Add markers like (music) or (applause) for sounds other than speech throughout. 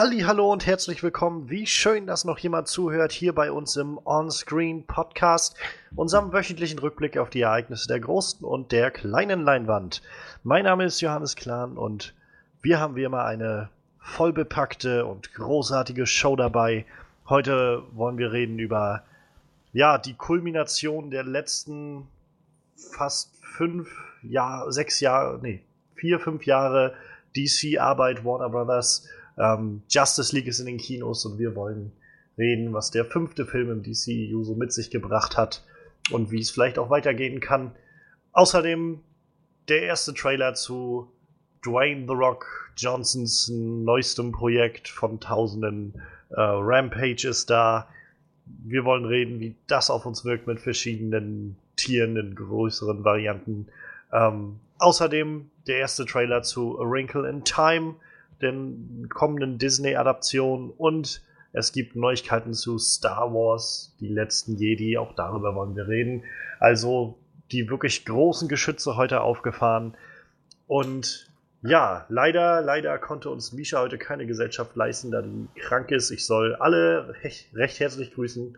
Halli, hallo und herzlich willkommen. Wie schön, dass noch jemand zuhört hier bei uns im On-Screen Podcast, unserem wöchentlichen Rückblick auf die Ereignisse der großen und der kleinen Leinwand. Mein Name ist Johannes Klahn und wir haben wie immer eine vollbepackte und großartige Show dabei. Heute wollen wir reden über ja, die Kulmination der letzten fast fünf Jahre, sechs Jahre, nee, vier, fünf Jahre DC-Arbeit Warner Brothers ähm, Justice League ist in den Kinos und wir wollen reden, was der fünfte Film im DCEU so mit sich gebracht hat und wie es vielleicht auch weitergehen kann. Außerdem der erste Trailer zu Dwayne The Rock Johnsons neuestem Projekt von tausenden äh, Rampage ist da. Wir wollen reden, wie das auf uns wirkt mit verschiedenen Tieren in größeren Varianten. Ähm, außerdem der erste Trailer zu A Wrinkle in Time den kommenden Disney-Adaptionen und es gibt Neuigkeiten zu Star Wars, die letzten Jedi, auch darüber wollen wir reden. Also die wirklich großen Geschütze heute aufgefahren. Und ja, leider, leider konnte uns Misha heute keine Gesellschaft leisten, da die krank ist. Ich soll alle recht, recht herzlich grüßen.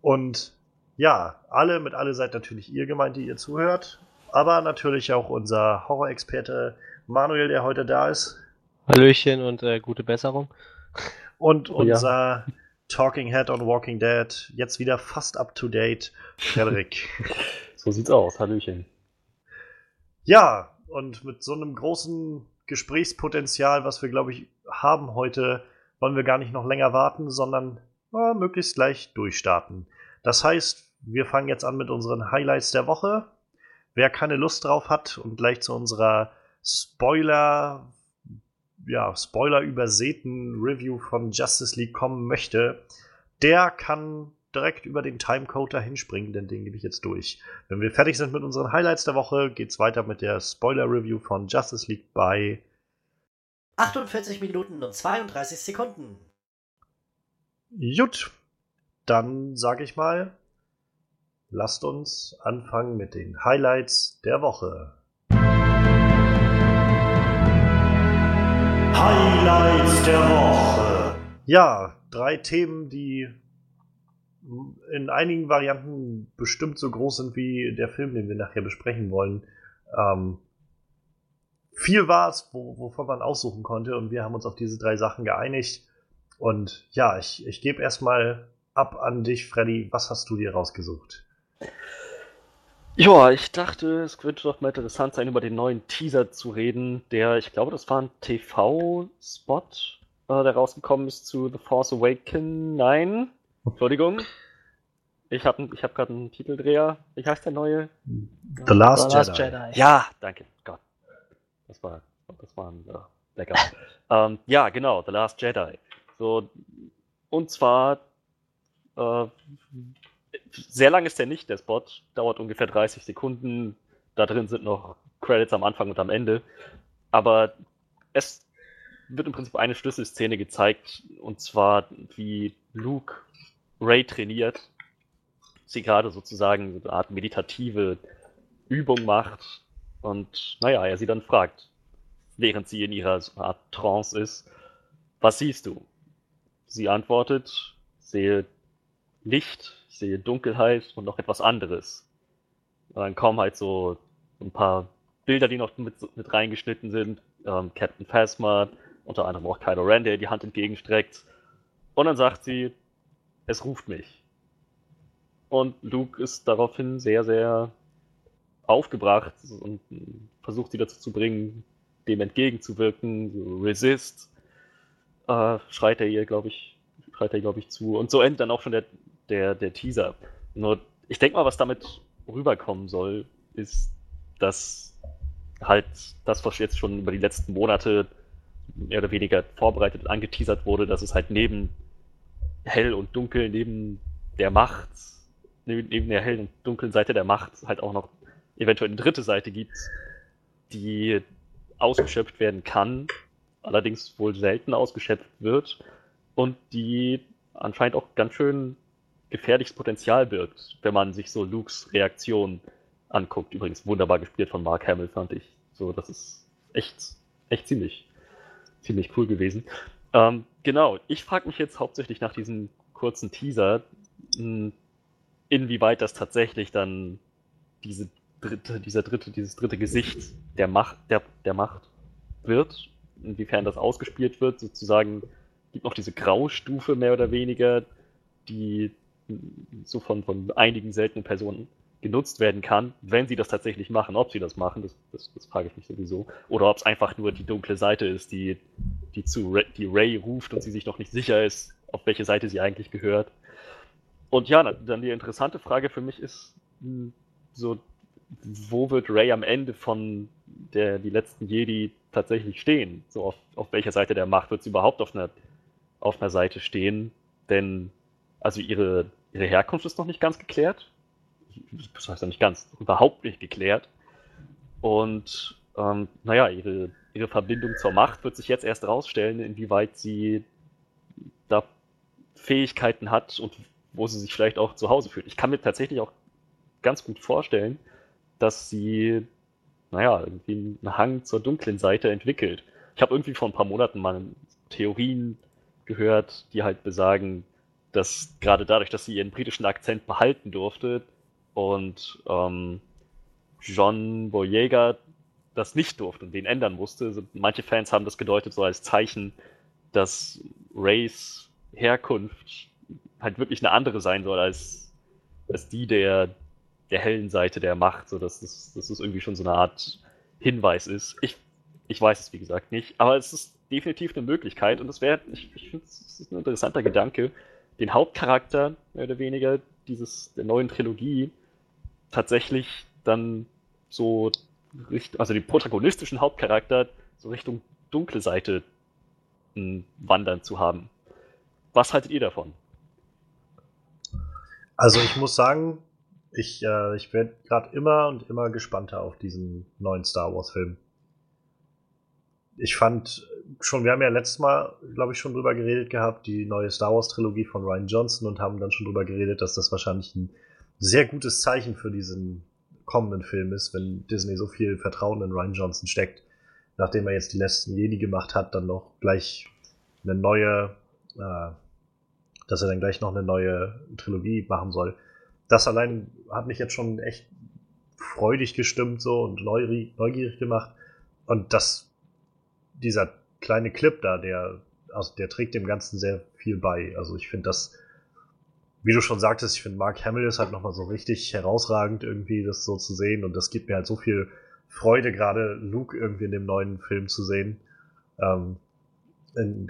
Und ja, alle, mit alle seid natürlich ihr gemeint, die ihr zuhört. Aber natürlich auch unser Horrorexperte Manuel, der heute da ist. Hallöchen und äh, gute Besserung. Und unser ja. Talking Head on Walking Dead, jetzt wieder fast up to date, Frederik. (laughs) so sieht's aus, Hallöchen. Ja, und mit so einem großen Gesprächspotenzial, was wir, glaube ich, haben heute, wollen wir gar nicht noch länger warten, sondern äh, möglichst gleich durchstarten. Das heißt, wir fangen jetzt an mit unseren Highlights der Woche. Wer keine Lust drauf hat und gleich zu unserer Spoiler ja, Spoiler übersäten Review von Justice League kommen möchte, der kann direkt über den Timecode dahin springen, denn den gebe ich jetzt durch. Wenn wir fertig sind mit unseren Highlights der Woche, geht es weiter mit der Spoiler-Review von Justice League bei 48 Minuten und 32 Sekunden. Gut, dann sage ich mal, lasst uns anfangen mit den Highlights der Woche. Highlights der Woche. Ja, drei Themen, die in einigen Varianten bestimmt so groß sind wie der Film, den wir nachher besprechen wollen. Ähm, viel war es, wo, wovon man aussuchen konnte und wir haben uns auf diese drei Sachen geeinigt. Und ja, ich, ich gebe erstmal ab an dich, Freddy. Was hast du dir rausgesucht? Ja, ich dachte, es könnte doch mal interessant sein, über den neuen Teaser zu reden, der, ich glaube, das war ein TV-Spot, äh, der rausgekommen ist zu The Force Awakens. Nein, Entschuldigung. Ich habe ich hab gerade einen Titeldreher. Wie heißt der neue? The Last, The Last Jedi. Jedi. Ja, danke. Gott. Das war, das war ein ja, lecker. (laughs) ähm, ja, genau, The Last Jedi. So, und zwar äh, sehr lang ist der nicht, der Spot. Dauert ungefähr 30 Sekunden. Da drin sind noch Credits am Anfang und am Ende. Aber es wird im Prinzip eine Schlüsselszene gezeigt. Und zwar, wie Luke Ray trainiert. Sie gerade sozusagen so eine Art meditative Übung macht. Und naja, er sie dann fragt, während sie in ihrer Art Trance ist, was siehst du? Sie antwortet, sehe Licht, sehe Dunkelheit und noch etwas anderes. Und dann kommen halt so ein paar Bilder, die noch mit, mit reingeschnitten sind. Ähm, Captain Phasma, unter anderem auch Kylo Ren, der die Hand entgegenstreckt. Und dann sagt sie, es ruft mich. Und Luke ist daraufhin sehr, sehr aufgebracht und versucht sie dazu zu bringen, dem entgegenzuwirken, resist, äh, schreit er ihr, glaube ich, schreit er, glaube ich, zu. Und so endet dann auch schon der, der, der Teaser. Nur, ich denke mal, was damit rüberkommen soll, ist, dass halt das, was jetzt schon über die letzten Monate mehr oder weniger vorbereitet und angeteasert wurde, dass es halt neben hell und dunkel, neben der Macht, neben der hellen und dunklen Seite der Macht halt auch noch eventuell eine dritte Seite gibt, die ausgeschöpft werden kann, allerdings wohl selten ausgeschöpft wird und die anscheinend auch ganz schön gefährliches Potenzial birgt, wenn man sich so Lukes Reaktion anguckt. Übrigens wunderbar gespielt von Mark Hamill, fand ich. So, das ist echt, echt ziemlich, ziemlich cool gewesen. Ähm, genau, ich frage mich jetzt hauptsächlich nach diesem kurzen Teaser, hm, inwieweit das tatsächlich dann diese dritte, dieser dritte, dieses dritte Gesicht der Macht, der, der Macht wird, inwiefern das ausgespielt wird, sozusagen gibt noch diese Graustufe mehr oder weniger, die so von, von einigen seltenen Personen genutzt werden kann, wenn sie das tatsächlich machen. Ob sie das machen, das, das, das frage ich mich sowieso. Oder ob es einfach nur die dunkle Seite ist, die, die zu Ray, die Ray ruft und sie sich noch nicht sicher ist, auf welche Seite sie eigentlich gehört. Und ja, dann die interessante Frage für mich ist hm, so, wo wird Ray am Ende von der die letzten Jedi tatsächlich stehen? So auf, auf welcher Seite der Macht wird sie überhaupt auf einer auf einer Seite stehen? Denn also ihre ihre Herkunft ist noch nicht ganz geklärt. Das heißt ja nicht ganz, überhaupt nicht geklärt. Und ähm, naja, ihre, ihre Verbindung zur Macht wird sich jetzt erst rausstellen, inwieweit sie da Fähigkeiten hat und wo sie sich vielleicht auch zu Hause fühlt. Ich kann mir tatsächlich auch ganz gut vorstellen, dass sie, naja, irgendwie einen Hang zur dunklen Seite entwickelt. Ich habe irgendwie vor ein paar Monaten mal Theorien gehört, die halt besagen, dass gerade dadurch, dass sie ihren britischen Akzent behalten durfte und ähm, John Boyega das nicht durfte und den ändern musste, manche Fans haben das gedeutet so als Zeichen, dass Rays Herkunft halt wirklich eine andere sein soll als, als die der, der hellen Seite der Macht, so dass das, dass das irgendwie schon so eine Art Hinweis ist. Ich, ich weiß es wie gesagt nicht, aber es ist definitiv eine Möglichkeit und es wäre, ich, ich finde, es ein interessanter Gedanke, den Hauptcharakter, mehr oder weniger, dieses, der neuen Trilogie, tatsächlich dann so, also den protagonistischen Hauptcharakter so Richtung dunkle Seite hm, wandern zu haben. Was haltet ihr davon? Also ich muss sagen, ich, äh, ich werde gerade immer und immer gespannter auf diesen neuen Star Wars-Film. Ich fand schon, wir haben ja letztes Mal, glaube ich, schon drüber geredet gehabt, die neue Star Wars-Trilogie von Ryan Johnson und haben dann schon drüber geredet, dass das wahrscheinlich ein sehr gutes Zeichen für diesen kommenden Film ist, wenn Disney so viel Vertrauen in Ryan Johnson steckt, nachdem er jetzt die letzten Jedi gemacht hat, dann noch gleich eine neue, äh, dass er dann gleich noch eine neue Trilogie machen soll. Das allein hat mich jetzt schon echt freudig gestimmt so und neugierig gemacht. Und das, dieser kleine Clip da, der, also der trägt dem Ganzen sehr viel bei. Also ich finde das, wie du schon sagtest, ich finde Mark Hamill ist halt nochmal so richtig herausragend, irgendwie das so zu sehen. Und das gibt mir halt so viel Freude, gerade Luke irgendwie in dem neuen Film zu sehen. Ähm,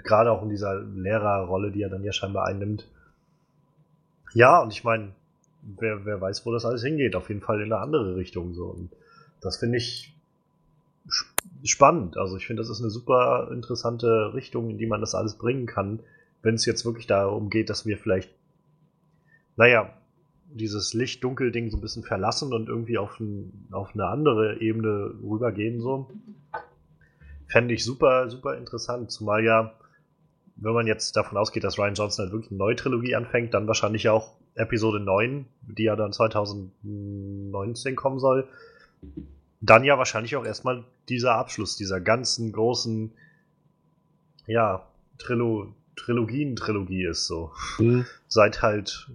gerade auch in dieser Lehrerrolle, die er dann ja scheinbar einnimmt. Ja, und ich meine, wer, wer weiß, wo das alles hingeht. Auf jeden Fall in eine andere Richtung. So. Und das finde ich spannend. Also ich finde, das ist eine super interessante Richtung, in die man das alles bringen kann, wenn es jetzt wirklich darum geht, dass wir vielleicht, naja, dieses Licht-Dunkel-Ding so ein bisschen verlassen und irgendwie auf, ein, auf eine andere Ebene rübergehen, so. Fände ich super, super interessant. Zumal ja, wenn man jetzt davon ausgeht, dass Ryan Johnson halt wirklich eine neue Trilogie anfängt, dann wahrscheinlich auch Episode 9, die ja dann 2019 kommen soll, dann ja wahrscheinlich auch erstmal dieser Abschluss dieser ganzen großen, ja, Trilo Trilogien-Trilogie ist so. Mhm. Seit halt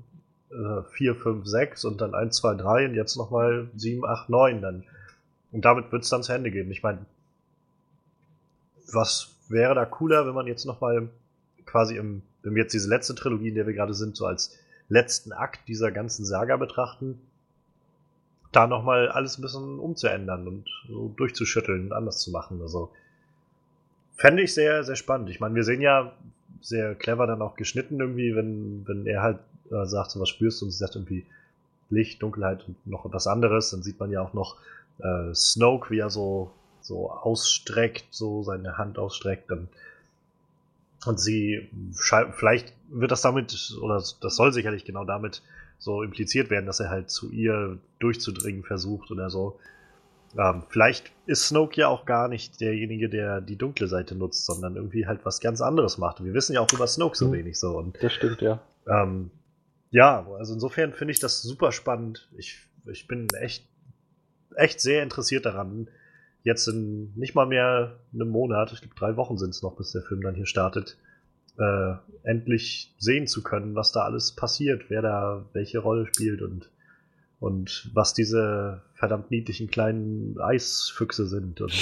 äh, 4, 5, 6 und dann 1, 2, 3 und jetzt nochmal 7, 8, 9 dann. Und damit wird es dann zu Ende gehen. Ich meine, was wäre da cooler, wenn man jetzt nochmal quasi im, wenn wir jetzt diese letzte Trilogie, in der wir gerade sind, so als letzten Akt dieser ganzen Saga betrachten, da nochmal alles ein bisschen umzuändern und so durchzuschütteln und anders zu machen. Also fände ich sehr, sehr spannend. Ich meine, wir sehen ja sehr clever dann auch geschnitten irgendwie, wenn, wenn er halt äh, sagt, so was spürst du und sie sagt irgendwie Licht, Dunkelheit und noch etwas anderes, dann sieht man ja auch noch äh, Snoke, wie er so, so ausstreckt, so seine Hand ausstreckt. Dann, und sie, vielleicht wird das damit, oder das soll sicherlich genau damit so impliziert werden, dass er halt zu ihr durchzudringen versucht oder so. Ähm, vielleicht ist Snoke ja auch gar nicht derjenige, der die dunkle Seite nutzt, sondern irgendwie halt was ganz anderes macht. wir wissen ja auch über Snoke so mhm. wenig so. Und, das stimmt, ja. Ähm, ja, also insofern finde ich das super spannend. Ich, ich bin echt, echt sehr interessiert daran. Jetzt in nicht mal mehr einem Monat, ich glaube drei Wochen sind es noch, bis der Film dann hier startet, äh, endlich sehen zu können, was da alles passiert, wer da welche Rolle spielt und, und was diese verdammt niedlichen kleinen Eisfüchse sind. (laughs)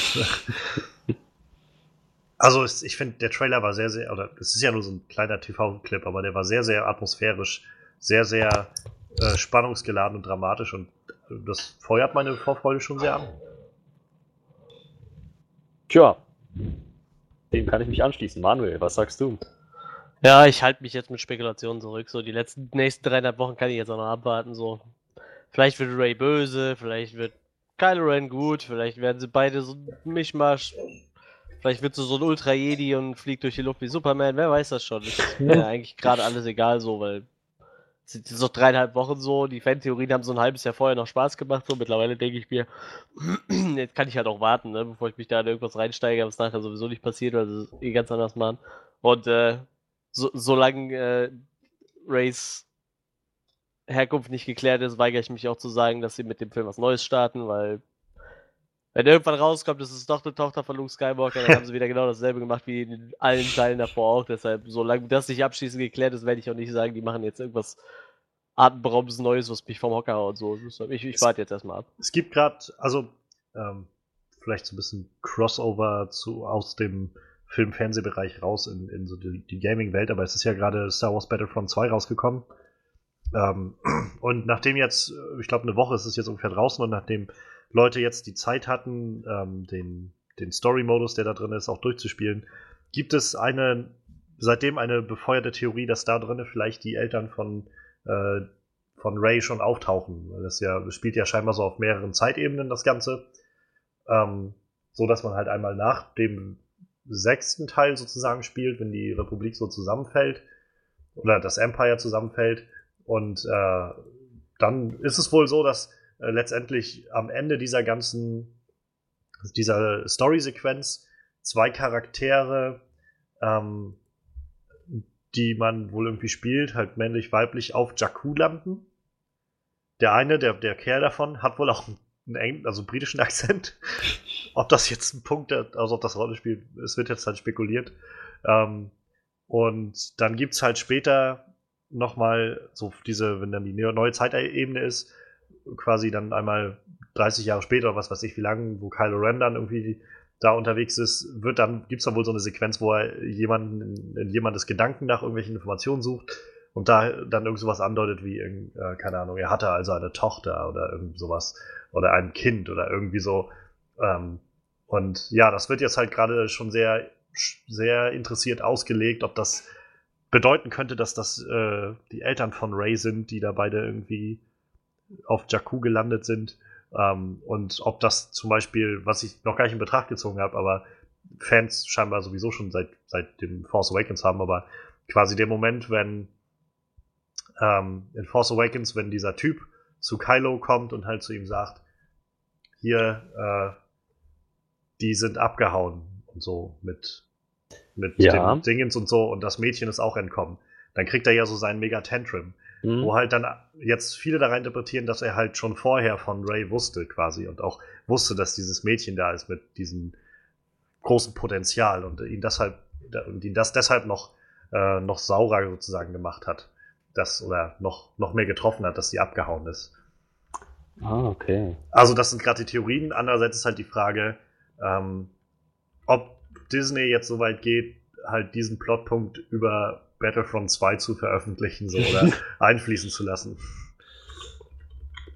Also ich finde, der Trailer war sehr, sehr, oder es ist ja nur so ein kleiner TV-Clip, aber der war sehr, sehr atmosphärisch, sehr, sehr äh, spannungsgeladen und dramatisch und das feuert meine Vorfreude schon sehr an. Tja, dem kann ich mich anschließen. Manuel, was sagst du? Ja, ich halte mich jetzt mit Spekulationen zurück. So die letzten nächsten dreieinhalb Wochen kann ich jetzt auch noch abwarten. So, vielleicht wird Ray böse, vielleicht wird Kylo Ren gut, vielleicht werden sie beide so ein Mischmasch. Vielleicht wird sie so ein Ultra Jedi und fliegt durch die Luft wie Superman. Wer weiß das schon? ist mir eigentlich gerade alles egal so, weil es sind so dreieinhalb Wochen so. Die Fan-Theorien haben so ein halbes Jahr vorher noch Spaß gemacht. So mittlerweile denke ich mir, (clears throat) jetzt kann ich halt auch warten, ne, bevor ich mich da in irgendwas reinsteige, was nachher sowieso nicht passiert, weil sie es eh ganz anders machen. Und äh, so, solange äh, Rays Herkunft nicht geklärt ist, weigere ich mich auch zu sagen, dass sie mit dem Film was Neues starten, weil wenn irgendwann rauskommt, das ist doch eine Tochter von Luke Skywalker, dann haben sie wieder genau dasselbe gemacht wie in allen Teilen davor auch. Deshalb, solange das nicht abschließend geklärt ist, werde ich auch nicht sagen, die machen jetzt irgendwas atemberaubendes Neues, was mich vom Hocker haut. So, ich, ich warte jetzt erstmal ab. Es gibt gerade, also ähm, vielleicht so ein bisschen Crossover zu, aus dem Film-Fernsehbereich raus in, in so die, die Gaming-Welt, aber es ist ja gerade Star Wars Battlefront 2 rausgekommen. Ähm, (clears throat) und nachdem jetzt, ich glaube, eine Woche ist es jetzt ungefähr draußen und nachdem Leute jetzt die Zeit hatten, ähm, den, den Story-Modus, der da drin ist, auch durchzuspielen, gibt es eine, seitdem eine befeuerte Theorie, dass da drin vielleicht die Eltern von, äh, von Ray schon auftauchen. Das ja, das spielt ja scheinbar so auf mehreren Zeitebenen, das Ganze. Ähm, so dass man halt einmal nach dem sechsten Teil sozusagen spielt, wenn die Republik so zusammenfällt oder das Empire zusammenfällt. Und äh, dann ist es wohl so, dass äh, letztendlich am Ende dieser ganzen, dieser Story-Sequenz zwei Charaktere, ähm, die man wohl irgendwie spielt, halt männlich, weiblich, auf Jakku landen. Der eine, der, der Kerl davon, hat wohl auch einen, einen, also britischen (laughs) Akzent. ob das jetzt ein Punkt, also ob das Rolle spielt, es wird jetzt halt spekuliert. Ähm, und dann gibt es halt später nochmal so diese, wenn dann die neue Zeitebene ist, quasi dann einmal 30 Jahre später, was weiß ich wie lange, wo Kylo Ren dann irgendwie da unterwegs ist, wird dann, gibt es dann wohl so eine Sequenz, wo er jemanden, in jemandes Gedanken nach irgendwelchen Informationen sucht und da dann irgend sowas andeutet wie, äh, keine Ahnung, er hatte also eine Tochter oder irgend sowas oder ein Kind oder irgendwie so. Ähm, und ja, das wird jetzt halt gerade schon sehr, sehr interessiert ausgelegt, ob das bedeuten könnte, dass das äh, die Eltern von Ray sind, die da beide irgendwie auf Jakku gelandet sind. Ähm, und ob das zum Beispiel, was ich noch gar nicht in Betracht gezogen habe, aber Fans scheinbar sowieso schon seit, seit dem Force Awakens haben, aber quasi der Moment, wenn ähm, in Force Awakens, wenn dieser Typ zu Kylo kommt und halt zu ihm sagt, hier, äh, die sind abgehauen und so mit, mit ja. dem Dingens und so und das Mädchen ist auch entkommen. Dann kriegt er ja so seinen Mega Tantrum. Mhm. Wo halt dann jetzt viele da interpretieren, dass er halt schon vorher von Ray wusste quasi und auch wusste, dass dieses Mädchen da ist mit diesem großen Potenzial und ihn deshalb und ihn das deshalb noch äh, noch saurer sozusagen gemacht hat, das oder noch noch mehr getroffen hat, dass sie abgehauen ist. Ah, okay. Also das sind gerade die Theorien. Andererseits ist halt die Frage, ähm, ob Disney jetzt so weit geht, halt diesen Plotpunkt über Battlefront 2 zu veröffentlichen so, oder (laughs) einfließen zu lassen.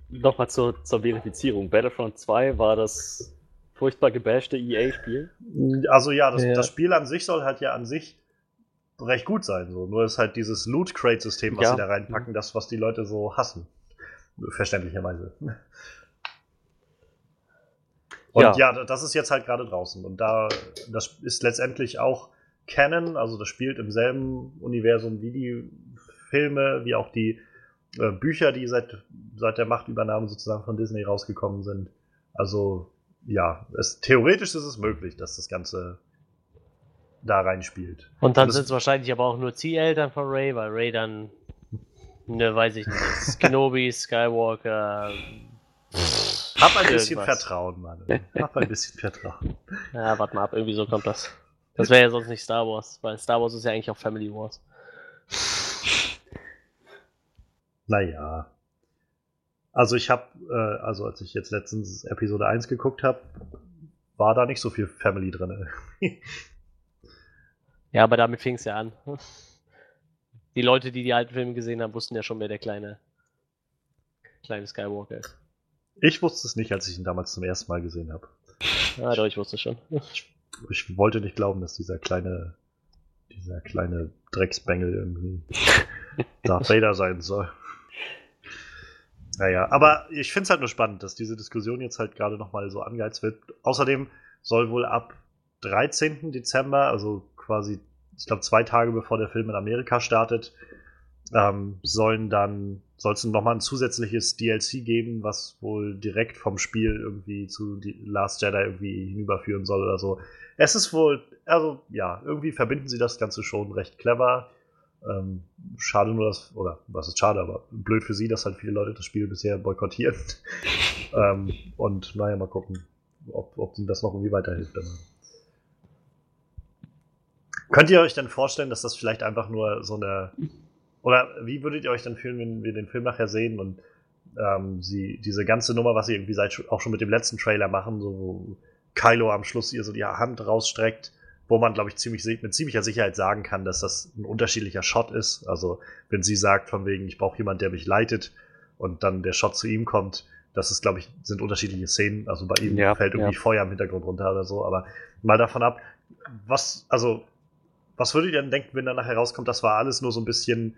Nochmal zur, zur Verifizierung. Battlefront 2 war das furchtbar gebashte EA-Spiel? Also ja das, ja das, Spiel an sich soll halt ja an sich recht gut sein. So. Nur ist halt dieses Loot-Crate-System, was ja. sie da reinpacken, das, was die Leute so hassen. Verständlicherweise. (laughs) Und ja. ja, das ist jetzt halt gerade draußen. Und da, das ist letztendlich auch Canon, also das spielt im selben Universum wie die Filme, wie auch die äh, Bücher, die seit, seit der Machtübernahme sozusagen von Disney rausgekommen sind. Also, ja, es, theoretisch ist es möglich, dass das Ganze da reinspielt. Und dann sind es wahrscheinlich aber auch nur Zieheltern von Ray, weil Ray dann, ne, weiß ich nicht, (laughs) Kenobi, Skywalker, hab ein bisschen Vertrauen, Mann. Hab ein bisschen Vertrauen. (laughs) Ja, warte mal ab, irgendwie so kommt das. Das wäre ja sonst nicht Star Wars, weil Star Wars ist ja eigentlich auch Family Wars. Naja. Also ich habe, äh, also als ich jetzt letztens Episode 1 geguckt habe, war da nicht so viel Family drin. (laughs) Ja, aber damit fing es ja an. (laughs) Die Leute, die die alten Filme gesehen haben, wussten ja schon, wer der kleine, kleine Skywalker ist. ich wusste es nicht, als ich ihn damals zum ersten Mal gesehen habe. Ja, doch, ich wusste schon. (laughs) Ich wollte nicht glauben, dass dieser kleine, dieser kleine Drecksbengel irgendwie (laughs) Darth Vader sein soll. Naja, aber ich finde es halt nur spannend, dass diese Diskussion jetzt halt gerade nochmal so angeheizt wird. Außerdem soll wohl ab 13. Dezember, also quasi, ich glaube, zwei Tage bevor der Film in Amerika startet, ähm, sollen dann, soll es nochmal ein zusätzliches DLC geben, was wohl direkt vom Spiel irgendwie zu Last Jedi irgendwie hinüberführen soll oder so. Es ist wohl, also ja, irgendwie verbinden sie das Ganze schon recht clever. Ähm, schade nur, dass, oder was ist schade, aber blöd für sie, dass halt viele Leute das Spiel bisher boykottieren. (laughs) ähm, und naja, mal gucken, ob, ob ihnen das noch irgendwie weiterhilft. Aber. Könnt ihr euch denn vorstellen, dass das vielleicht einfach nur so eine. Oder wie würdet ihr euch dann fühlen, wenn wir den Film nachher sehen und ähm, sie diese ganze Nummer, was sie irgendwie seit auch schon mit dem letzten Trailer machen, so wo Kylo am Schluss ihr so die Hand rausstreckt, wo man, glaube ich, ziemlich mit ziemlicher Sicherheit sagen kann, dass das ein unterschiedlicher Shot ist. Also wenn sie sagt, von wegen, ich brauche jemanden, der mich leitet, und dann der Shot zu ihm kommt, das ist, glaube ich, sind unterschiedliche Szenen. Also bei ihm Ja, fällt irgendwie ja. Feuer im Hintergrund runter oder so. Aber mal davon ab, was, also, was würdet ihr denn denken, wenn dann nachher rauskommt, das war alles nur so ein bisschen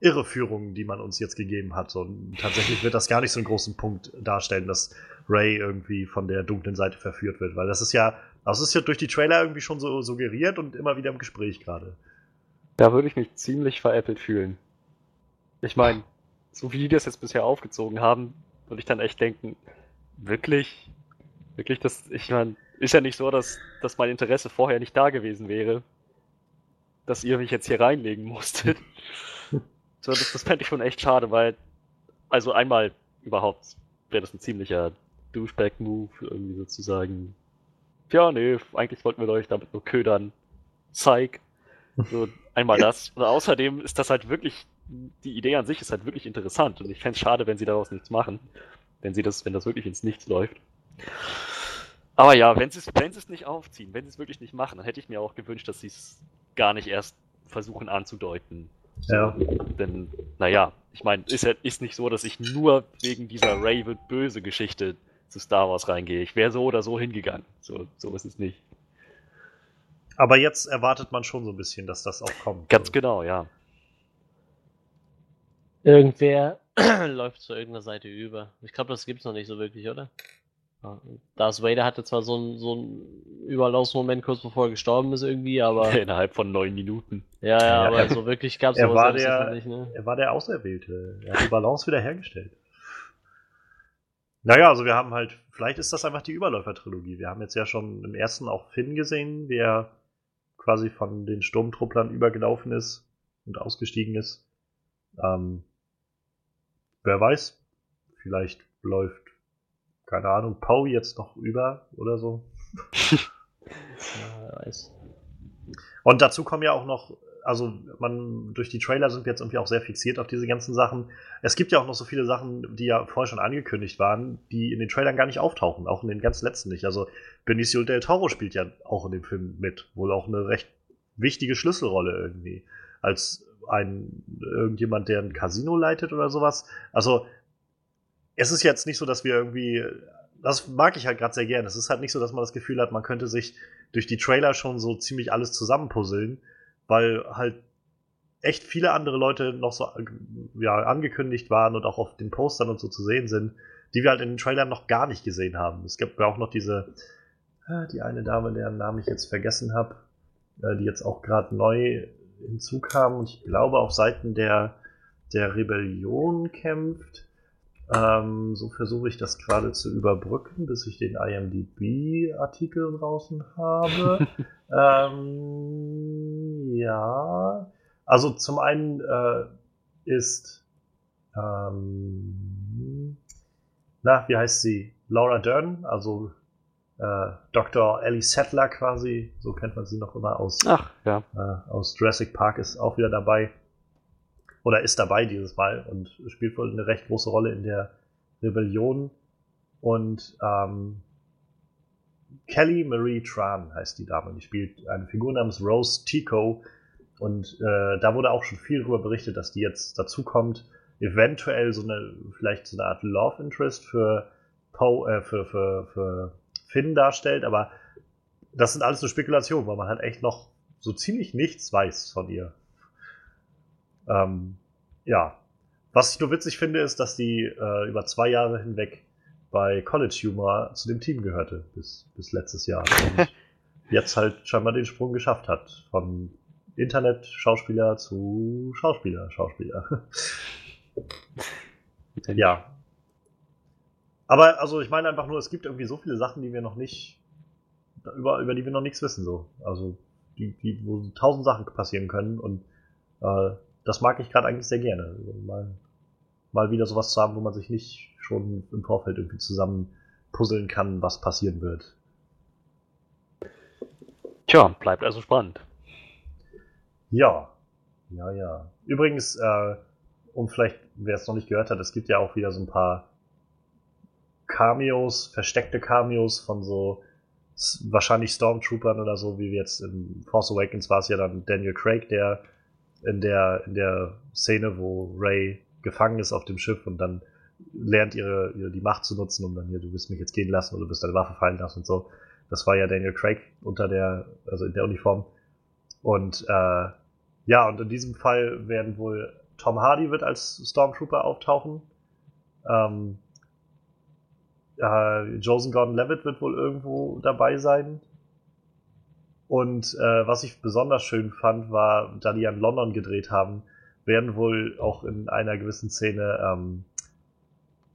Irreführung, die man uns jetzt gegeben hat. Und tatsächlich wird das gar nicht so einen großen Punkt darstellen, dass Ray irgendwie von der dunklen Seite verführt wird. Weil das ist ja, das ist ja durch die Trailer irgendwie schon so suggeriert und immer wieder im Gespräch gerade. Da würde ich mich ziemlich veräppelt fühlen. Ich meine, so wie die das jetzt bisher aufgezogen haben, würde ich dann echt denken, wirklich, wirklich, das, ich meine, ist ja nicht so, dass, dass mein Interesse vorher nicht da gewesen wäre, dass ihr mich jetzt hier reinlegen musstet. (laughs) so, das, das fände ich schon echt schade, weil, also einmal überhaupt wäre das ein ziemlicher Douchebag-Move, irgendwie sozusagen. Ja, nee, eigentlich wollten wir euch damit nur ködern. Psych. So, einmal das. Und außerdem ist das halt wirklich, die Idee an sich ist halt wirklich interessant und ich fände es schade, wenn sie daraus nichts machen. Wenn sie das, wenn das wirklich ins Nichts läuft. Aber ja, wenn sie es, wenn sie es nicht aufziehen, wenn sie es wirklich nicht machen, dann hätte ich mir auch gewünscht, dass sie es gar nicht erst versuchen anzudeuten. Ja. Denn, naja, ich meine, ist ja ist nicht so, dass ich nur wegen dieser Ray wird böse Geschichte zu Star Wars reingehe. Ich wäre so oder so hingegangen. So, so ist es nicht. Aber jetzt erwartet man schon so ein bisschen, dass das auch kommt. Ganz So. genau, ja. Irgendwer (clears throat) läuft zu irgendeiner Seite über. Ich glaube, das gibt's noch nicht so wirklich, oder? Darth Vader hatte zwar so einen so einen Überlaufsmoment kurz bevor er gestorben ist irgendwie, aber (laughs) Innerhalb von neun Minuten. ja, ja, Ja, aber er- so wirklich gab's er sowas war der- nicht, ne? Er war der Auserwählte. Er hat die Balance wieder hergestellt. Naja, also wir haben halt, vielleicht ist das einfach die Überläufer-Trilogie. Wir haben jetzt ja schon im ersten auch Finn gesehen, der quasi von den Sturmtrupplern übergelaufen ist und ausgestiegen ist. Ähm, wer weiß, vielleicht läuft, keine Ahnung, Pau jetzt noch über oder so. (laughs) Ja, weiß. Und dazu kommen ja auch noch, also man, durch die Trailer sind wir jetzt irgendwie auch sehr fixiert auf diese ganzen Sachen. Es gibt ja auch noch so viele Sachen, die ja vorher schon angekündigt waren, die in den Trailern gar nicht auftauchen, auch in den ganz letzten nicht. Also Benicio del Toro spielt ja auch in dem Film mit, wohl auch eine recht wichtige Schlüsselrolle irgendwie. Als ein irgendjemand, der ein Casino leitet oder sowas. Also es ist jetzt nicht so, dass wir irgendwie, das mag ich halt gerade sehr gern. Es ist halt nicht so, dass man das Gefühl hat, man könnte sich durch die Trailer schon so ziemlich alles zusammenpuzzeln, weil halt echt viele andere Leute noch so ja, angekündigt waren und auch auf den Postern und so zu sehen sind, die wir halt in den Trailern noch gar nicht gesehen haben. Es gibt ja auch noch diese, äh, die eine Dame, deren Namen ich jetzt vergessen habe, äh, die jetzt auch gerade neu hinzukam und ich glaube auf Seiten der, der Rebellion kämpft. Ähm, so versuche ich das gerade zu überbrücken, bis ich den IMDb-Artikel draußen habe. (laughs) ähm, ja. Also zum einen äh, ist ähm, na, wie heißt sie? Laura Dern, also äh, Dr. Ellie Settler quasi, so kennt man sie noch immer aus, Ach, ja. äh, aus Jurassic Park, ist auch wieder dabei. Oder ist dabei dieses Mal und spielt wohl eine recht große Rolle in der Rebellion. Und ähm, Kelly Marie Tran heißt die Dame. Die spielt eine Figur namens Rose Tico. Und äh, da wurde auch schon viel darüber berichtet, dass die jetzt dazukommt. Eventuell so eine, vielleicht so eine Art Love Interest für Poe, äh, für, für, für Finn darstellt, aber das sind alles nur Spekulationen, weil man halt echt noch so ziemlich nichts weiß von ihr. Ähm, ja. Was ich nur witzig finde, ist, dass die äh, über zwei Jahre hinweg bei College Humor zu dem Team gehörte, bis, bis letztes Jahr. (laughs) Und jetzt halt scheinbar den Sprung geschafft hat. Von Internet-Schauspieler zu Schauspieler, Schauspieler. ja. Aber also ich meine einfach nur, es gibt irgendwie so viele Sachen, die wir noch nicht, über, über die wir noch nichts wissen, so. Also, die, die, wo tausend Sachen passieren können und äh, das mag ich gerade eigentlich sehr gerne. Also mal, mal wieder sowas zu haben, wo man sich nicht schon im Vorfeld irgendwie zusammen puzzeln kann, was passieren wird. Tja, bleibt also spannend. Ja, ja, ja. Übrigens, äh, um vielleicht, wer es noch nicht gehört hat, es gibt ja auch wieder so ein paar Cameos, versteckte Cameos von so wahrscheinlich Stormtroopern oder so, wie jetzt in Force Awakens war es ja dann Daniel Craig, der in der, in der Szene, wo Ray gefangen ist auf dem Schiff und dann lernt ihre, ihre die Macht zu nutzen, um dann hier, du wirst mich jetzt gehen lassen oder du wirst deine Waffe fallen lassen und so. Das war ja Daniel Craig unter der, also in der Uniform. Und äh, ja, und in diesem Fall werden wohl Tom Hardy wird als Stormtrooper auftauchen. Ähm, äh, Joseph Gordon-Levitt wird wohl irgendwo dabei sein. Und äh, was ich besonders schön fand, war, da die ja in London gedreht haben, werden wohl auch in einer gewissen Szene ähm,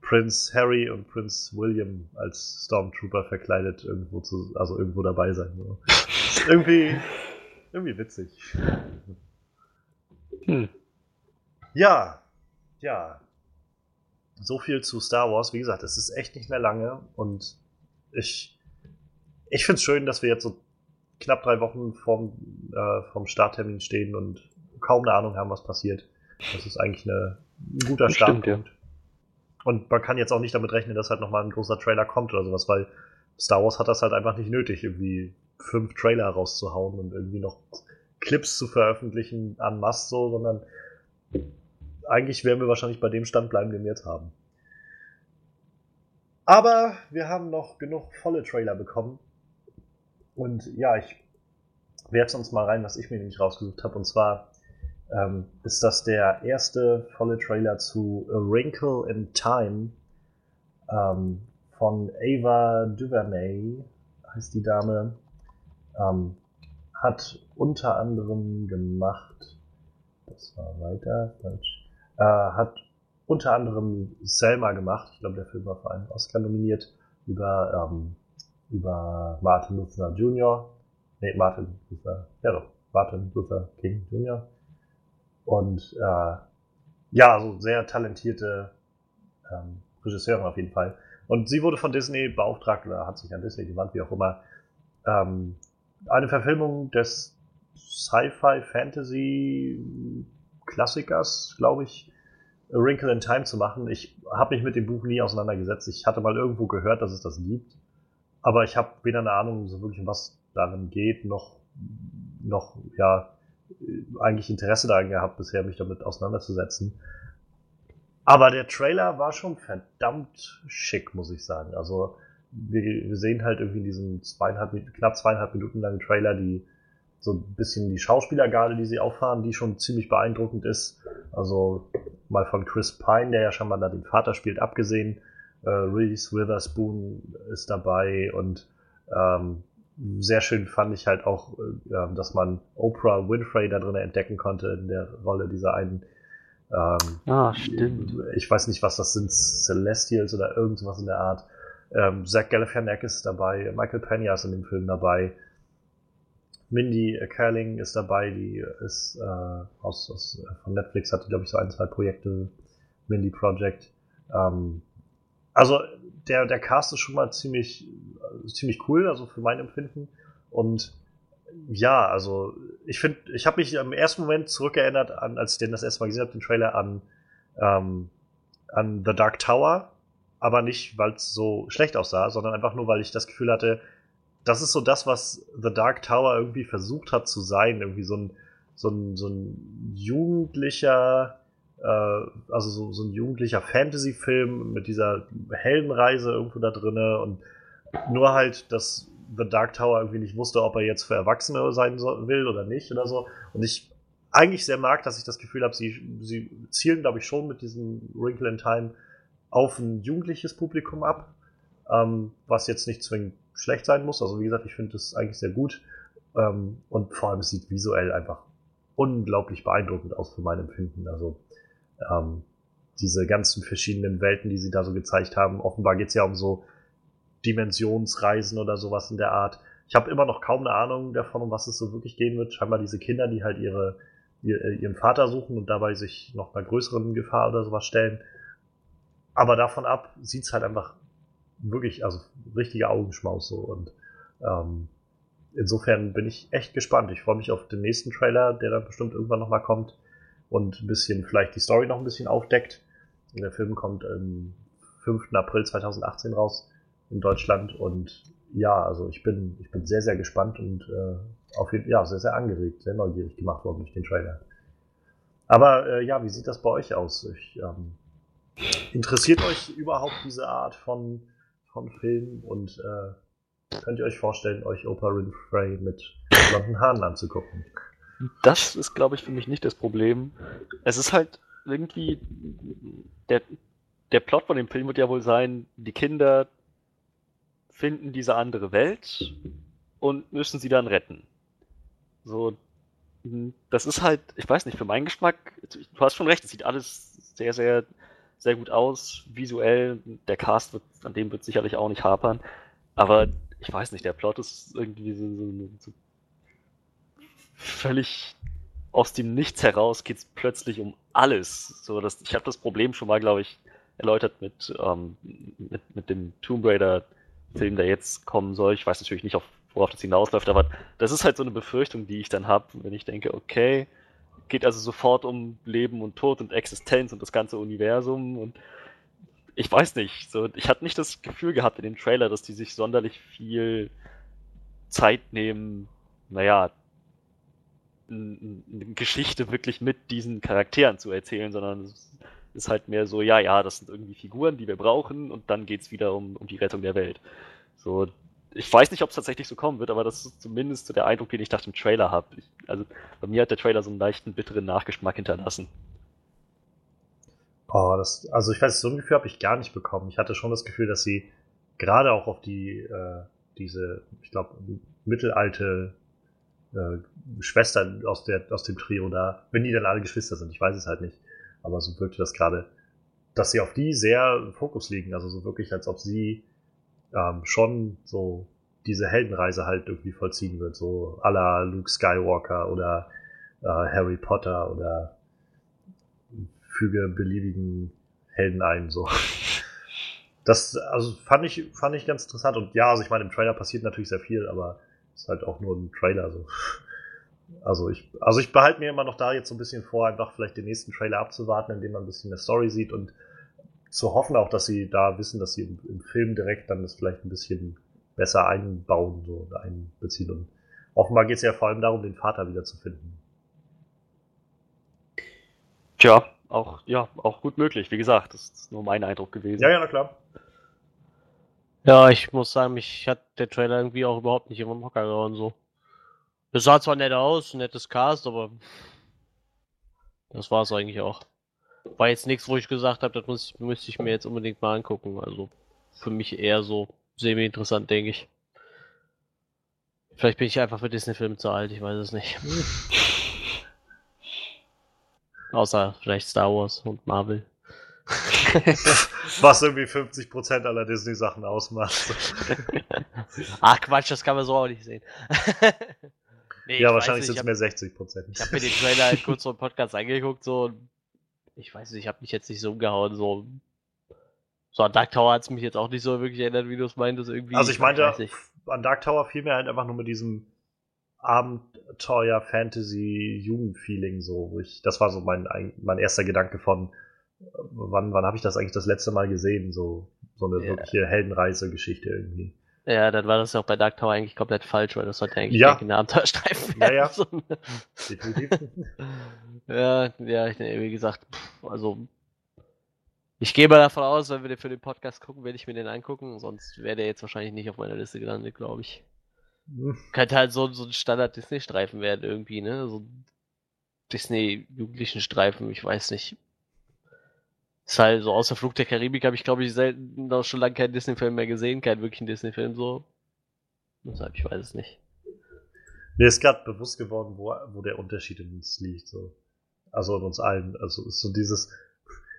Prince Harry und Prince William als Stormtrooper verkleidet irgendwo zu, also irgendwo dabei sein. So. (laughs) Irgendwie, irgendwie witzig. Hm. Ja, ja. So viel zu Star Wars. Wie gesagt, es ist echt nicht mehr lange und ich, ich finde es schön, dass wir jetzt so knapp drei Wochen vom, äh, vom Starttermin stehen und kaum eine Ahnung haben, was passiert. Das ist eigentlich eine, ein guter Das stimmt, Startpunkt. Und man kann jetzt auch nicht damit rechnen, dass halt nochmal ein großer Trailer kommt oder sowas, weil Star Wars hat das halt einfach nicht nötig, irgendwie fünf Trailer rauszuhauen und irgendwie noch Clips zu veröffentlichen an masse so, sondern eigentlich werden wir wahrscheinlich bei dem Stand bleiben, den wir jetzt haben. Aber wir haben noch genug volle Trailer bekommen. Und ja, ich werfe sonst mal rein, was ich mir nämlich rausgesucht habe. Und zwar ähm, ist das der erste volle Trailer zu A Wrinkle in Time ähm, von Ava DuVernay, heißt die Dame. Ähm, hat unter anderem gemacht, das war weiter, falsch, äh, hat unter anderem Selma gemacht. Ich glaube, der Film war für einen Oscar nominiert über, ähm, über Martin Luther Jr. Nee, Martin Luther, ja doch, Martin Luther King Jr. Und äh, ja, also sehr talentierte ähm, Regisseurin auf jeden Fall. Und sie wurde von Disney beauftragt oder hat sich an Disney gewandt, wie auch immer, ähm, eine Verfilmung des Sci-Fi-Fantasy-Klassikers, glaube ich, A Wrinkle in Time zu machen. Ich habe mich mit dem Buch nie auseinandergesetzt. Ich hatte mal irgendwo gehört, dass es das gibt, aber ich habe weder eine Ahnung, so wirklich um was darin geht, noch, noch ja, eigentlich Interesse daran gehabt, bisher mich damit auseinanderzusetzen. Aber der Trailer war schon verdammt schick, muss ich sagen. Also wir, wir sehen halt irgendwie in diesem zweieinhalb, knapp zweieinhalb Minuten langen Trailer die so ein bisschen die Schauspielergarde, die sie auffahren, die schon ziemlich beeindruckend ist. Also mal von Chris Pine, der ja schon mal da den Vater spielt, abgesehen. Äh, Reese Witherspoon ist dabei und ähm, sehr schön fand ich halt auch, äh, dass man Oprah Winfrey da drin entdecken konnte in der Rolle dieser einen ähm, Ah, stimmt. ich weiß nicht, was das sind, Celestials oder irgendwas in der Art. Ähm, Zach Galifianakis ist dabei, Michael Pena ist in dem Film dabei, Mindy Kaling ist dabei, die ist äh, aus, aus von Netflix hatte glaube ich so ein zwei Projekte, Mindy Project. Ähm, also der, der Cast ist schon mal ziemlich, äh, ziemlich cool, also für mein Empfinden. Und ja, also ich finde, ich habe mich im ersten Moment zurückerinnert an, als ich den das erste Mal gesehen habe, den Trailer an, ähm, an The Dark Tower, aber nicht, weil es so schlecht aussah, sondern einfach nur, weil ich das Gefühl hatte, das ist so das, was The Dark Tower irgendwie versucht hat zu sein, irgendwie so ein, so ein, so ein jugendlicher, äh, also so, so ein jugendlicher Fantasy-Film mit dieser Heldenreise irgendwo da drinne und nur halt, dass The Dark Tower irgendwie nicht wusste, ob er jetzt für Erwachsene sein soll, will oder nicht oder so. Und ich eigentlich sehr mag, dass ich das Gefühl habe, sie, sie zielen, glaube ich, schon mit diesem Wrinkle in Time auf ein jugendliches Publikum ab, ähm, was jetzt nicht zwingend schlecht sein muss. Also wie gesagt, ich finde das eigentlich sehr gut. Ähm, und vor allem es sieht visuell einfach unglaublich beeindruckend aus für mein Empfinden. Also ähm, diese ganzen verschiedenen Welten, die sie da so gezeigt haben. Offenbar geht es ja um so Dimensionsreisen oder sowas in der Art. Ich habe immer noch kaum eine Ahnung davon, um was es so wirklich gehen wird. Scheinbar diese Kinder, die halt ihre, ihr, äh, ihren Vater suchen und dabei sich noch einer größeren Gefahr oder sowas stellen. Aber davon ab sieht es halt einfach wirklich, also richtige Augenschmaus so. Und ähm, insofern bin ich echt gespannt. Ich freue mich auf den nächsten Trailer, der dann bestimmt irgendwann nochmal kommt und ein bisschen vielleicht die Story noch ein bisschen aufdeckt. Der Film kommt am 5. April 2018 raus in Deutschland und ja, also ich bin, ich bin sehr, sehr gespannt und äh, auf jeden, ja, sehr, sehr angeregt, sehr neugierig gemacht worden durch den Trailer. Aber äh, ja, wie sieht das bei euch aus? Ich, ähm, interessiert euch überhaupt diese Art von, von Film und äh, könnt ihr euch vorstellen, euch Oprah Winfrey mit blonden Haaren anzugucken? Das ist, glaube ich, für mich nicht das Problem. Es ist halt irgendwie der, der Plot von dem Film wird ja wohl sein, die Kinder finden diese andere Welt und müssen sie dann retten. So, das ist halt, ich weiß nicht, für meinen Geschmack, du hast schon recht, es sieht alles sehr, sehr, sehr gut aus, visuell, der Cast wird, an dem wird sicherlich auch nicht hapern, aber ich weiß nicht, der Plot ist irgendwie so, so, so völlig aus dem Nichts heraus geht es plötzlich um alles. So, dass, ich habe das Problem schon mal, glaube ich, erläutert mit, ähm, mit, mit dem Tomb Raider Film, der jetzt kommen soll. Ich weiß natürlich nicht, auf, worauf das hinausläuft, aber das ist halt so eine Befürchtung, die ich dann habe, wenn ich denke, okay, geht also sofort um Leben und Tod und Existenz und das ganze Universum und ich weiß nicht, so, ich hatte nicht das Gefühl gehabt in dem Trailer, dass die sich sonderlich viel Zeit nehmen, naja, eine Geschichte wirklich mit diesen Charakteren zu erzählen, sondern es ist halt mehr so, ja, ja, das sind irgendwie Figuren, die wir brauchen und dann geht es wieder um, um die Rettung der Welt. So, ich weiß nicht, ob es tatsächlich so kommen wird, aber das ist zumindest so der Eindruck, den ich nach dem Trailer habe. Also bei mir hat der Trailer so einen leichten bitteren Nachgeschmack hinterlassen. Oh, das, also ich weiß, so ein Gefühl habe ich gar nicht bekommen. Ich hatte schon das Gefühl, dass sie gerade auch auf die, äh, diese, ich glaube, mittelalte äh, Schwester aus, der, aus dem Trio da, wenn die dann alle Geschwister sind, ich weiß es halt nicht. Aber so wirkte das gerade, dass sie auf die sehr Fokus liegen. Also so wirklich, als ob sie ähm, schon so diese Heldenreise halt irgendwie vollziehen wird. So à la Luke Skywalker oder äh, Harry Potter oder füge beliebigen Helden ein. So. Das also fand ich, fand ich ganz interessant. Und ja, also ich meine, im Trailer passiert natürlich sehr viel, aber ist halt auch nur ein Trailer. So. Also ich, also ich behalte mir immer noch da jetzt so ein bisschen vor, einfach vielleicht den nächsten Trailer abzuwarten, indem man ein bisschen mehr Story sieht und zu hoffen auch, dass sie da wissen, dass sie im, im Film direkt dann das vielleicht ein bisschen besser einbauen so, oder einbeziehen. Und offenbar geht es ja vor allem darum, den Vater wiederzufinden. Tja, auch, ja, auch gut möglich. Wie gesagt, das ist nur mein Eindruck gewesen. Ja, ja, na klar. Ja, ich muss sagen, mich hat der Trailer irgendwie auch überhaupt nicht im Hocker gehauen so. Es sah zwar nett aus, nettes Cast, aber das war es eigentlich auch. War jetzt nichts, wo ich gesagt habe, das muss, müsste ich mir jetzt unbedingt mal angucken. Also für mich eher so semi-interessant, denke ich. Vielleicht bin ich einfach für Disney-Filme zu alt, ich weiß es nicht. (laughs) Außer vielleicht Star Wars und Marvel. (laughs) (laughs) Was irgendwie 50% aller Disney-Sachen ausmacht. (laughs) Ach Quatsch, das kann man so auch nicht sehen. (laughs) nee, ja, wahrscheinlich sind es mehr 60%. Ich habe mir den Trailer halt kurz so im Podcast angeguckt, so. Ich weiß nicht, ich habe mich jetzt nicht so umgehauen, so. So, an Dark Tower hat es mich jetzt auch nicht so wirklich erinnert, wie du es meintest. Irgendwie, Also ich meinte, an Dark Tower fiel mir halt einfach nur mit diesem Abenteuer, Fantasy, Jugendfeeling so, ich, das war so mein, ein- mein erster Gedanke von, wann, wann habe ich das eigentlich das letzte Mal gesehen, so, so eine Ja. wirkliche Heldenreise-Geschichte irgendwie. Ja, dann war das ja auch bei Dark Tower eigentlich komplett falsch, weil das sollte eigentlich Ja. ja. ein Abenteuerstreifen Ja, werden. ja. (laughs) Definitiv. (laughs) ja, ja, ich, wie gesagt, pff, also ich gehe mal davon aus, wenn wir den für den Podcast gucken, werde ich mir den angucken, sonst wäre der jetzt wahrscheinlich nicht auf meiner Liste gelandet, glaube ich. Hm. Könnte halt so, so ein Standard-Disney-Streifen werden irgendwie, ne? So ein Disney-Jugendlichen-Streifen, ich weiß nicht. Ist halt so, außer Flug der Karibik habe ich, glaube ich, selten noch schon lange keinen Disney-Film mehr gesehen, keinen wirklichen Disney-Film so. Deshalb, ich weiß es nicht. Mir ist gerade bewusst geworden, wo, wo der Unterschied in uns liegt. So. Also in uns allen. Also ist so dieses,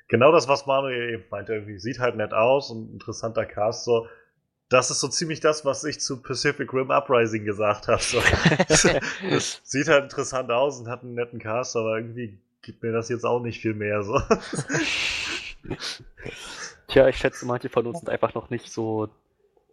genau das, was Manuel eben meinte, irgendwie sieht halt nett aus und interessanter Cast. So. Das ist so ziemlich das, was ich zu Pacific Rim Uprising gesagt habe. So. (laughs) (laughs) sieht halt interessant aus und hat einen netten Cast, aber irgendwie gibt mir das jetzt auch nicht viel mehr. So. (laughs) Tja, ich schätze, manche von uns sind einfach noch nicht so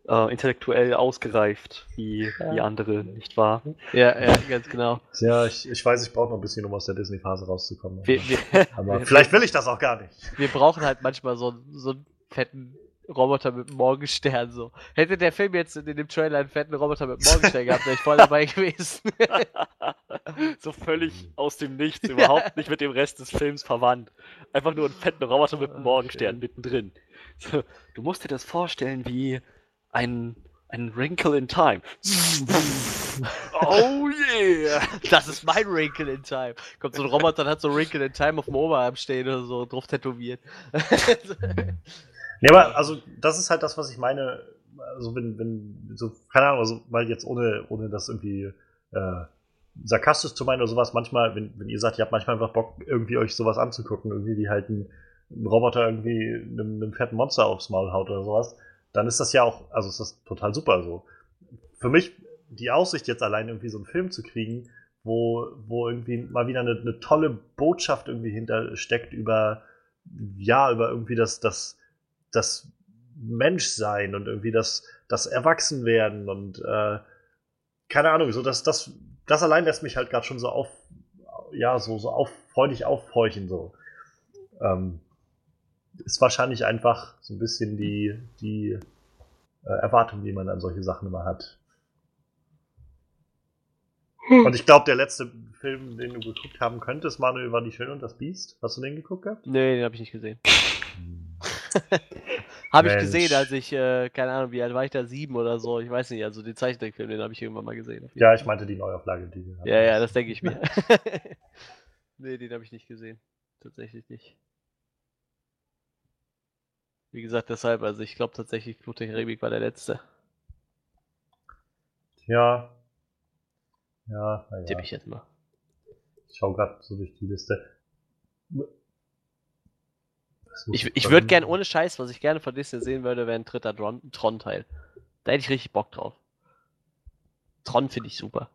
äh, intellektuell ausgereift wie, wie andere, nicht wahr? ja, ja, ganz genau. Tja, ich, ich weiß, ich brauche noch ein bisschen, um aus der Disney-Phase rauszukommen. Wir, wir, aber wir- vielleicht will ich das auch gar nicht. wir brauchen halt manchmal so, so einen fetten Roboter mit Morgenstern. So. Hätte der Film jetzt in dem Trailer einen fetten Roboter mit Morgenstern gehabt, wäre ich voll dabei gewesen. (laughs) so völlig aus dem Nichts, überhaupt nicht mit dem Rest des Films verwandt. Einfach nur einen fetten Roboter mit Morgenstern mittendrin. So, du musst dir das vorstellen wie ein, ein Wrinkle in Time. oh yeah! Das ist mein Wrinkle in Time. Kommt so ein Roboter und hat so Wrinkle in Time auf dem Oberarm stehen oder so drauf tätowiert. Ja, aber also das ist halt das, was ich meine. Also wenn, wenn, so, keine Ahnung, also, weil jetzt ohne, ohne das irgendwie äh, sarkastisch zu meinen oder sowas, manchmal, wenn, wenn ihr sagt, ihr habt manchmal einfach Bock, irgendwie euch sowas anzugucken, irgendwie wie halt ein, ein Roboter irgendwie einem, einem fetten Monster aufs Maul haut oder sowas, dann ist das ja auch, also ist das total super so. Für mich, die Aussicht jetzt allein irgendwie so einen Film zu kriegen, wo, wo irgendwie mal wieder eine, eine tolle Botschaft irgendwie hintersteckt über, ja, über irgendwie das, das, das Menschsein und irgendwie das, das Erwachsenwerden und äh, keine Ahnung, so dass das, das allein lässt mich halt gerade schon so auf, ja, so, so auf, freudig aufhorchen, so. Ähm, ist wahrscheinlich einfach so ein bisschen die, die äh, Erwartung, die man an solche Sachen immer hat. Und ich glaube, der letzte Film, den du geguckt haben könntest, Manuel, war Die Schöne und das Biest. Hast du den geguckt gehabt? nee, den habe ich nicht gesehen. (laughs) Habe ich gesehen, als ich, äh, keine Ahnung, wie alt war ich da? Sieben oder so. Ich weiß nicht, also den Zeichentrickfilm, den habe ich irgendwann mal gesehen. Ja, ich meinte die Neuauflage, die wir. Ja, ja, das denke ich (laughs) mir. (laughs) nee, den habe ich nicht gesehen. Tatsächlich nicht. Wie gesagt, deshalb, also ich glaube tatsächlich, Fluch der Karibik war der letzte. Ja. Ja, naja. Tippe ich jetzt mal. Ich schau gerade so durch die Liste. Ich, ich würde gern, ohne Scheiß, was ich gerne von Disney sehen würde, wäre ein dritter Tron- Tron-Teil. Da hätte ich richtig Bock drauf. Tron finde ich super.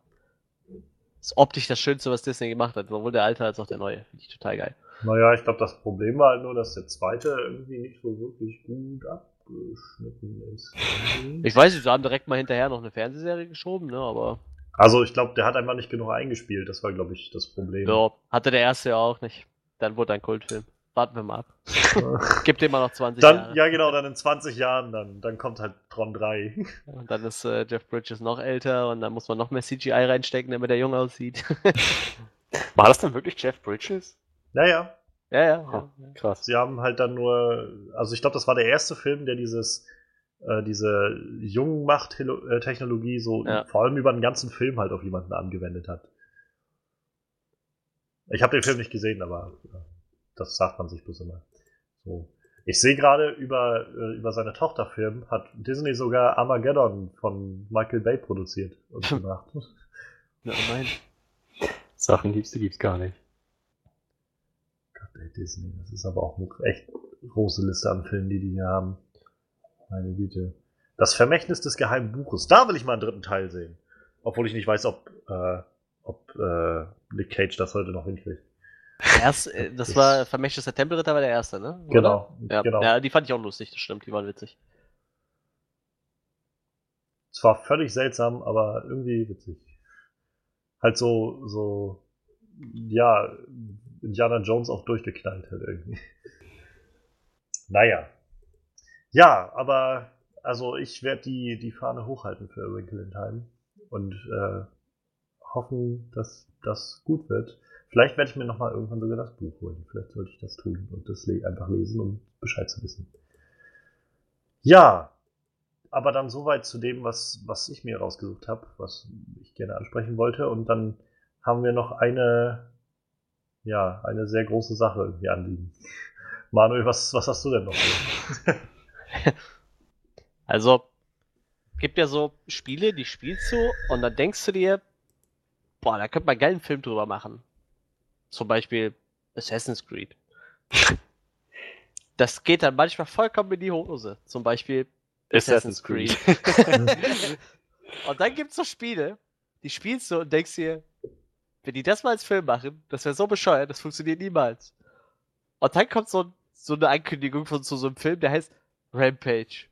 Ist optisch das Schönste, was Disney gemacht hat, sowohl der alte als auch der neue. Finde ich total geil. Naja, ich glaube, das Problem war halt nur, dass der zweite irgendwie nicht so wirklich gut abgeschnitten ist. (laughs) Ich weiß nicht, sie haben direkt mal hinterher noch eine Fernsehserie geschoben, ne, aber Also, ich glaube, der hat einfach nicht genug eingespielt. Das war, glaube ich, das Problem. ja, hatte der erste ja auch nicht. Dann wurde ein Kultfilm. Warten wir mal ab. (laughs) Gib dem mal noch 20 Dann, Jahre. ja, genau, dann in 20 Jahren, dann, dann kommt halt Tron 3. (laughs) Und dann ist äh, Jeff Bridges noch älter und dann muss man noch mehr CGI reinstecken, damit er jung aussieht. (laughs) War das denn wirklich Jeff Bridges? naja, ja, ja. Ah, ja. krass. sie haben halt dann nur, also ich glaube, das war der erste Film, der dieses, äh, diese Jungmacht-Technologie so Ja. vor allem über den ganzen Film halt auf jemanden angewendet hat. Ich habe den Film nicht gesehen, aber äh, das sagt man sich bloß immer. So. Ich sehe gerade über, äh, über seine Tochterfilm hat Disney sogar Armageddon von Michael Bay produziert und gemacht. (laughs) Ja, mein. Sachen gibt's, die gibt's gar nicht. Gott, ey, Disney, das ist aber auch eine echt große Liste an Filmen, die die hier haben. Meine Güte. Das Vermächtnis des geheimen Buches. Da will ich mal einen dritten Teil sehen. Obwohl ich nicht weiß, ob, äh, ob äh, Nick Cage das heute noch hinkriegt. Erst, äh, das war Vermächtnis Tempelritter war der erste, ne? Genau, Ja, genau. ja, die fand ich auch lustig, das stimmt, die waren witzig. Es war völlig seltsam, aber irgendwie witzig. Halt so, so, ja, Indiana Jones auch durchgeknallt halt irgendwie. Naja. Ja, aber, also ich werde die, die Fahne hochhalten für Wrinkle in Time und äh, hoffen, dass das gut wird. Vielleicht werde ich mir nochmal irgendwann sogar das Buch holen. Vielleicht sollte ich das tun und das einfach lesen, um Bescheid zu wissen. Ja, aber dann soweit zu dem, was, was ich mir rausgesucht habe, was ich gerne ansprechen wollte. Und dann haben wir noch eine, ja, eine sehr große Sache irgendwie anliegen. (laughs) Manuel, was, was hast du denn noch? (laughs) Also, gibt ja so Spiele, die spielst du und dann denkst du dir, boah, da könnte man einen geilen Film drüber machen. Zum Beispiel Assassin's Creed. Das geht dann manchmal vollkommen in die Hose. Zum Beispiel Assassin's Creed. (laughs) und dann gibt's so Spiele, die spielst du und denkst dir, wenn die das mal als Film machen, das wäre so bescheuert, das funktioniert niemals. Und dann kommt so, so eine Ankündigung von so, so einem Film, der heißt Rampage.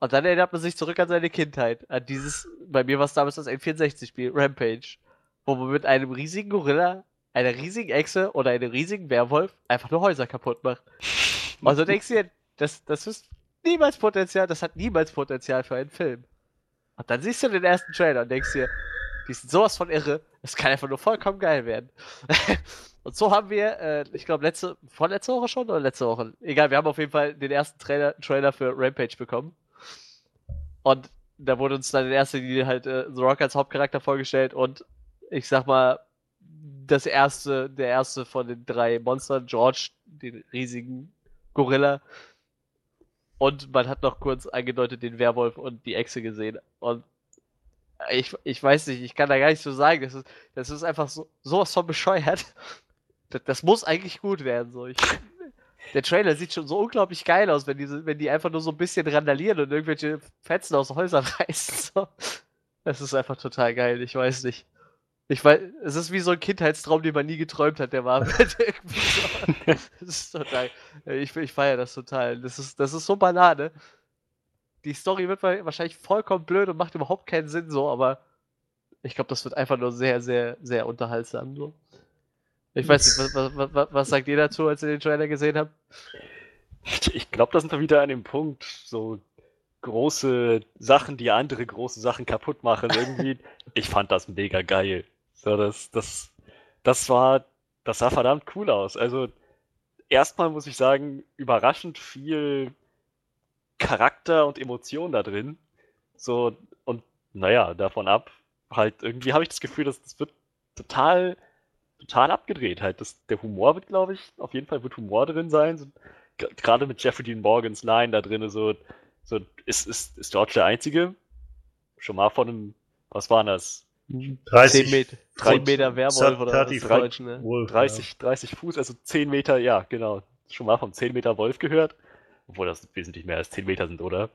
Und dann erinnert man sich zurück an seine Kindheit, an dieses, bei mir war es damals das N64-Spiel, Rampage, wo man mit einem riesigen Gorilla, einer riesigen Echse oder einem riesigen Werwolf einfach nur Häuser kaputt macht. Und (laughs) so denkst du dir, das, das ist niemals Potenzial, das hat niemals Potenzial für einen Film. Und dann siehst du den ersten Trailer und denkst dir, die sind sowas von irre, das kann einfach nur vollkommen geil werden. (laughs) und so haben wir, äh, ich glaube, letzte, vorletzte Woche schon oder letzte Woche? Egal, wir haben auf jeden Fall den ersten Trailer, Trailer für Rampage bekommen. Und da wurde uns dann in erster Linie halt äh, The Rock als Hauptcharakter vorgestellt und ich sag mal, das erste, der erste von den drei Monstern, George, den riesigen Gorilla. Und man hat noch kurz angedeutet den Werwolf und die Echse gesehen. Und ich, ich weiß nicht, ich kann da gar nicht so sagen. Das ist, das ist einfach so, sowas von bescheuert. Das, das muss eigentlich gut werden. So. Ich, der Trailer sieht schon so unglaublich geil aus, wenn die, wenn die einfach nur so ein bisschen randalieren und irgendwelche Fetzen aus Häusern (laughs) reißen. So. Das ist einfach total geil, ich weiß nicht. Ich weiß, es ist wie so ein Kindheitstraum, den man nie geträumt hat, der war (laughs) irgendwie so. (laughs) Total. Ich, ich feiere das total. Das ist, das ist so Banane. Die Story wird wa- wahrscheinlich vollkommen blöd und macht überhaupt keinen Sinn so, aber ich glaube, das wird einfach nur sehr, sehr, sehr unterhaltsam so. Ich weiß nicht, was, was, was, was sagt ihr dazu, als ihr den Trailer gesehen habt? Ich glaube, da sind wir wieder an dem Punkt, so große Sachen, die andere große Sachen kaputt machen. Irgendwie, ich fand das mega geil. So, das, das, das war, das sah verdammt cool aus. Also, erstmal muss ich sagen, überraschend viel Charakter und Emotion da drin. So, und naja, davon ab, halt, irgendwie habe ich das Gefühl, dass das wird total, total abgedreht. Halt, das, der Humor wird, glaube ich, auf jeden Fall wird Humor drin sein. So, Gerade mit Jeffrey Dean Morgans Line da drin, so, so ist, ist, ist George der Einzige? Schon mal von einem, was war das? 30 10 Meter, drei- 10 Meter Werwolf oder was 30 ist Deutsch, ne? Wolf, 30, 30 Fuß, also 10 Meter, ja, genau. Schon mal vom 10 Meter Wolf gehört. Obwohl das wesentlich mehr als 10 Meter sind, oder?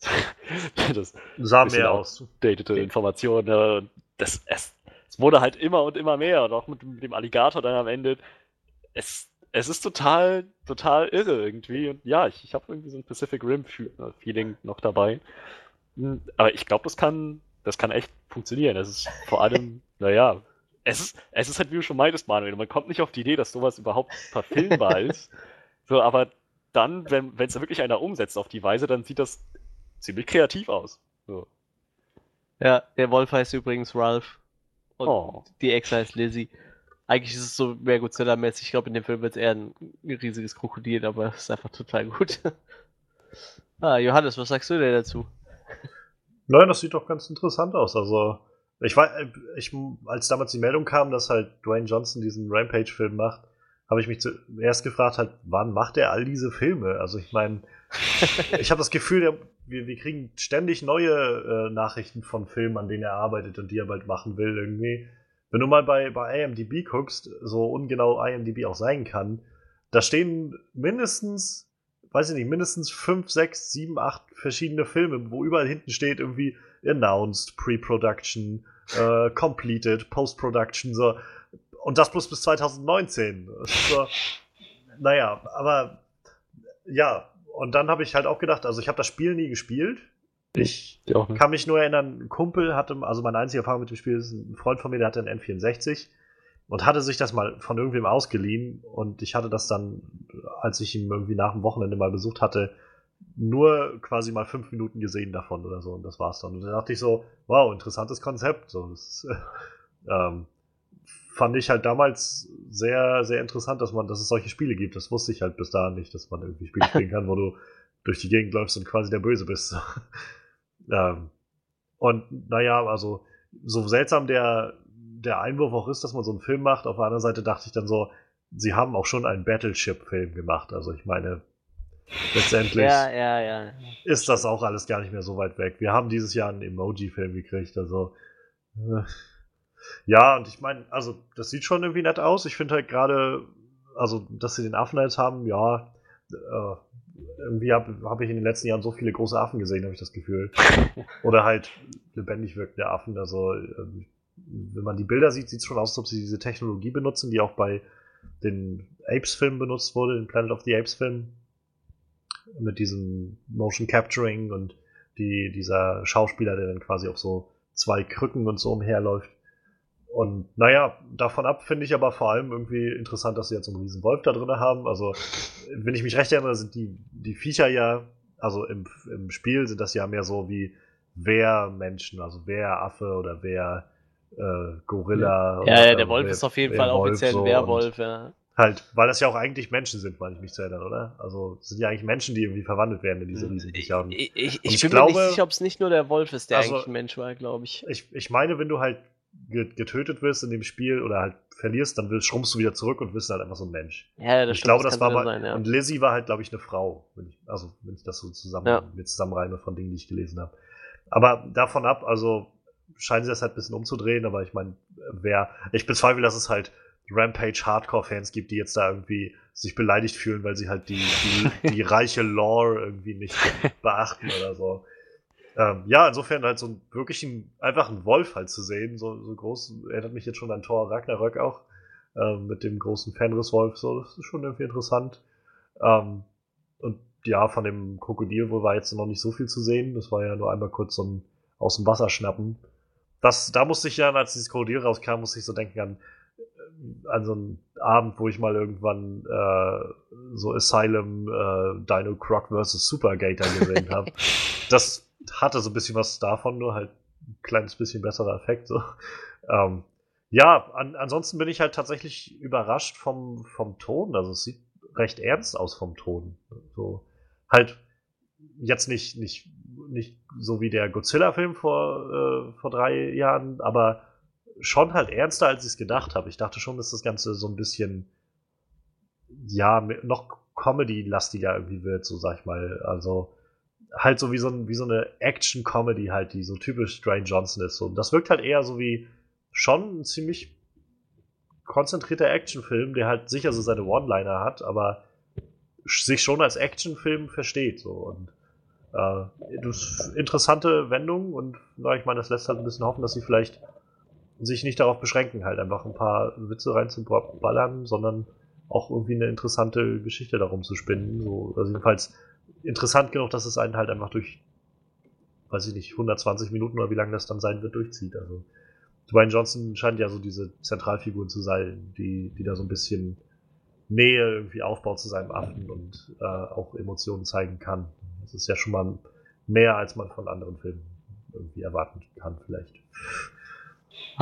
(laughs) das Ja. Sah mehr aus. datete Informationen. äh, Das, es, es wurde halt immer und immer mehr. Und auch mit, dem- dem Alligator dann am Ende. Es, es ist total, total irre irgendwie. Und ja, ich, ich habe irgendwie so ein Pacific Rim Fü- Feeling noch dabei. Hm, Aber ich glaube, das kann, das kann echt funktionieren. Es ist vor allem, (laughs) naja, es ist, es ist halt, wie du schon meintest, Manuel, man kommt nicht auf die Idee, dass sowas überhaupt verfilmbar (laughs) ist. So, aber dann, wenn es da wirklich einer umsetzt auf die Weise, dann sieht das ziemlich kreativ aus. So. Ja, der Wolf heißt übrigens Ralph. Und Oh. die Ex heißt Lizzie. Eigentlich ist es so mehr Godzilla-mäßig. Ich glaube, in dem Film wird es eher ein riesiges Krokodil, aber es ist einfach total gut. (laughs) ah, Johannes, was sagst du denn dazu? Nein, das sieht doch ganz interessant aus. Also, ich war, ich, als damals die Meldung kam, dass halt Dwayne Johnson diesen Rampage-Film macht, habe ich mich zuerst gefragt, halt, wann macht er all diese Filme? Also, ich meine, (laughs) ich habe das Gefühl, der, wir, wir kriegen ständig neue äh, Nachrichten von Filmen, an denen er arbeitet und die er bald machen will, irgendwie. Wenn du mal bei, bei IMDb guckst, so ungenau IMDb auch sein kann, da stehen mindestens, weiß ich nicht, mindestens fünf, sechs, sieben, acht verschiedene Filme, wo überall hinten steht irgendwie announced, pre-production, äh, completed, post-production, so. und das bloß bis 2019. So, naja, aber ja, und dann habe ich halt auch gedacht, also ich habe das Spiel nie gespielt. Ich kann mich nur erinnern, ein Kumpel hatte, also meine einzige Erfahrung mit dem Spiel ist ein Freund von mir, der hatte einen N64 und hatte sich das mal von irgendwem ausgeliehen und ich hatte das dann, als ich ihn irgendwie nach dem Wochenende mal besucht hatte, nur quasi mal fünf Minuten gesehen davon oder so und das war's dann. Und da dachte ich so, wow, interessantes Konzept. So, das, (laughs) ähm, fand ich halt damals sehr, sehr interessant, dass man, dass es solche Spiele gibt. Das wusste ich halt bis dahin nicht, dass man irgendwie Spiele spielen kann, wo du (laughs) durch die Gegend läufst und quasi der Böse bist. (laughs) ähm, und naja, also so seltsam der, der Einwurf auch ist, dass man so einen Film macht, auf der anderen Seite dachte ich dann so, sie haben auch schon einen Battleship-Film gemacht. Also ich meine, letztendlich Ja, ja, ja. ist das auch alles gar nicht mehr so weit weg. Wir haben dieses Jahr einen Emoji-Film gekriegt, also äh, ja, und ich meine, also das sieht schon irgendwie nett aus. Ich finde halt gerade, also dass sie den Affen jetzt haben, ja, äh, irgendwie habe hab ich in den letzten Jahren so viele große Affen gesehen, habe ich das Gefühl. (laughs) Oder halt lebendig wirkende Affen. Also ähm, wenn man die Bilder sieht, sieht es schon aus, als ob sie diese Technologie benutzen, die auch bei den Apes-Filmen benutzt wurde, den Planet of the Apes-Filmen. Mit diesem Motion Capturing und die, dieser Schauspieler, der dann quasi auf so zwei Krücken und so umherläuft. Und naja, davon ab finde ich aber vor allem irgendwie interessant, dass sie jetzt so einen riesen Wolf da drin haben. Also, (laughs) wenn ich mich recht erinnere, sind die, die Viecher ja, also im, im Spiel sind das ja mehr so wie Wehrmenschen, also Wehraffe oder Wehr äh, Gorilla. Ja, oder ja, der Wolf ist auf jeden Fall offiziell so ein Werwolf, ja. Halt, weil das ja auch eigentlich Menschen sind, meine ich mich zu erinnern, oder? Also es sind ja eigentlich Menschen, die irgendwie verwandelt werden in diese Riesenviecher. Und Ich, ich, Und ich ich bin glaube- mir nicht sicher, ob es nicht nur der Wolf ist, der Also- eigentlich ein Mensch war, glaube ich. ich, ich meine, wenn du halt ge- getötet wirst in dem Spiel oder halt verlierst, dann willst, schrumpfst du wieder zurück und bist halt einfach so ein Mensch. Ja, das ich stimmt, glaube, das kann war sein, ja. und Lizzie war halt, glaube ich, eine Frau, wenn ich, also wenn ich das so zusammen Ja. mit zusammenreime von Dingen, die ich gelesen habe. Aber davon ab, also scheinen sie das halt ein bisschen umzudrehen, aber ich meine, wer, ich bezweifle, dass es halt Rampage Hardcore-Fans gibt, die jetzt da irgendwie sich beleidigt fühlen, weil sie halt die, die, (laughs) die reiche Lore irgendwie nicht beachten oder so. Ähm, ja, insofern halt so einen wirklichen, einfach einen Wolf halt zu sehen, so, so groß, erinnert mich jetzt schon an Thor Ragnarök auch, ähm, mit dem großen Fenriswolf, so, das ist schon irgendwie interessant. Ähm, und ja, von dem Krokodil wohl war jetzt noch nicht so viel zu sehen, das war ja nur einmal kurz so ein aus dem Wasser schnappen. Das, da musste ich ja, als dieses Krokodil rauskam, musste ich so denken an, äh, an so einen Abend, wo ich mal irgendwann äh, so Asylum äh, Dino Croc vs. Supergator gesehen habe. (laughs) das hatte so ein bisschen was davon, nur halt ein kleines bisschen besserer Effekt. So. Ähm, ja, an, ansonsten bin ich halt tatsächlich überrascht vom, vom Ton. Also es sieht recht ernst aus vom Ton. So halt jetzt nicht, nicht, nicht so wie der Godzilla-Film vor, äh, vor drei Jahren, aber schon halt ernster, als ich es gedacht habe. Ich dachte schon, dass das Ganze so ein bisschen, ja, noch Comedy-lastiger irgendwie wird, so sag ich mal. Also halt so wie so, ein, wie so eine Action-Comedy halt, die so typisch Dwayne Johnson ist. Und das wirkt halt eher so wie schon ein ziemlich konzentrierter Actionfilm, der halt sicher so seine One-Liner hat, aber sich schon als Actionfilm versteht. So. Und äh, interessante Wendung und na, ich meine, das lässt halt ein bisschen hoffen, dass sie vielleicht sich nicht darauf beschränken, halt einfach ein paar Witze reinzuballern, sondern auch irgendwie eine interessante Geschichte darum zu spinnen. So, also jedenfalls interessant genug, dass es einen halt einfach durch, weiß ich nicht, 120 Minuten oder wie lange das dann sein wird, durchzieht. Also Dwayne Johnson scheint ja so diese Zentralfigur zu sein, die, die da so ein bisschen Nähe irgendwie aufbaut zu seinem Affen und äh, auch Emotionen zeigen kann. Das ist ja schon mal mehr, als man von anderen Filmen irgendwie erwarten kann, vielleicht.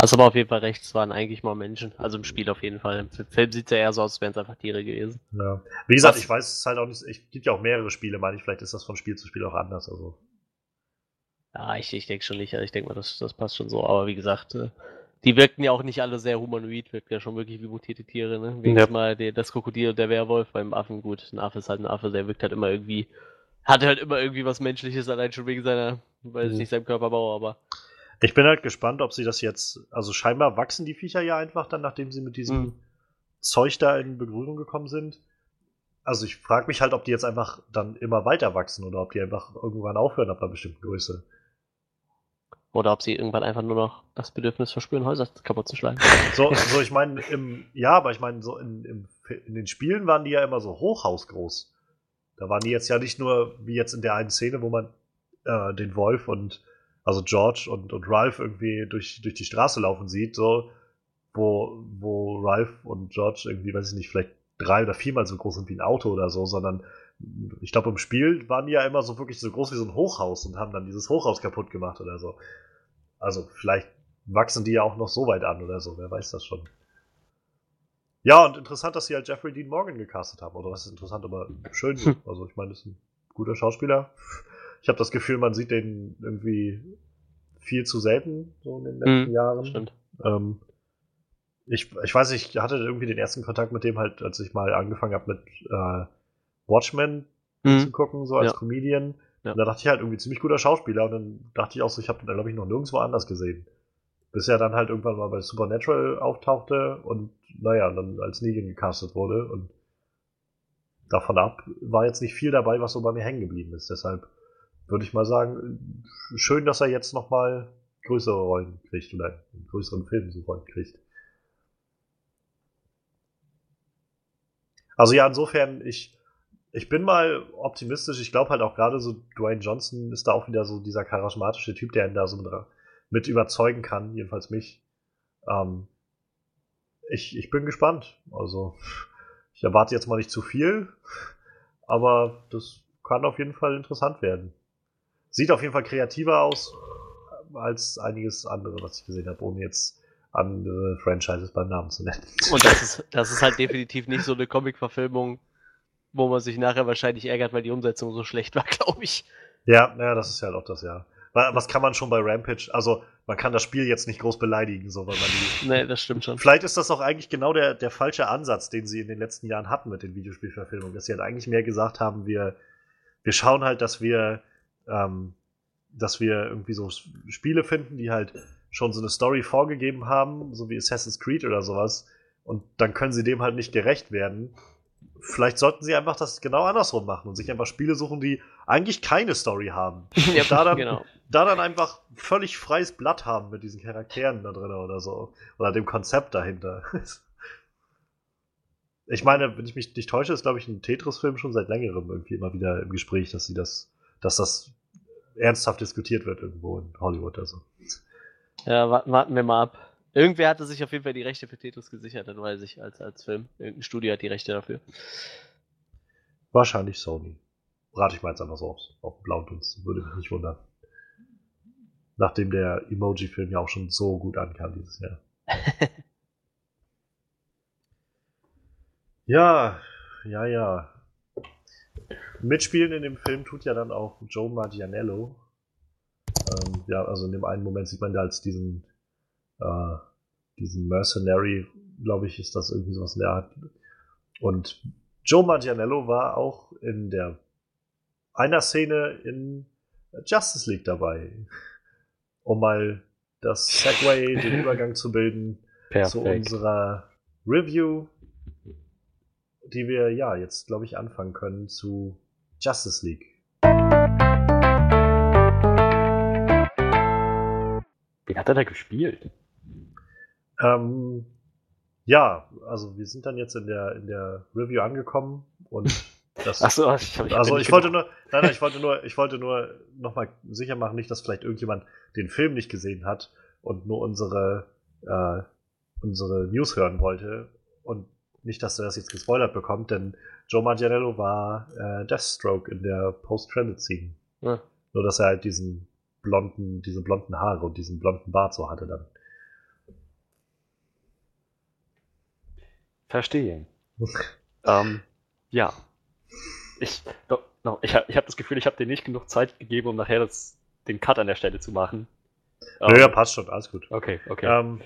Hast aber auf jeden Fall recht, es waren eigentlich mal Menschen. Also im Spiel auf jeden Fall. Im Film sieht es ja eher so aus, als wären es einfach Tiere gewesen. Ja. Wie gesagt, Was- ich weiß es halt auch nicht, es gibt ja auch mehrere Spiele, meine ich, vielleicht ist das von Spiel zu Spiel auch anders. Also. Ja, ich, ich denke schon nicht. Also ich denke mal, das, das passt schon so. Aber wie gesagt, äh, die wirkten ja auch nicht alle sehr humanoid, wirkten ja schon wirklich wie mutierte Tiere. Ne? Wenigstens Ja. mal die, das Krokodil und der Werwolf beim Affen. Gut, ein Affe ist halt ein Affe, der wirkt halt immer irgendwie, hat halt immer irgendwie was Menschliches, allein schon wegen seiner, weiß ich Mhm. nicht, seinem Körperbau, aber Ich bin halt gespannt, ob sie das jetzt, also scheinbar wachsen die Viecher ja einfach dann, nachdem sie mit diesem Mhm. Zeug da in Berührung gekommen sind. Also ich frage mich halt, ob die jetzt einfach dann immer weiter wachsen oder ob die einfach irgendwann aufhören ab einer bestimmten Größe. Oder ob sie irgendwann einfach nur noch das Bedürfnis verspüren, Häuser kaputt zu schlagen. (laughs) So, so ich meine, im, ja, aber ich meine, so in, im, in den Spielen waren die ja immer so hochhausgroß. Da waren die jetzt ja nicht nur wie jetzt in der einen Szene, wo man äh, den Wolf und also George und, und Ralph irgendwie durch, durch die Straße laufen sieht, so, wo, wo Ralph und George irgendwie, weiß ich nicht, vielleicht drei oder viermal so groß sind wie ein Auto oder so, sondern ich glaube, im Spiel waren die ja immer so wirklich so groß wie so ein Hochhaus und haben dann dieses Hochhaus kaputt gemacht oder so. Also vielleicht wachsen die ja auch noch so weit an oder so, wer weiß das schon. Ja, und interessant, dass sie halt Jeffrey Dean Morgan gecastet haben. Oder was ist interessant, aber schön. Hm. Also ich meine, das ist ein guter Schauspieler. Ich habe das Gefühl, man sieht den irgendwie viel zu selten so in den letzten hm, Jahren. Stimmt. Ähm, ich, ich weiß, ich hatte irgendwie den ersten Kontakt mit dem halt, als ich mal angefangen habe mit äh, Watchmen mhm. zu gucken, so als ja. Comedian. Ja. Und da dachte ich halt irgendwie ziemlich guter Schauspieler und dann dachte ich auch so, ich habe den, glaube ich, noch nirgendwo anders gesehen. Bis er dann halt irgendwann mal bei Supernatural auftauchte und naja, dann als Negan gecastet wurde und davon ab war jetzt nicht viel dabei, was so bei mir hängen geblieben ist. Deshalb würde ich mal sagen, schön, dass er jetzt nochmal größere Rollen kriegt oder in größeren Filmen so Rollen kriegt. Also ja, insofern, ich, ich bin mal optimistisch. Ich glaube halt auch gerade so, Dwayne Johnson ist da auch wieder so dieser charismatische Typ, der ihn da so mit, mit überzeugen kann, jedenfalls mich. Ähm, ich, ich bin gespannt. Also, (laughs) ich erwarte jetzt mal nicht zu viel, aber das kann auf jeden Fall interessant werden. Sieht auf jeden Fall kreativer aus als einiges andere, was ich gesehen habe, ohne jetzt andere Franchises beim Namen zu nennen. Und das ist, das ist halt definitiv nicht so eine Comic-Verfilmung, wo man sich nachher wahrscheinlich ärgert, weil die Umsetzung so schlecht war, (laughs) glaube ich. Ja, naja, das ist ja halt auch das, ja. Was kann man schon bei Rampage? Also, man kann das Spiel jetzt nicht groß beleidigen, so weil man die. (laughs) nee, das stimmt schon. Vielleicht ist das auch eigentlich genau der, der falsche Ansatz, den sie in den letzten Jahren hatten mit den Videospielverfilmungen. Dass sie halt eigentlich mehr gesagt haben, wir, wir schauen halt, dass wir, ähm, dass wir irgendwie so Spiele finden, die halt schon so eine Story vorgegeben haben, so wie Assassin's Creed oder sowas. Und dann können sie dem halt nicht gerecht werden vielleicht sollten sie einfach das genau andersrum machen und sich einfach Spiele suchen, die eigentlich keine Story haben. (laughs) ja, da, dann, genau. da dann einfach völlig freies Blatt haben mit diesen Charakteren da drin oder so. Oder dem Konzept dahinter. (laughs) ich meine, wenn ich mich nicht täusche, ist, glaube ich, ein Tetris-Film schon seit längerem irgendwie immer wieder im Gespräch, dass sie das, dass das ernsthaft diskutiert wird irgendwo in Hollywood. Also. Ja, warten wir mal ab. Irgendwer hatte sich auf jeden Fall die Rechte für Tetris gesichert, dann weiß ich, als, als Film. Irgendein Studio hat die Rechte dafür. Wahrscheinlich Sony. Rate ich mal jetzt einfach so auf, auf den blauen Dunst. Würde mich nicht wundern. Nachdem der Emoji-Film ja auch schon so gut ankam dieses Jahr. (laughs) ja, ja, ja. Mitspielen in dem Film tut ja dann auch Joe Margianello. Ähm, ja, also in dem einen Moment sieht man da als diesen äh, diesen Mercenary, glaube ich, ist das irgendwie sowas in der Art. Und Joe Manganiello war auch in der einer Szene in Justice League dabei, um mal das Segway, (laughs) den Übergang zu bilden Perfekt. zu unserer Review, die wir ja jetzt, glaube ich, anfangen können zu Justice League. Wen hat er da gespielt? Ähm, ja, also wir sind dann jetzt in der, in der Review angekommen und (laughs) das. Ach so, ich, hab, ich also ich wollte nur, nein, nein, ich wollte nur, ich wollte nur nochmal sicher machen, nicht, dass vielleicht irgendjemand den Film nicht gesehen hat und nur unsere, äh, unsere News hören wollte und nicht, dass er das jetzt gespoilert bekommt, denn Joe Manganiello war äh, Deathstroke in der Post-Credit-Scene. Ja. Nur, dass er halt diesen blonden, diese blonden Haare und diesen blonden Bart so hatte dann. Verstehe. (laughs) ähm, ja. Ich, no, no, ich, ich habe das Gefühl, ich habe dir nicht genug Zeit gegeben, um nachher das, den Cut an der Stelle zu machen. Ähm, ja, passt schon, alles gut. Okay, okay. Ähm,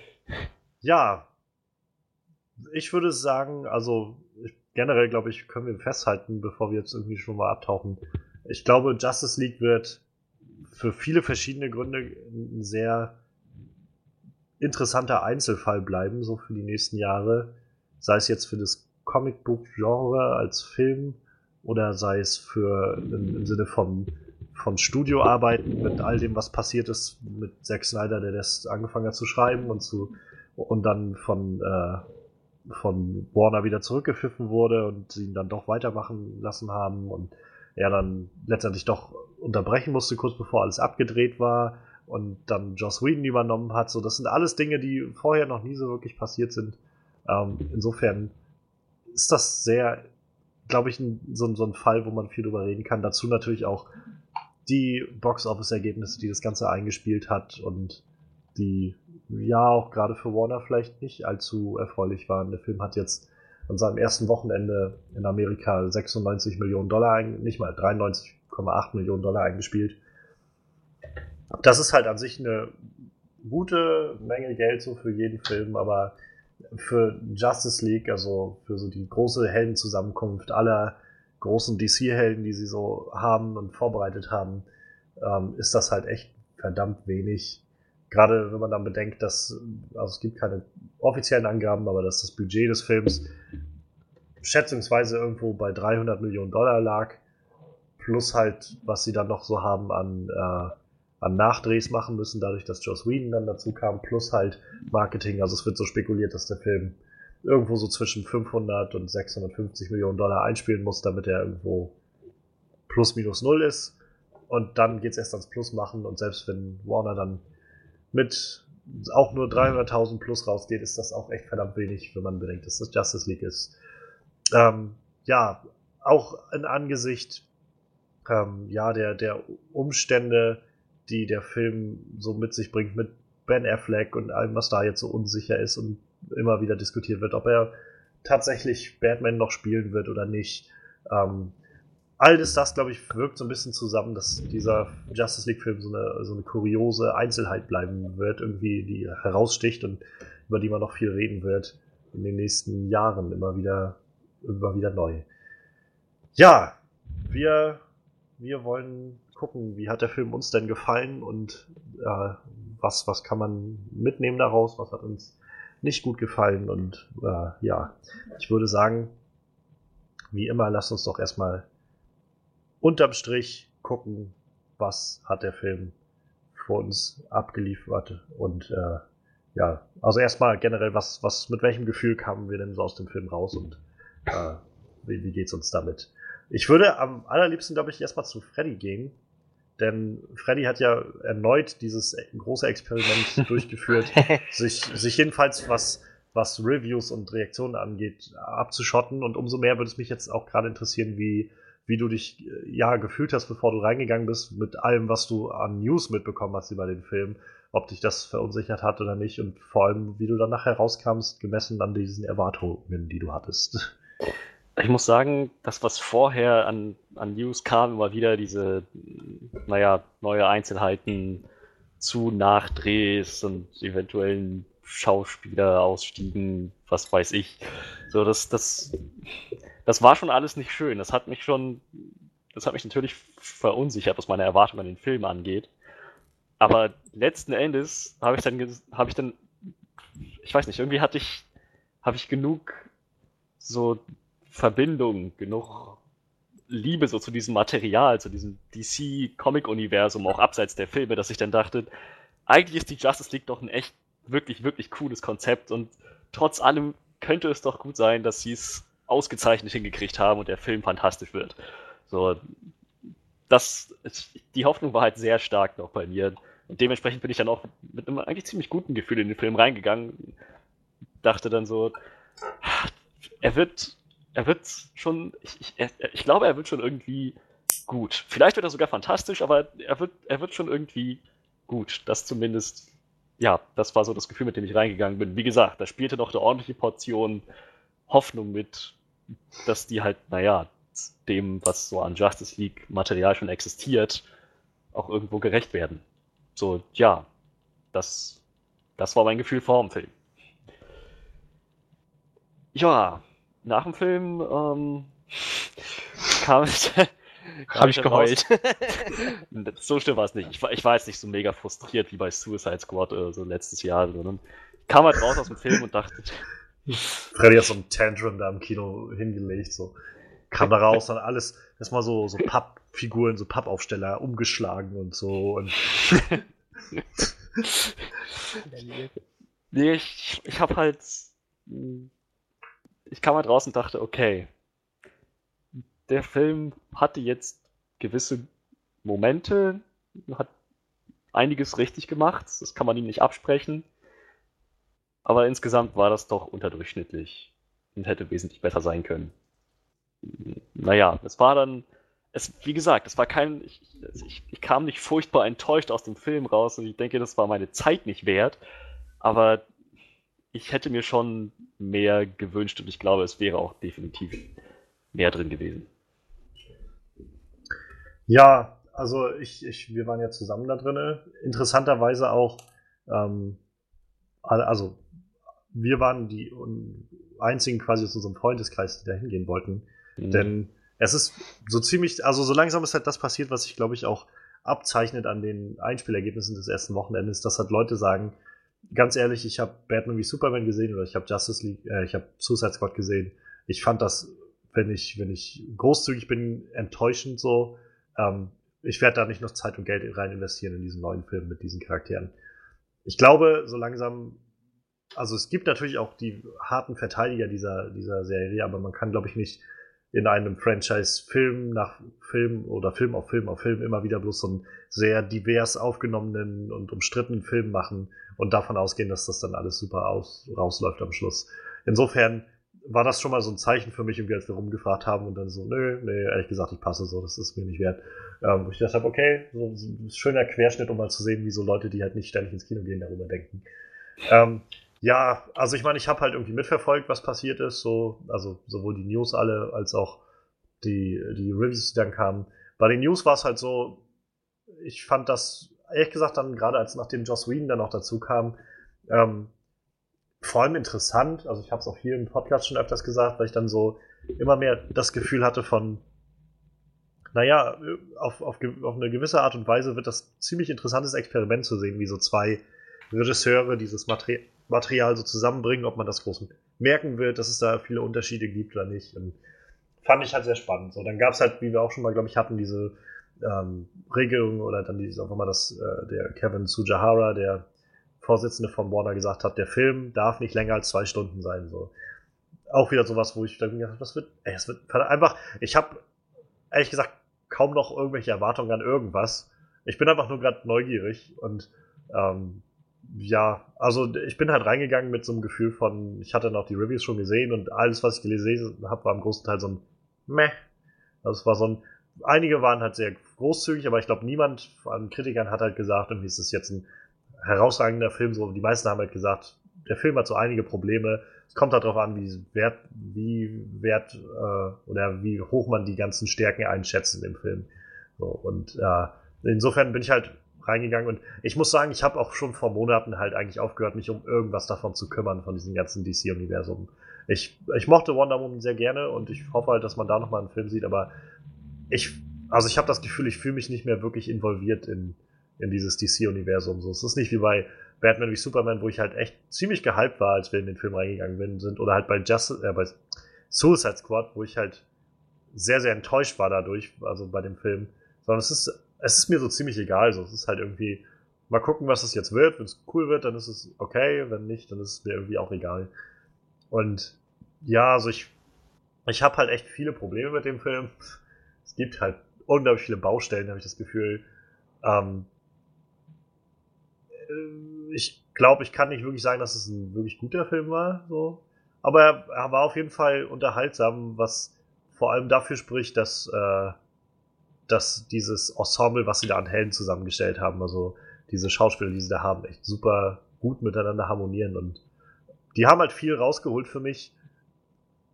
ja. Ich würde sagen, also ich, generell glaube ich, können wir festhalten, bevor wir jetzt irgendwie schon mal abtauchen. Ich glaube, Justice League wird für viele verschiedene Gründe ein sehr interessanter Einzelfall bleiben, so für die nächsten Jahre sei es jetzt für das Comicbook-Genre als Film oder sei es für im, im Sinne von von Studioarbeiten mit all dem, was passiert ist, mit Zack Snyder, der das angefangen hat zu schreiben und zu und dann von äh, von Warner wieder zurückgepfiffen wurde und sie ihn dann doch weitermachen lassen haben und er dann letztendlich doch unterbrechen musste, kurz bevor alles abgedreht war und dann Joss Whedon übernommen hat. So, das sind alles Dinge, die vorher noch nie so wirklich passiert sind. Ähm, insofern ist das sehr, glaube ich, ein, so, so, ein Fall, wo man viel drüber reden kann. Dazu natürlich auch die Box-Office-Ergebnisse, die das Ganze eingespielt hat und die ja auch gerade für Warner vielleicht nicht allzu erfreulich waren. Der Film hat jetzt an seinem ersten Wochenende in Amerika 96 Millionen Dollar, nicht mal 93,8 Millionen Dollar eingespielt. Das ist halt an sich eine gute Menge Geld so für jeden Film, aber für Justice League, also für so die große Heldenzusammenkunft aller großen DC-Helden, die sie so haben und vorbereitet haben, ähm, ist das halt echt verdammt wenig. Gerade wenn man dann bedenkt, dass, also es gibt keine offiziellen Angaben, aber dass das Budget des Films schätzungsweise irgendwo bei 300 Millionen Dollar lag, plus halt, was sie dann noch so haben an, äh, an Nachdrehs machen müssen, dadurch, dass Joss Whedon dann dazu kam, plus halt Marketing. Also es wird so spekuliert, dass der Film irgendwo so zwischen 500 und 650 Millionen Dollar einspielen muss, damit er irgendwo plus minus null ist. Und dann geht es erst ans Plus machen und selbst wenn Warner dann mit auch nur 300.000 plus rausgeht, ist das auch echt verdammt wenig, wenn man bedenkt, dass das Justice League ist. Ähm, ja, auch in Angesicht ähm, ja, der, der Umstände, die der Film so mit sich bringt, mit Ben Affleck und allem, was da jetzt so unsicher ist und immer wieder diskutiert wird, ob er tatsächlich Batman noch spielen wird oder nicht. Ähm, alles das, glaube ich, wirkt so ein bisschen zusammen, dass dieser Justice League-Film so eine, so eine kuriose Einzelheit bleiben wird, irgendwie, die heraussticht und über die man noch viel reden wird in den nächsten Jahren immer wieder, immer wieder neu. Ja, wir, wir wollen gucken, wie hat der Film uns denn gefallen und äh, was, was kann man mitnehmen daraus, was hat uns nicht gut gefallen und äh, ja, ich würde sagen, wie immer, lasst uns doch erstmal unterm Strich gucken, was hat der Film für uns abgeliefert und äh, ja, also erstmal generell, was, was, mit welchem Gefühl kamen wir denn so aus dem Film raus und äh, wie, wie geht's uns damit? Ich würde am allerliebsten, glaube ich, erstmal zu Freddy gehen, denn Freddy hat ja erneut dieses große Experiment (laughs) durchgeführt, sich, sich jedenfalls was, was Reviews und Reaktionen angeht, abzuschotten. Und umso mehr würde es mich jetzt auch gerade interessieren, wie wie du dich äh, ja gefühlt hast, bevor du reingegangen bist, mit allem, was du an News mitbekommen hast über den Film, ob dich das verunsichert hat oder nicht und vor allem, wie du dann nachher rauskamst, gemessen an diesen Erwartungen, die du hattest. Ich muss sagen, das, was vorher an, an News kam, immer wieder diese, naja, neue Einzelheiten zu Nachdrehs und eventuellen Schauspielerausstiegen, was weiß ich. So, das, das das war schon alles nicht schön. Das hat mich schon, das hat mich natürlich verunsichert, was meine Erwartungen an den Film angeht. Aber letzten Endes habe ich dann, habe ich dann, ich weiß nicht, irgendwie hatte ich, habe ich genug so Verbindung, genug Liebe so zu diesem Material, zu diesem DC-Comic-Universum, auch abseits der Filme, dass ich dann dachte, eigentlich ist die Justice League doch ein echt, wirklich, wirklich cooles Konzept und trotz allem könnte es doch gut sein, dass sie es ausgezeichnet hingekriegt haben und der Film fantastisch wird. So, das, die Hoffnung war halt sehr stark noch bei mir. Und dementsprechend bin ich dann auch mit einem eigentlich ziemlich guten Gefühl in den Film reingegangen. Dachte dann so, er wird, er wird schon, ich, ich, er, ich glaube, er wird schon irgendwie gut. Vielleicht wird er sogar fantastisch, aber er wird, er wird schon irgendwie gut. Das zumindest, ja, das war so das Gefühl, mit dem ich reingegangen bin. Wie gesagt, da spielte noch eine ordentliche Portion Hoffnung mit, dass die halt, naja, dem, was so an Justice League Material schon existiert, auch irgendwo gerecht werden. So, ja, das, das war mein Gefühl vor dem Film. Ja, nach dem Film ähm, kam (laughs) ich. Habe ich geheult. (laughs) so schlimm war es nicht. Ich war, ich war jetzt nicht so mega frustriert wie bei Suicide Squad oder so letztes Jahr, sondern kam halt raus aus dem Film und dachte, Freddy hat so ein Tantrum da im Kino hingelegt, so. kam da raus, dann alles, erstmal so, so Pappfiguren, so Pappaufsteller umgeschlagen und so. Und (laughs) nee, ich, ich habe halt. Ich kam halt raus und dachte, okay, der Film hatte jetzt gewisse Momente, hat einiges richtig gemacht, das kann man ihm nicht absprechen. Aber insgesamt war das doch unterdurchschnittlich und hätte wesentlich besser sein können. Naja, es war dann, es, wie gesagt, es war kein, ich, ich, ich kam nicht furchtbar enttäuscht aus dem Film raus und ich denke, das war meine Zeit nicht wert. Aber ich hätte mir schon mehr gewünscht und ich glaube, es wäre auch definitiv mehr drin gewesen. Ja, also ich, ich, wir waren ja zusammen da drinne. Interessanterweise auch, ähm, also wir waren die einzigen quasi aus unserem Freundeskreis, die da hingehen wollten. Mhm. Denn es ist so ziemlich, also so langsam ist halt das passiert, was sich, glaube ich, auch abzeichnet an den Einspielergebnissen des ersten Wochenendes, dass halt Leute sagen, ganz ehrlich, ich habe Batman wie Superman gesehen oder ich habe Justice League, äh, ich habe Suicide Squad gesehen. Ich fand das, wenn ich, wenn ich großzügig bin, enttäuschend so. Ähm, ich werde da nicht noch Zeit und Geld rein investieren in diesen neuen Film mit diesen Charakteren. Ich glaube, so langsam, also es gibt natürlich auch die harten Verteidiger dieser, dieser Serie, aber man kann, glaube ich, nicht in einem Franchise Film nach Film oder Film auf Film auf Film immer wieder bloß so einen sehr divers aufgenommenen und umstrittenen Film machen und davon ausgehen, dass das dann alles super aus, rausläuft am Schluss. Insofern war das schon mal so ein Zeichen für mich, irgendwie, als wir rumgefragt haben und dann so, nö, nee, ehrlich gesagt, ich passe so, das ist mir nicht wert. Ähm, ich dachte, okay, so, so ein schöner Querschnitt, um mal zu sehen, wie so Leute, die halt nicht ständig ins Kino gehen, darüber denken. Ähm, ja, also ich meine, ich habe halt irgendwie mitverfolgt, was passiert ist, so, also sowohl die News alle als auch die, die Reviews, die dann kamen. Bei den News war es halt so, ich fand das, ehrlich gesagt, dann gerade als nachdem Joss Whedon dann noch dazu kam, ähm, vor allem interessant, also ich habe es auch hier im Podcast schon öfters gesagt, weil ich dann so immer mehr das Gefühl hatte von, naja, auf, auf, auf eine gewisse Art und Weise wird das ziemlich interessantes Experiment zu sehen, wie so zwei Regisseure dieses Materi Material so zusammenbringen, ob man das groß merken wird, dass es da viele Unterschiede gibt oder nicht. Und fand ich halt sehr spannend. So, dann gab es halt, wie wir auch schon mal, glaube ich, hatten, diese ähm, Regelung oder dann dieses, auch immer das, äh, der Kevin Sujahara, der Vorsitzende von Warner, gesagt hat, der Film darf nicht länger als zwei Stunden sein. So. Auch wieder sowas, wo ich dann gedacht das wird, ey, es wird einfach, ich habe ehrlich gesagt kaum noch irgendwelche Erwartungen an irgendwas. Ich bin einfach nur gerade neugierig und ähm, ja, also ich bin halt reingegangen mit so einem Gefühl von, ich hatte noch die Reviews schon gesehen und alles, was ich gelesen habe, war im großen Teil so ein Meh. Es war so ein, einige waren halt sehr großzügig, aber ich glaube, niemand an Kritikern hat halt gesagt, irgendwie ist es jetzt ein herausragender Film. So, die meisten haben halt gesagt, der Film hat so einige Probleme. Es kommt halt darauf an, wie wert, wie wert äh, oder wie hoch man die ganzen Stärken einschätzt in dem Film. So, und äh, insofern bin ich halt reingegangen und ich muss sagen, ich habe auch schon vor Monaten halt eigentlich aufgehört, mich um irgendwas davon zu kümmern, von diesem ganzen DC-Universum. Ich, ich mochte Wonder Woman sehr gerne und ich hoffe halt, dass man da nochmal einen Film sieht, aber ich, also ich habe das Gefühl, ich fühle mich nicht mehr wirklich involviert in, in dieses DC-Universum. So, es ist nicht wie bei Batman wie Superman, wo ich halt echt ziemlich gehypt war, als wir in den Film reingegangen sind, oder halt bei Justice, äh, bei Suicide Squad, wo ich halt sehr, sehr enttäuscht war dadurch, also bei dem Film. Sondern es ist, es ist mir so ziemlich egal. So, es ist halt irgendwie, mal gucken, was es jetzt wird. Wenn es cool wird, dann ist es okay. Wenn nicht, dann ist es mir irgendwie auch egal. Und ja, also ich, ich habe halt echt viele Probleme mit dem Film. Es gibt halt unglaublich viele Baustellen, habe ich das Gefühl. Ähm, äh, ich glaube, ich kann nicht wirklich sagen, dass es ein wirklich guter Film war. So. Aber er, er war auf jeden Fall unterhaltsam, was vor allem dafür spricht, dass, äh, dass dieses Ensemble, was sie da an Helden zusammengestellt haben, also diese Schauspieler, die sie da haben, echt super gut miteinander harmonieren. Und die haben halt viel rausgeholt für mich,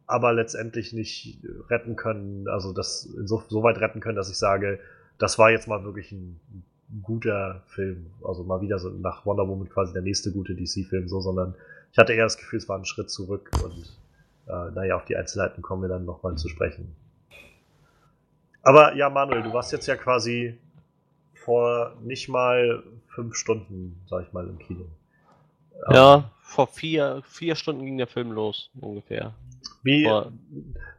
aber letztendlich nicht retten können, also das so, so weit retten können, dass ich sage, das war jetzt mal wirklich ein, ein guter Film. Also mal wieder so nach Wonder Woman quasi der nächste gute DC-Film, so, sondern ich hatte eher das Gefühl, es war ein Schritt zurück und äh, naja, auf die Einzelheiten kommen wir dann nochmal zu sprechen. Aber ja, Manuel, du warst jetzt ja quasi vor nicht mal fünf Stunden, sag ich mal, im Kino. Ähm, Ja, vor vier, vier Stunden ging der Film los, ungefähr. Wie, Aber-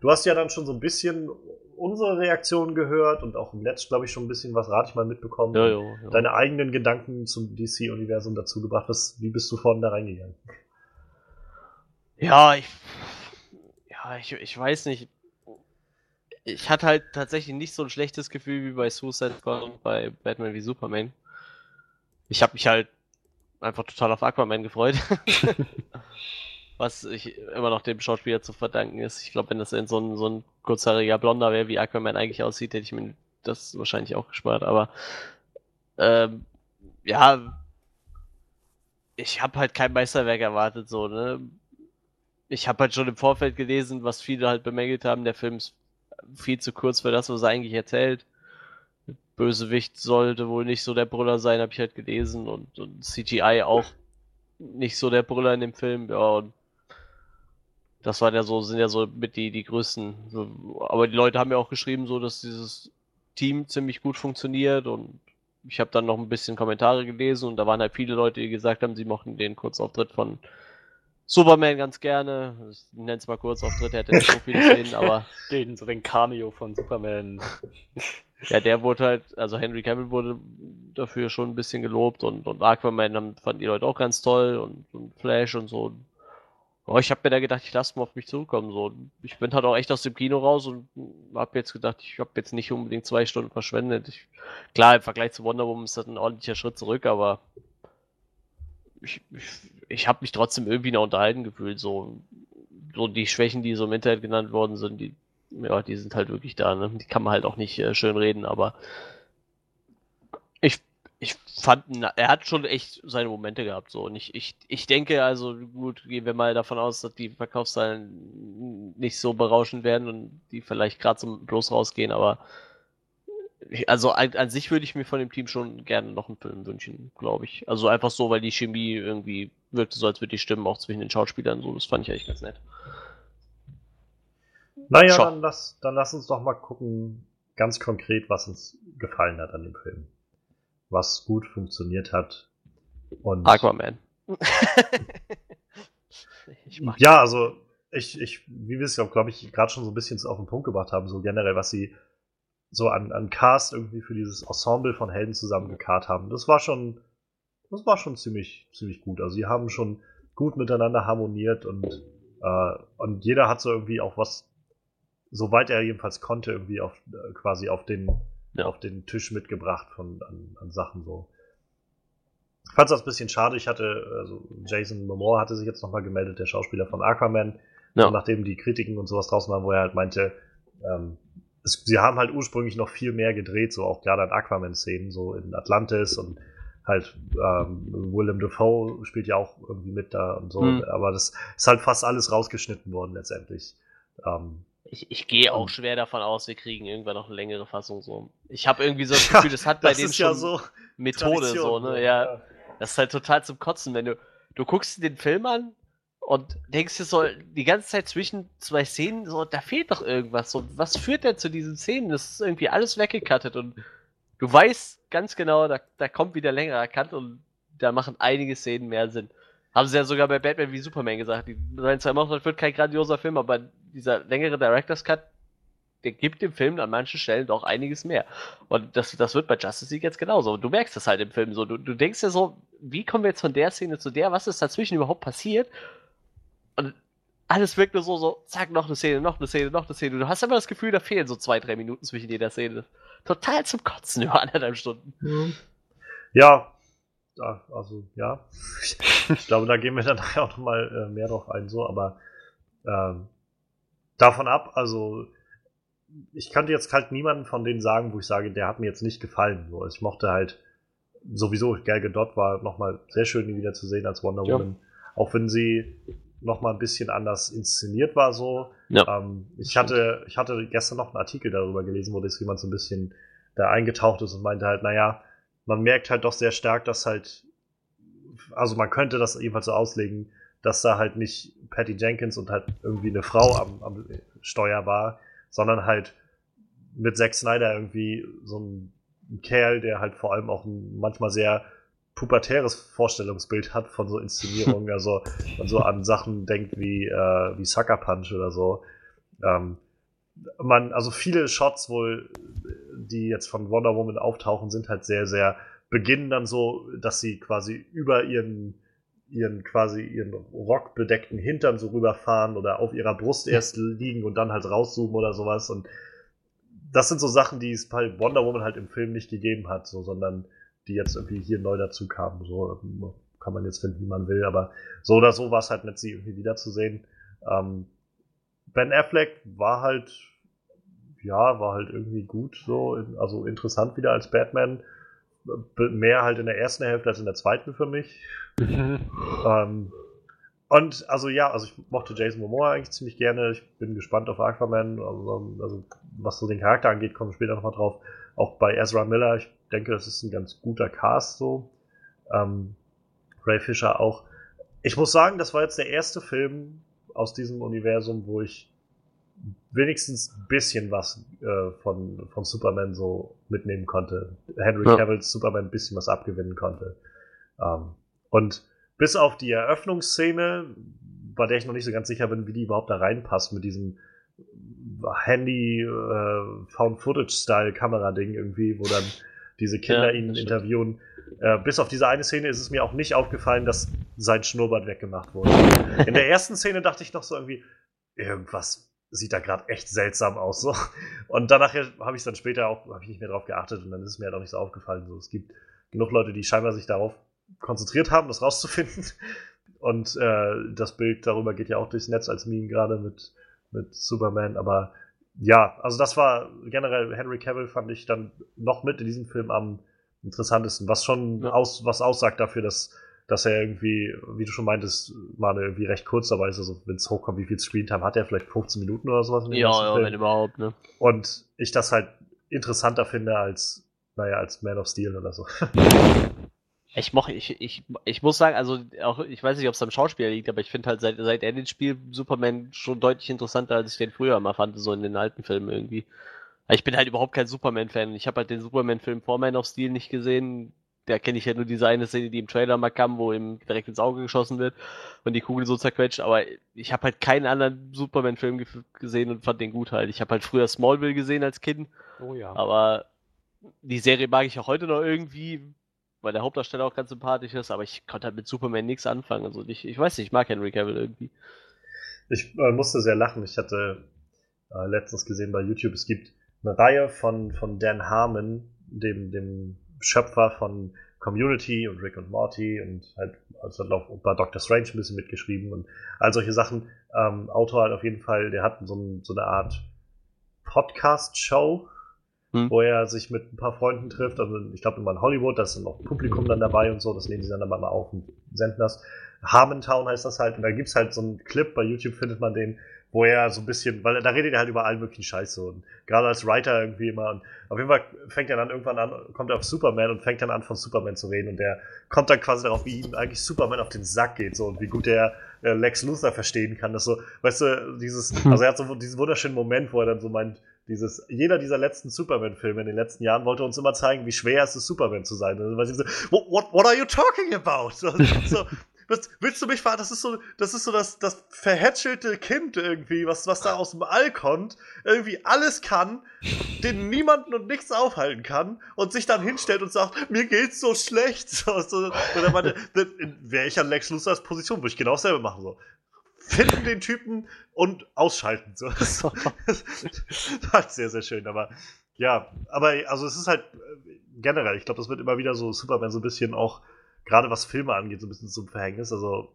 du hast ja dann schon so ein bisschen unsere Reaktion gehört und auch im Netz, glaube ich, schon ein bisschen was Rat ich mal mitbekommen. Ja, ja, ja. Deine eigenen Gedanken zum DC-Universum dazu gebracht. Was, wie bist du vorhin da reingegangen? Ja, ich, ja, ich, ich weiß nicht. Ich hatte halt tatsächlich nicht so ein schlechtes Gefühl wie bei Suicide Squad und bei Batman wie Superman. Ich habe mich halt einfach total auf Aquaman gefreut. (laughs) Was ich immer noch dem Schauspieler zu verdanken ist. Ich glaube, wenn das in so ein, so ein kurzhaariger Blonder wäre, wie Aquaman eigentlich aussieht, hätte ich mir das wahrscheinlich auch gespart. Aber ähm, ja, ich habe halt kein Meisterwerk erwartet, so, ne? ich habe halt schon im Vorfeld gelesen, was viele halt bemängelt haben, der Film ist viel zu kurz für das, was er eigentlich erzählt. Bösewicht sollte wohl nicht so der Brüller sein, habe ich halt gelesen und, und CGI auch nicht so der Brüller in dem Film, ja und das waren ja so, sind ja so mit die, die größten. Aber die Leute haben ja auch geschrieben, so dass dieses Team ziemlich gut funktioniert und ich habe dann noch ein bisschen Kommentare gelesen und da waren halt viele Leute, die gesagt haben, sie mochten den Kurzauftritt von Superman ganz gerne. Ich nenne es mal Kurzauftritt, er hätte nicht so viele Szenen, (laughs) aber Den, so den Cameo von Superman. ja, der wurde halt, also Henry Cavill wurde dafür schon ein bisschen gelobt und, und Aquaman haben, fanden die Leute auch ganz toll und, und Flash und so. Aber ich habe mir da gedacht, ich lasse mal auf mich zurückkommen. So. Ich bin halt auch echt aus dem Kino raus und habe jetzt gedacht, ich habe jetzt nicht unbedingt zwei Stunden verschwendet. Ich, klar, im Vergleich zu Wonder Woman ist das ein ordentlicher Schritt zurück, aber ich, ich, ich habe mich trotzdem irgendwie noch unterhalten gefühlt. So, so die Schwächen, die so im Internet genannt worden sind, die, ja, die sind halt wirklich da. Ne? Die kann man halt auch nicht äh, schön reden, aber ich, ich fand, er hat schon echt seine Momente gehabt. So. Und ich, ich, ich denke, also gut, gehen wir mal davon aus, dass die Verkaufszahlen nicht so berauschend werden und die vielleicht gerade zum Plus rausgehen, aber also an, an sich würde ich mir von dem Team schon gerne noch einen Film wünschen, glaube ich. Also einfach so, weil die Chemie irgendwie wirkte so, als würde die Stimmen auch zwischen den Schauspielern so. Das fand ich eigentlich ganz nett. Naja, Schau. dann lass, dann lass uns doch mal gucken, ganz konkret, was uns gefallen hat an dem Film. Was gut funktioniert hat. Und Aquaman. (laughs) ja, also ich, ich, wie wir es ja, glaube ich, gerade schon so ein bisschen auf den Punkt gebracht haben, so generell, was sie so an, an Cast irgendwie für dieses Ensemble von Helden zusammengekarrt haben, das war schon, das war schon ziemlich, ziemlich gut. Also sie haben schon gut miteinander harmoniert und, äh, und jeder hat so irgendwie auch was, soweit er jedenfalls konnte, irgendwie auf, äh, quasi auf den, Ja. auf den Tisch mitgebracht von, an, an Sachen so. Ich fand es ein bisschen schade. Ich hatte, also Jason Momoa hatte sich jetzt nochmal gemeldet, der Schauspieler von Aquaman. Ja. Nachdem die Kritiken und sowas draußen waren, wo er halt meinte, ähm, es, sie haben halt ursprünglich noch viel mehr gedreht, so auch gerade an Aquaman-Szenen, so in Atlantis und halt ähm, Willem Dafoe spielt ja auch irgendwie mit da und so. Hm. Aber das ist halt fast alles rausgeschnitten worden letztendlich. Ähm, Ich, ich gehe auch schwer davon aus, wir kriegen irgendwann noch eine längere Fassung so. Ich habe irgendwie so das (laughs) Gefühl, das hat bei das denen schon ja so Methode so, Tradition, ne? Ja, das ist halt total zum Kotzen, wenn du du guckst dir den Film an und denkst dir so die ganze Zeit zwischen zwei Szenen so, da fehlt doch irgendwas. So, was führt denn zu diesen Szenen? Das ist irgendwie alles weggekattet und du weißt ganz genau, da, da kommt wieder längerer Cut und da machen einige Szenen mehr Sinn. Haben sie ja sogar bei Batman wie Superman gesagt. Die sollen zwar immer wird kein grandioser Film, aber dieser längere Director's Cut, der gibt dem Film an manchen Stellen doch einiges mehr. Und das, das wird bei Justice League jetzt genauso. Du merkst das halt im Film so. Du, du denkst dir so, wie kommen wir jetzt von der Szene zu der? Was ist dazwischen überhaupt passiert? Alles wirkt nur so, so, zack, noch eine Szene, noch eine Szene, noch eine Szene. Du hast immer das Gefühl, da fehlen so zwei, drei Minuten zwischen jeder Szene. Total zum Kotzen über anderthalb Stunden. Ja, da, also ja. Ich glaube, da gehen wir dann (laughs) nachher auch nochmal äh, mehr drauf ein, so, aber ähm, davon ab, also ich kannte jetzt halt niemanden von denen sagen, wo ich sage, der hat mir jetzt nicht gefallen. So. Also ich mochte halt sowieso, Gal Gadot war nochmal sehr schön, die wieder zu sehen als Wonder Ja. Woman. Auch wenn sie nochmal ein bisschen anders inszeniert war, so. Ja. Ähm, ich, hatte, ich hatte gestern noch einen Artikel darüber gelesen, wo das jemand so ein bisschen da eingetaucht ist und meinte halt, naja, man merkt halt doch sehr stark, dass halt, also man könnte das jedenfalls so auslegen, dass da halt nicht Patty Jenkins und halt irgendwie eine Frau am, am Steuer war, sondern halt mit Zack Snyder irgendwie so ein, ein Kerl, der halt vor allem auch ein manchmal sehr pubertäres Vorstellungsbild hat von so Inszenierungen, (laughs) also man so an Sachen denkt wie, äh, wie Sucker Punch oder so. Ähm, man, also viele Shots wohl, die jetzt von Wonder Woman auftauchen, sind halt sehr, sehr, beginnen dann so, dass sie quasi über ihren, ihren quasi ihren rockbedeckten Hintern so rüberfahren oder auf ihrer Brust erst liegen und dann halt rauszoomen oder sowas. Und das sind so Sachen, die es bei Wonder Woman halt im Film nicht gegeben hat, so, sondern die jetzt irgendwie hier neu dazu kamen. So kann man jetzt finden, wie man will, aber so oder so war es halt nett, sie irgendwie wiederzusehen. Ähm, Ben Affleck war halt, ja, war halt irgendwie gut, so, also interessant wieder als Batman. Mehr halt in der ersten Hälfte als in der zweiten für mich. (laughs) ähm, und also ja, also ich mochte Jason Momoa eigentlich ziemlich gerne. Ich bin gespannt auf Aquaman. Also, also was so den Charakter angeht, kommen wir später nochmal drauf. Auch bei Ezra Miller, ich denke, das ist ein ganz guter Cast so. Ähm, Ray Fisher auch. Ich muss sagen, das war jetzt der erste Film aus diesem Universum, wo ich wenigstens ein bisschen was äh, von, von Superman so mitnehmen konnte. Henry ja. Cavills Superman ein bisschen was abgewinnen konnte. Ähm, und bis auf die Eröffnungsszene, bei der ich noch nicht so ganz sicher bin, wie die überhaupt da reinpasst mit diesem Handy äh, Found Footage Style Kamerading irgendwie, wo dann diese Kinder ja, ihn interviewen. Äh, bis auf diese eine Szene ist es mir auch nicht aufgefallen, dass sein Schnurrbart weggemacht wurde. (laughs) In der ersten Szene dachte ich noch so irgendwie, irgendwas sieht da gerade echt seltsam aus. So. Und danach habe ich es dann später auch, habe ich nicht mehr drauf geachtet und dann ist es mir halt auch nicht so aufgefallen. So. Es gibt genug Leute, die scheinbar sich darauf konzentriert haben, das rauszufinden. Und äh, das Bild darüber geht ja auch durchs Netz als Meme gerade mit, mit Superman. Aber ja, also das war generell Henry Cavill fand ich dann noch mit in diesem Film am interessantesten, was schon ja. aus, was aussagt dafür, dass, dass er irgendwie, wie du schon meintest, mal irgendwie recht kurz dabei ist, also wenn es hochkommt, wie viel Screentime hat er, vielleicht 15 Minuten oder sowas. ja, ja, Film. wenn überhaupt, ne? Und ich das halt interessanter finde als, naja, als Man of Steel oder so. (laughs) Ich, moch, ich, ich, ich muss sagen, also auch, ich weiß nicht, ob es am Schauspieler liegt, aber ich finde halt seit, seit er den Spiel Superman schon deutlich interessanter, als ich den früher mal fand, so in den alten Filmen irgendwie. Ich bin halt überhaupt kein Superman-Fan. Ich habe halt den Superman-Film vor Man of Steel nicht gesehen. Da kenne ich ja nur diese eine Szene, die im Trailer mal kam, wo ihm direkt ins Auge geschossen wird und die Kugel so zerquetscht. Aber ich habe halt keinen anderen Superman-Film gesehen und fand den gut halt. Ich habe halt früher Smallville gesehen als Kind. Oh ja. Aber die Serie mag ich auch heute noch irgendwie weil der Hauptdarsteller auch ganz sympathisch ist, aber ich konnte halt mit Superman nichts anfangen. Also ich, ich weiß nicht, ich mag Henry Cavill irgendwie. Ich äh, musste sehr lachen. Ich hatte äh, letztens gesehen bei YouTube, es gibt eine Reihe von, von Dan Harmon, dem, dem Schöpfer von Community und Rick und Morty und halt also auch bei Doctor Strange ein bisschen mitgeschrieben und all solche Sachen. Ähm, Autor halt auf jeden Fall, der hat so, ein, so eine Art Podcast-Show, hm. wo er sich mit ein paar Freunden trifft. Also ich glaube immer in Hollywood, da ist dann auch Publikum dann dabei und so, das nehmen sie dann aber mal auf und senden das. Harmontown heißt das halt, und da gibt's halt so einen Clip, bei YouTube findet man den, wo er so ein bisschen, weil da redet er halt über allen möglichen Scheiß so. Und gerade als Writer irgendwie immer. Und auf jeden Fall fängt er dann irgendwann an, kommt er auf Superman und fängt dann an, von Superman zu reden. Und der kommt dann quasi darauf, wie ihm eigentlich Superman auf den Sack geht, so und wie gut er äh, Lex Luthor verstehen kann. Das so, weißt du, dieses, also er hat so diesen wunderschönen Moment, wo er dann so meint, dieses, jeder dieser letzten Superman-Filme in den letzten Jahren wollte uns immer zeigen, wie schwer es ist, Superman zu sein. Sie so, what, what, what are you talking about? So, (laughs) was, willst du mich fahren? Das ist so, das ist so das, das verhätschelte Kind irgendwie, was, was da aus dem All kommt, irgendwie alles kann, den niemanden und nichts aufhalten kann und sich dann hinstellt und sagt, mir geht's so schlecht. (laughs) So, so, oder meine, wäre ich an Lex Luthers Position, würde ich genau dasselbe machen. So finden den Typen und ausschalten. So. (laughs) Das war halt sehr, sehr schön. Aber ja, aber also es ist halt äh, generell, ich glaube, das wird immer wieder so Superman so ein bisschen auch, gerade was Filme angeht, so ein bisschen zum Verhängnis. Also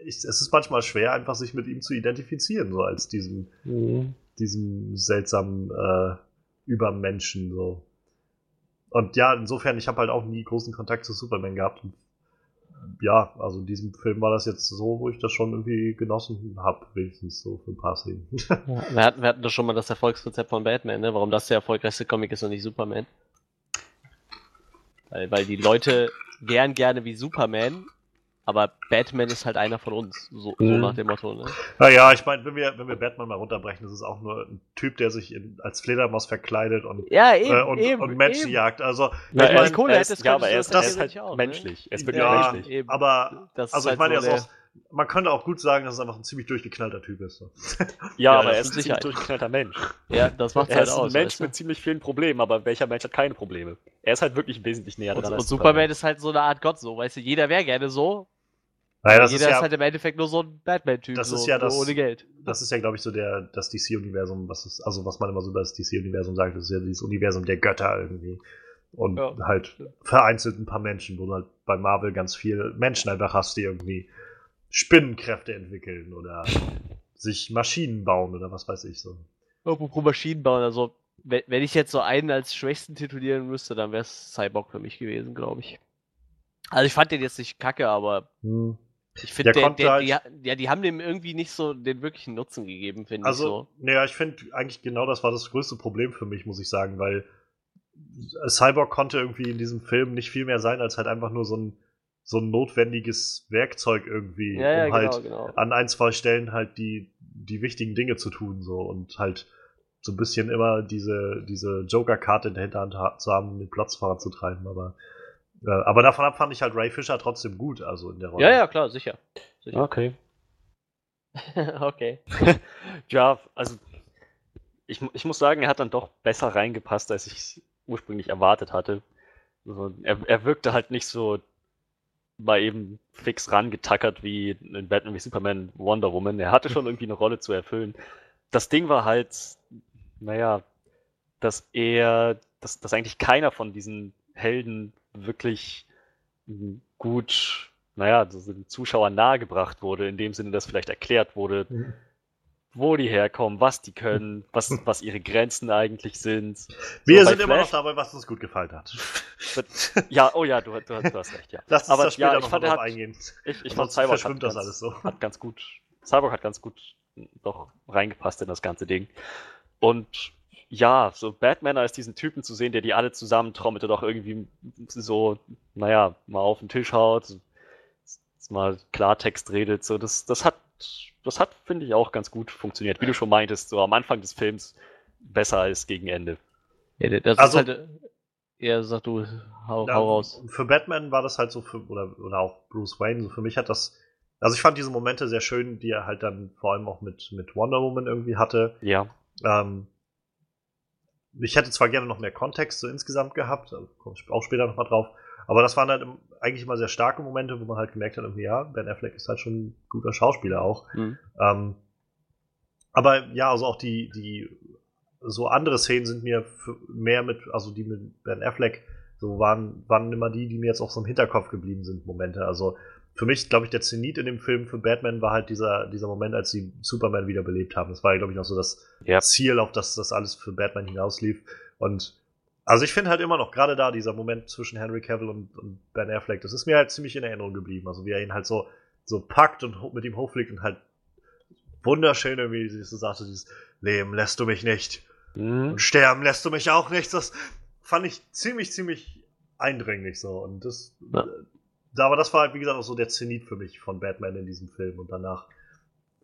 ich, es ist manchmal schwer, einfach sich mit ihm zu identifizieren, so als diesem, mhm. diesem seltsamen äh, Übermenschen. So. Und ja, insofern, ich habe halt auch nie großen Kontakt zu Superman gehabt und ja, also in diesem Film war das jetzt so, wo ich das schon irgendwie genossen habe, wenigstens so für ein paar Szenen. (laughs) Ja, wir, hatten, wir hatten doch schon mal das Erfolgsrezept von Batman, ne? warum das der erfolgreichste Comic ist und nicht Superman. Weil, weil die Leute wären gerne wie Superman, Aber Batman ist halt einer von uns, so, so Mhm. nach dem Motto, ne? Naja, ich meine, wenn wir, wenn wir Batman mal runterbrechen, das ist auch nur ein Typ, der sich in, als Fledermaus verkleidet und, Ja, eben, äh, und, eben, und Menschen eben. jagt. Also, Na, ich er meine, ist Kohle er hättest, ist, ja, aber er ist, du er das ist halt auch, ne? menschlich. Er ist wirklich Ja, menschlich. eben. aber, Das ist also ich halt meine, so er ist auch, man könnte auch gut sagen, dass es einfach ein ziemlich durchgeknallter Typ ist. So. (laughs) Ja, Ja, aber er ist ein ziemlich durchgeknallter Mensch. Ja, das macht Er halt ist ein aus. Mensch weißt du? mit ziemlich vielen Problemen, aber welcher Mensch hat keine Probleme? Er ist halt wirklich wesentlich näher und, dran. und als Superman ist halt so eine Art Gott, so, weißt du, jeder wäre gerne so. Naja, das jeder ist ist, ja, halt im Endeffekt nur so ein Batman-Typ, so, ist ja das- ohne Geld. das ist ja, glaube ich, so der, das DC-Universum, was ist, also was man immer so über das DC-Universum sagt, das ist ja dieses Universum der Götter irgendwie. Und Ja. halt vereinzelt ein paar Menschen, wo du halt bei Marvel ganz viele Menschen einfach hast, die irgendwie Spinnenkräfte entwickeln oder sich Maschinen bauen oder was weiß ich so. Apropos Maschinen bauen, also, wenn, wenn ich jetzt so einen als schwächsten titulieren müsste, dann wäre es Cyborg für mich gewesen, glaube ich. Also ich fand den jetzt nicht kacke, aber Hm. Ich finde, halt- die, ja, die haben dem irgendwie nicht so den wirklichen Nutzen gegeben, finde ich Also, so. naja, ich finde eigentlich genau das war das größte Problem für mich, muss ich sagen, weil Cyborg konnte irgendwie in diesem Film nicht viel mehr sein, als halt einfach nur so ein, so ein notwendiges Werkzeug irgendwie, Ja, ja, um genau, halt genau. an ein, zwei Stellen halt die, die wichtigen Dinge zu tun, so und halt so ein bisschen immer diese, diese Joker-Karte in der Hinterhand ha zu haben, um den Platz voranzutreiben, aber aber davon ab fand ich halt Ray Fisher trotzdem gut, also in der Rolle. Ja, ja, klar, sicher. sicher. Okay. (laughs) okay. (laughs) Ja, also ich, ich muss sagen, er hat dann doch besser reingepasst, als ich ursprünglich erwartet hatte. Also, er, er wirkte halt nicht so mal eben fix rangetackert wie in Batman wie Superman Wonder Woman. Er hatte schon (laughs) irgendwie eine Rolle zu erfüllen. Das Ding war halt, naja, dass er, dass, dass eigentlich keiner von diesen Helden wirklich mm, gut, naja, so den Zuschauern nahegebracht wurde, in dem Sinne, dass vielleicht erklärt wurde, Mhm. wo die herkommen, was die können, (laughs) was, was ihre Grenzen eigentlich sind. Wir So, sind immer noch Flash- dabei, was uns gut gefallen hat. Ja, oh ja, du, du, du hast recht, ja. Lass uns Aber da später ja, ich fand, hat, eingehen. ich, ich fand Cyborg hat ganz, so. hat ganz gut, Cyborg hat ganz gut doch reingepasst in das ganze Ding. Und ja, so Batman als diesen Typen zu sehen, der die alle zusammentrommelt und auch irgendwie so, naja, mal auf den Tisch haut, mal Klartext redet, so, das, das hat, das hat, finde ich, auch ganz gut funktioniert. Wie du schon meintest, so am Anfang des Films besser als gegen Ende. Ja, das Also- ist halt. äh, Ja, sag du, hau, Ja, hau raus. Für Batman war das halt so, für, oder, oder auch Bruce Wayne, so für mich hat das, also ich fand diese Momente sehr schön, die er halt dann vor allem auch mit, mit Wonder Woman irgendwie hatte. Ja. Ähm, ich hätte zwar gerne noch mehr Kontext so insgesamt gehabt, da komme ich auch später nochmal drauf, aber das waren halt eigentlich immer sehr starke Momente, wo man halt gemerkt hat, irgendwie, ja, Ben Affleck ist halt schon ein guter Schauspieler auch. Hm. Ähm, aber ja, also auch die, die so andere Szenen sind mir mehr mit, also die mit Ben Affleck, so waren, waren immer die, die mir jetzt auch so im Hinterkopf geblieben sind, Momente. Also für mich, glaube ich, der Zenit in dem Film für Batman war halt dieser, dieser Moment, als sie Superman wiederbelebt haben. Das war, glaube ich, noch so das Ja. Ziel, auf das das alles für Batman hinauslief. Und also ich finde halt immer noch, gerade da, dieser Moment zwischen Henry Cavill und, und Ben Affleck, das ist mir halt ziemlich in Erinnerung geblieben. Also wie er ihn halt so, so packt und mit ihm hochfliegt und halt wunderschön irgendwie so sagte, dieses Leben lässt du mich nicht Hm. und sterben lässt du mich auch nicht. Das fand ich ziemlich, ziemlich eindringlich so. Und das, Ja. Aber das war halt, wie gesagt, auch so der Zenit für mich von Batman in diesem Film. Und danach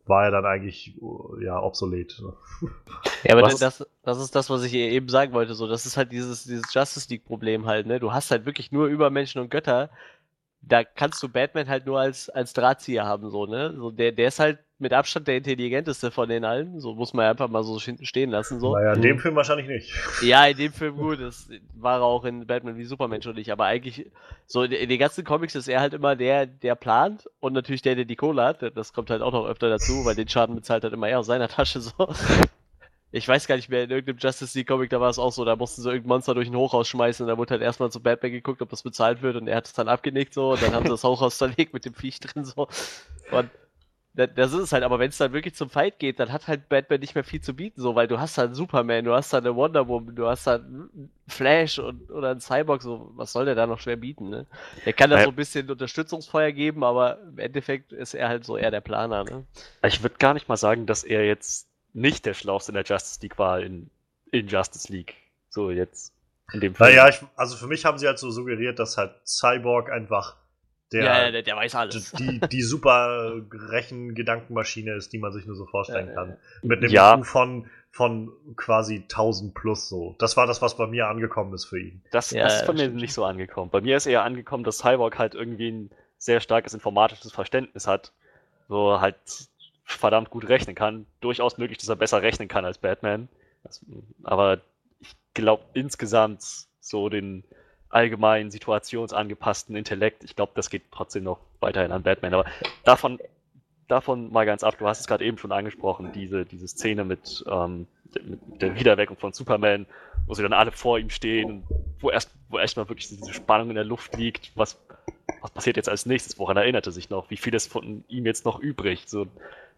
war er dann eigentlich, ja, obsolet. ne? (laughs) Ja, aber das, das ist das, was ich eben sagen wollte. So, das ist halt dieses, dieses Justice League-Problem halt, ne? Du hast halt wirklich nur Übermenschen und Götter. Da kannst du Batman halt nur als, als Drahtzieher haben, so, ne? So, der, der ist halt mit Abstand der intelligenteste von den allen. So muss man einfach mal so hinten stehen lassen, so. Naja, in dem Film wahrscheinlich nicht. (laughs) Ja, in dem Film gut, das war er auch in Batman wie Superman schon nicht, aber eigentlich, so in, den ganzen Comics ist er halt immer der, der plant und natürlich der, der die Kohle hat. Das kommt halt auch noch öfter dazu, weil den Schaden bezahlt halt immer er aus seiner Tasche so. (laughs) Ich weiß gar nicht mehr, in irgendeinem Justice League Comic, da war es auch so, da mussten sie irgendein Monster durch ein Hochhaus schmeißen und da wurde halt erstmal zu Batman geguckt, ob das bezahlt wird und er hat es dann abgenickt so und dann haben sie das Hochhaus (laughs) zerlegt mit dem Viech drin so. Und das ist es halt, aber wenn es dann wirklich zum Fight geht, dann hat halt Batman nicht mehr viel zu bieten, so, weil du hast einen Superman, du hast halt eine Wonder Woman, du hast halt einen Flash und, oder einen Cyborg, so, was soll der da noch schwer bieten, ne? Der kann da Ja. so ein bisschen Unterstützungsfeuer geben, aber im Endeffekt ist er halt so eher der Planer, ne? Ich würde gar nicht mal sagen, dass er jetzt nicht der Schlauste in der Justice League war in, in Justice League. So jetzt in dem Film. Naja, ich, also für mich haben sie halt so suggeriert, dass halt Cyborg einfach der, ja, der, der weiß alles. die, die super Rechengedankenmaschine ist, die man sich nur so vorstellen kann. Mit einem Ja. Von, von quasi 1000 plus so. Das war das, was bei mir angekommen ist für ihn. Das, Ja, das ist von mir stimmt. nicht so angekommen. Bei mir ist eher angekommen, dass Cyborg halt irgendwie ein sehr starkes informatisches Verständnis hat. So halt verdammt gut rechnen kann. Durchaus möglich, dass er besser rechnen kann als Batman. Das, aber ich glaube insgesamt so den allgemeinen situationsangepassten Intellekt, ich glaube, das geht trotzdem noch weiterhin an Batman. Aber davon, davon mal ganz ab, du hast es gerade eben schon angesprochen, diese, diese Szene mit, ähm, mit der Wiederweckung von Superman, wo sie dann alle vor ihm stehen, wo erst, wo erstmal wirklich diese Spannung in der Luft liegt, was, was passiert jetzt als nächstes, woran erinnert er sich noch, wie viel ist von ihm jetzt noch übrig, so,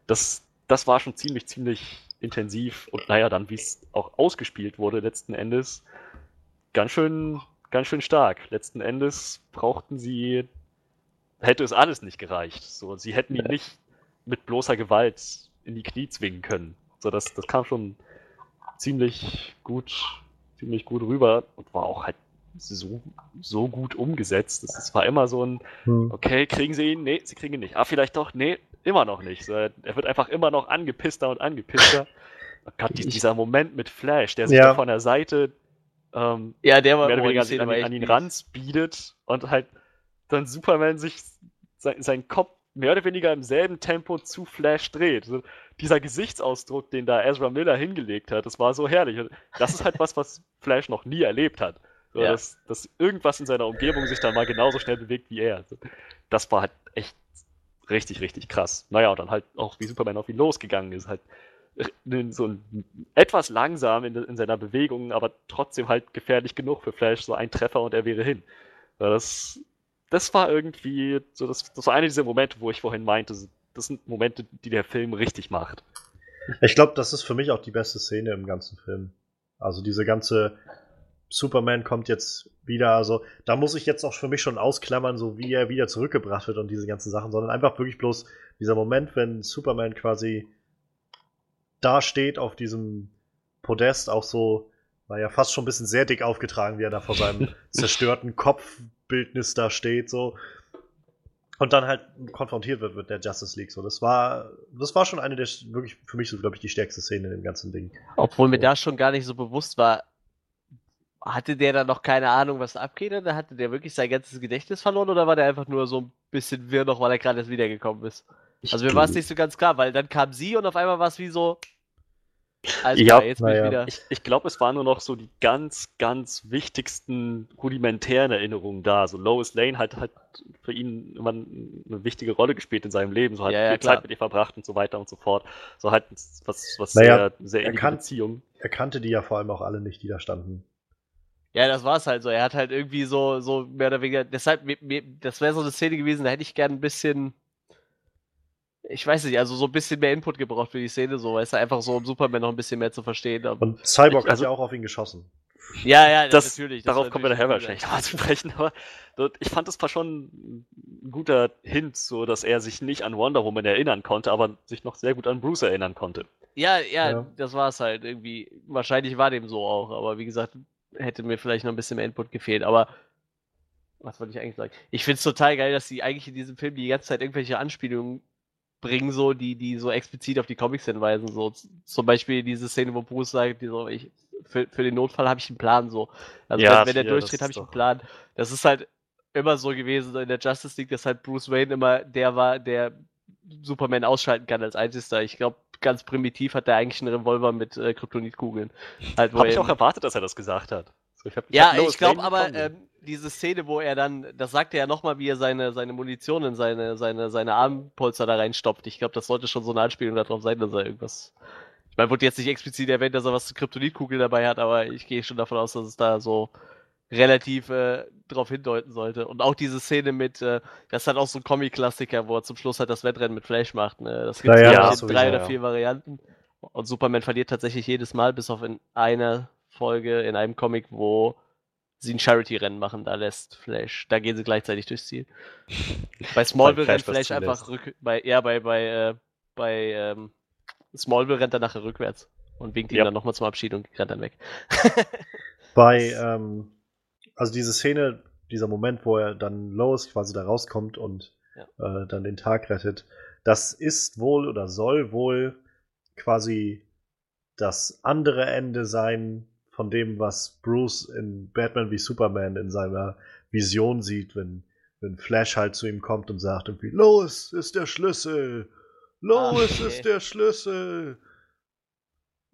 das, das war schon ziemlich, ziemlich intensiv und naja, dann, wie es auch ausgespielt wurde letzten Endes, ganz schön, ganz schön stark. Letzten Endes brauchten sie, hätte es alles nicht gereicht, so, sie hätten ihn nicht mit bloßer Gewalt in die Knie zwingen können, so, das, das kam schon ziemlich gut, ziemlich gut rüber und war auch halt so, so gut umgesetzt. Es es war immer so ein, okay, kriegen sie ihn? Nee, sie kriegen ihn nicht. Ah, vielleicht doch? Nee, immer noch nicht. So, er wird einfach immer noch angepisster und angepisster. (laughs) Oh Gott, die, dieser Moment mit Flash, der sich Ja. von der Seite ähm, Ja, der war mehr oder weniger an, an, an ihn mies. ranspeedet und halt dann Superman sich sein, seinen Kopf mehr oder weniger im selben Tempo zu Flash dreht. So, dieser Gesichtsausdruck, den da Ezra Miller hingelegt hat, das war so herrlich. Und das ist halt was, was Flash noch nie erlebt hat. So, Ja. dass, dass irgendwas in seiner Umgebung sich dann mal genauso schnell bewegt wie er. Das war halt echt richtig, richtig krass. Naja, und dann halt auch, wie Superman auf ihn losgegangen ist, halt so ein, etwas langsam in, in seiner Bewegung, aber trotzdem halt gefährlich genug für Flash, so ein Treffer und er wäre hin. Das, das war irgendwie, so das, das war einer dieser Momente, wo ich vorhin meinte, das sind Momente, die der Film richtig macht. Ich glaube, das ist für mich auch die beste Szene im ganzen Film. Also diese ganze Superman kommt jetzt wieder, also da muss ich jetzt auch für mich schon ausklammern, so wie er wieder zurückgebracht wird und diese ganzen Sachen, sondern einfach wirklich bloß dieser Moment, wenn Superman quasi da steht auf diesem Podest, auch so, war ja fast schon ein bisschen sehr dick aufgetragen, wie er da vor seinem (laughs) zerstörten Kopfbildnis da steht, so. Und dann halt konfrontiert wird mit der Justice League. So, das war, das war schon eine der wirklich für mich so, glaube ich, die stärkste Szene in dem ganzen Ding. Obwohl mir da schon gar nicht so bewusst war, hatte der da noch keine Ahnung, was abgeht? Oder hatte der wirklich sein ganzes Gedächtnis verloren oder war der einfach nur so ein bisschen wirr noch, weil er gerade erst wiedergekommen ist? Also mir war es nicht so ganz klar, weil dann kam sie und auf einmal war es wie so. Alles Ja, jetzt bin naja. ich wieder. Ich, ich glaube, es waren nur noch so die ganz, ganz wichtigsten rudimentären Erinnerungen da. So Lois Lane hat halt für ihn immer eine wichtige Rolle gespielt in seinem Leben. So hat Ja, ja, viel klar. Zeit mit ihr verbracht und so weiter und so fort. So halt was, was Naja, sehr, sehr er kann- Beziehung. Er kannte die ja vor allem auch alle nicht, die da standen. Ja, das war's halt so. Er hat halt irgendwie so, so mehr oder weniger. Deshalb, mir, mir, das wäre so eine Szene gewesen, da hätte ich gern ein bisschen. Ich weiß nicht, also so ein bisschen mehr Input gebraucht für die Szene, so, weißt du, einfach so, um Superman noch ein bisschen mehr zu verstehen. Aber, Und Cyborg Ich- also- hat ja auch auf ihn geschossen. ja, ja, Das, natürlich. das darauf war kommen wir nachher ein wahrscheinlich nochmal zu sprechen, aber dort- ich fand, das war schon ein guter Hint, so dass er sich nicht an Wonder Woman erinnern konnte, aber sich noch sehr gut an Bruce erinnern konnte. Ja, ja, Ja. das war's halt irgendwie. Wahrscheinlich war dem so auch, aber wie gesagt, hätte mir vielleicht noch ein bisschen mehr Input gefehlt. Aber was wollte ich eigentlich sagen? Ich find's total geil, dass sie eigentlich in diesem Film die ganze Zeit irgendwelche Anspielungen bringen, so, die, die so explizit auf die Comics hinweisen. So zum Beispiel diese Szene, wo Bruce sagt, die so, ich, für, für den Notfall habe ich einen Plan so. Also Ja, wenn, der ja, durchdreht, habe ich einen Plan. Das ist halt immer so gewesen so in der Justice League, dass halt Bruce Wayne immer der war, der Superman ausschalten kann als einziger. Ich glaube, ganz primitiv hat er eigentlich einen Revolver mit äh, Kryptonitkugeln. Halt, Habe ich auch erwartet, dass er das gesagt hat. Ich hab, ja, ich glaube aber, ähm, diese Szene, wo er dann, das sagt er ja nochmal, wie er seine, seine Munition in seine, seine, seine Armpolster da reinstopft. Ich glaube, das sollte schon so eine Anspielung darauf sein, dass er irgendwas. Ich meine, wurde jetzt nicht explizit erwähnt, dass er was zu Kryptonitkugeln dabei hat, aber ich gehe schon davon aus, dass es da so relativ äh, drauf hindeuten sollte. Und auch diese Szene mit, äh, das ist halt auch so ein Comic-Klassiker, wo er zum Schluss halt das Wettrennen mit Flash macht. Ne? Das gibt es Ja, ja, in drei oder ja. vier Varianten. Und Superman verliert tatsächlich jedes Mal, bis auf in einer Folge in einem Comic, wo sie ein Charity-Rennen machen, da lässt Flash, da gehen sie gleichzeitig durchs Ziel. (laughs) Bei Smallville rennt Flash einfach rück, bei, ja, bei, bei, äh, bei ähm, Smallville rennt er nachher rückwärts und winkt ihm Ja. dann nochmal zum Abschied und rennt dann weg. (laughs) Bei, ähm, also diese Szene, dieser Moment, wo er dann Lois quasi da rauskommt und äh, dann den Tag rettet, das ist wohl oder soll wohl quasi das andere Ende sein von dem, was Bruce in Batman wie Superman in seiner Vision sieht, wenn, wenn Flash halt zu ihm kommt und sagt irgendwie, Lois ist der Schlüssel, Lois okay. ist der Schlüssel.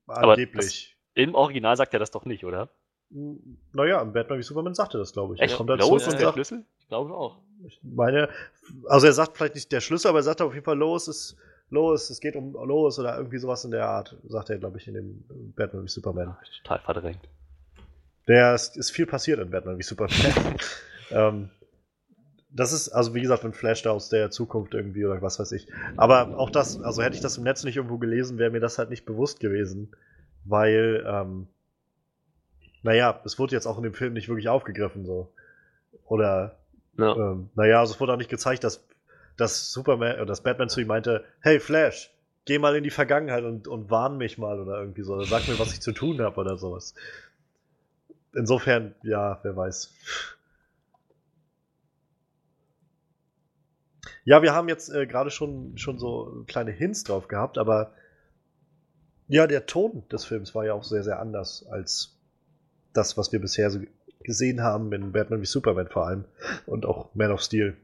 Aber Angeblich. Im Original sagt er das doch nicht, oder? Naja, im Batman wie Superman sagte das, glaube ich. Echt? Er kommt da Lois zurück ist und der sagt, Schlüssel? Ich glaube auch. ich meine, also er sagt vielleicht nicht der Schlüssel, aber er sagt auf jeden Fall, Lois ist Lois, es geht um Lois oder irgendwie sowas in der Art, sagt er, glaube ich, in dem Batman wie Superman. Total verdrängt. Der ist, ist viel passiert in Batman wie Superman. (laughs) ähm, das ist, also wie gesagt, ein Flash da aus der Zukunft irgendwie oder was weiß ich. Aber auch das, also hätte ich das im Netz nicht irgendwo gelesen, wäre mir das halt nicht bewusst gewesen. Weil, ähm, naja, es wurde jetzt auch in dem Film nicht wirklich aufgegriffen, so. Oder, Ja. ähm, naja, also es wurde auch nicht gezeigt, dass, dass Superman, äh, dass Batman zu ihm meinte, hey Flash, geh mal in die Vergangenheit und, und warn mich mal oder irgendwie so. Oder sag mir, was ich zu tun habe oder sowas. Insofern, ja, wer weiß. Ja, wir haben jetzt äh, gerade schon, schon so kleine Hints drauf gehabt, aber ja, der Ton des Films war ja auch sehr, sehr anders als das, was wir bisher so gesehen haben in Batman wie Superman vor allem und auch Man of Steel.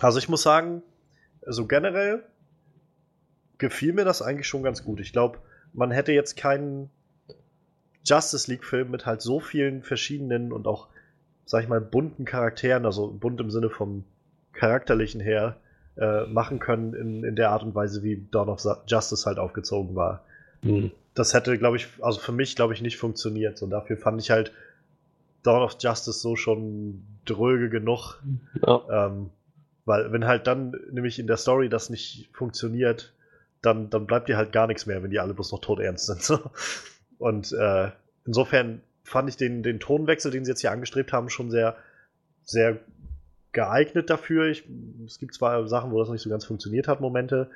Also ich muss sagen, so generell gefiel mir das eigentlich schon ganz gut. Ich glaube, man hätte jetzt keinen Justice League-Film mit halt so vielen verschiedenen und auch, sag ich mal, bunten Charakteren, also bunt im Sinne vom charakterlichen her, äh, machen können in, in der Art und Weise, wie Dawn of Justice halt aufgezogen war. Hm. Das hätte, glaube ich, also für mich, glaube ich, nicht funktioniert. Und dafür fand ich halt Dawn of Justice so schon dröge genug. Ja. Ähm, weil, wenn halt dann nämlich in der Story das nicht funktioniert, dann, dann bleibt dir halt gar nichts mehr, wenn die alle bloß noch todernst sind. (laughs) So. Und äh, insofern fand ich den, den Tonwechsel, den sie jetzt hier angestrebt haben, schon sehr, sehr geeignet dafür. Ich, es gibt zwar Sachen, wo das nicht so ganz funktioniert hat, Momente,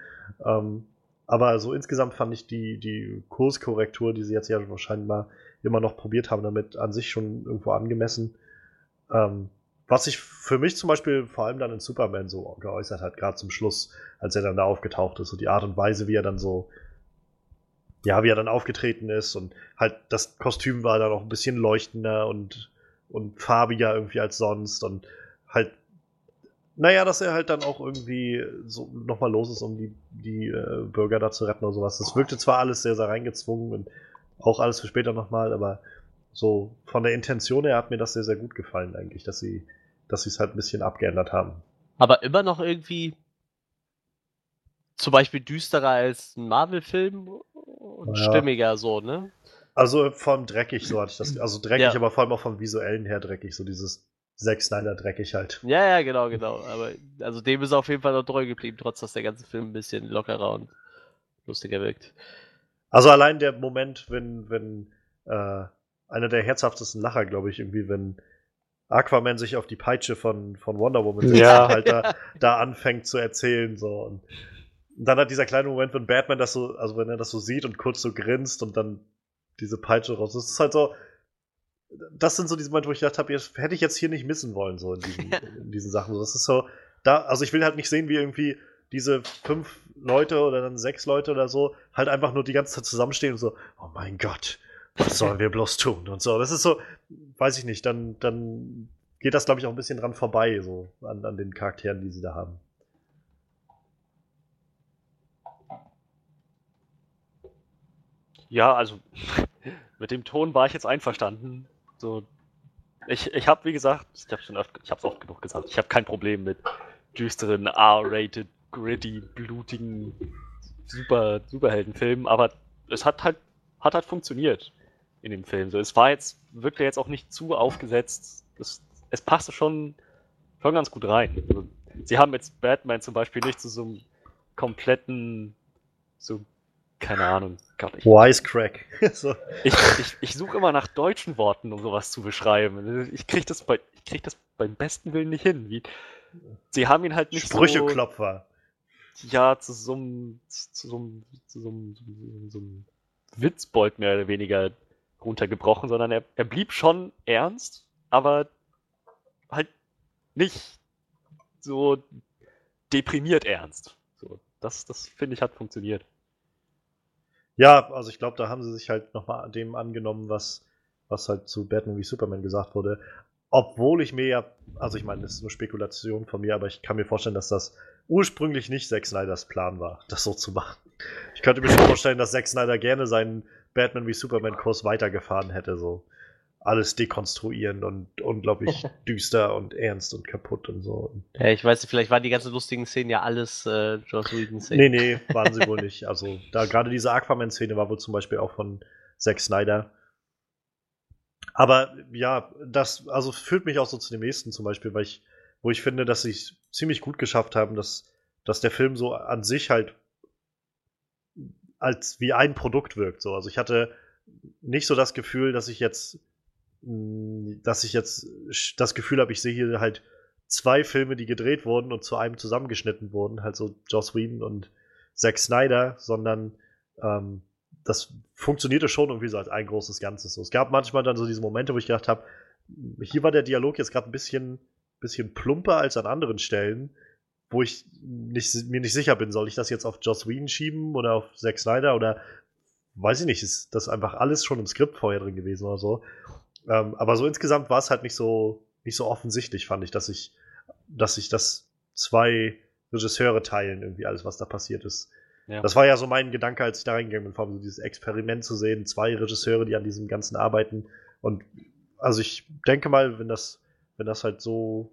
ähm, aber so insgesamt fand ich die, die Kurskorrektur, die sie jetzt ja wahrscheinlich mal immer noch probiert haben, damit an sich schon irgendwo angemessen. Ähm, was sich für mich zum Beispiel vor allem dann in Superman so geäußert hat, gerade zum Schluss, als er dann da aufgetaucht ist, so die Art und Weise, wie er dann so, ja, wie er dann aufgetreten ist und halt das Kostüm war dann auch ein bisschen leuchtender und, und farbiger irgendwie als sonst und halt, naja, dass er halt dann auch irgendwie so nochmal los ist, um die, die äh, Bürger da zu retten oder sowas. Das wirkte zwar alles sehr, sehr reingezwungen und auch alles für später nochmal, aber so von der Intention her hat mir das sehr, sehr gut gefallen eigentlich, dass sie dass sie es halt ein bisschen abgeändert haben. Aber immer noch irgendwie zum Beispiel düsterer als ein Marvel-Film und Ja. stimmiger so, ne? Also vom dreckig, so hatte ich das. Also dreckig, Ja. aber vor allem auch vom visuellen her dreckig, so dieses Zack Snyder dreckig halt. Ja, ja, genau, genau. Aber also dem ist auf jeden Fall noch treu geblieben, trotz dass der ganze Film ein bisschen lockerer und lustiger wirkt. Also allein der Moment, wenn, wenn äh, einer der herzhaftesten Lacher, glaube ich, irgendwie, wenn Aquaman sich auf die Peitsche von, von Wonder Woman setzt Ja. und halt da, da anfängt zu erzählen. So. Und dann hat dieser kleine Moment, wenn Batman das so, also wenn er das so sieht und kurz so grinst und dann diese Peitsche raus. Das ist halt so. Das sind so diese Momente, wo ich gedacht habe, hätte ich jetzt hier nicht missen wollen, so in diesen, (laughs) in diesen Sachen. So, Das ist so, da, also ich will halt nicht sehen, wie irgendwie diese fünf Leute oder dann sechs Leute oder so halt einfach nur die ganze Zeit zusammenstehen und so, oh mein Gott, was sollen wir bloß tun? Und so. Das ist so, weiß ich nicht, dann, dann geht das, glaube ich, auch ein bisschen dran vorbei, so an, an den Charakteren, die sie da haben. Ja, also (laughs) mit dem Ton war ich jetzt einverstanden. So, ich ich habe, wie gesagt, ich habe schon oft, ich es oft genug gesagt, ich habe kein Problem mit düsteren, R-rated, gritty, blutigen Super Superheldenfilmen, aber es hat halt hat halt funktioniert in dem Film. So, es war jetzt wirkte jetzt auch nicht zu aufgesetzt. Es, es passte schon schon ganz gut rein. Also, sie haben jetzt Batman zum Beispiel nicht zu so einem kompletten so keine Ahnung, Gott, ich, Wisecrack. (laughs) so. ich, ich, ich suche immer nach deutschen Worten, um sowas zu beschreiben. Ich kriege das, bei, ich krieg das beim besten Willen nicht hin. Wie, sie haben ihn halt nicht so, Sprücheklopfer. ja, zu so einem, zu so einem, zu so einem, so- so einem Witzbold mehr oder weniger runtergebrochen, sondern er, er blieb schon ernst, aber halt nicht so deprimiert ernst. So, das, das finde ich hat funktioniert. Ja, also ich glaube, da haben sie sich halt nochmal dem angenommen, was, was halt zu Batman wie Superman gesagt wurde. Obwohl ich mir ja, also ich meine, das ist nur Spekulation von mir, aber ich kann mir vorstellen, dass das ursprünglich nicht Zack Snyders Plan war, das so zu machen. Ich könnte mir schon vorstellen, dass Zack Snyder gerne seinen Batman wie Superman Kurs weitergefahren hätte, so alles dekonstruieren und unglaublich (laughs) düster und ernst und kaputt und so. Ja, ich weiß nicht, vielleicht waren die ganzen lustigen Szenen ja alles äh, Joss Nee, Whedon-Szenen. nee, (laughs) waren sie wohl nicht. Also, da gerade diese Aquaman-Szene war wohl zum Beispiel auch von Zack Snyder. Aber ja, das also führt mich auch so zu dem nächsten zum Beispiel, weil ich, wo ich finde, dass sie es ziemlich gut geschafft haben, dass, dass der Film so an sich halt als wie ein Produkt wirkt. So. Also ich hatte nicht so das Gefühl, dass ich jetzt, mh, dass ich jetzt das Gefühl habe, ich sehe hier halt zwei Filme, die gedreht wurden und zu einem zusammengeschnitten wurden, halt so Joss Whedon und Zack Snyder, sondern ähm, das funktionierte schon irgendwie so als ein großes Ganzes. So. Es gab manchmal dann so diese Momente, wo ich gedacht habe, hier war der Dialog jetzt gerade ein bisschen, bisschen plumper als an anderen Stellen, wo ich nicht, mir nicht sicher bin, soll ich das jetzt auf Joss Whedon schieben oder auf Zack Snyder oder weiß ich nicht, ist das einfach alles schon im Skript vorher drin gewesen oder so. Ähm, aber so insgesamt war es halt nicht so, nicht so offensichtlich, fand ich, dass ich, dass ich das zwei Regisseure teilen, irgendwie alles, was da passiert ist. Ja. Das war ja so mein Gedanke, als ich da reingegangen bin, vor allem so dieses Experiment zu sehen, zwei Regisseure, die an diesem Ganzen arbeiten. Und also ich denke mal, wenn das, wenn das halt so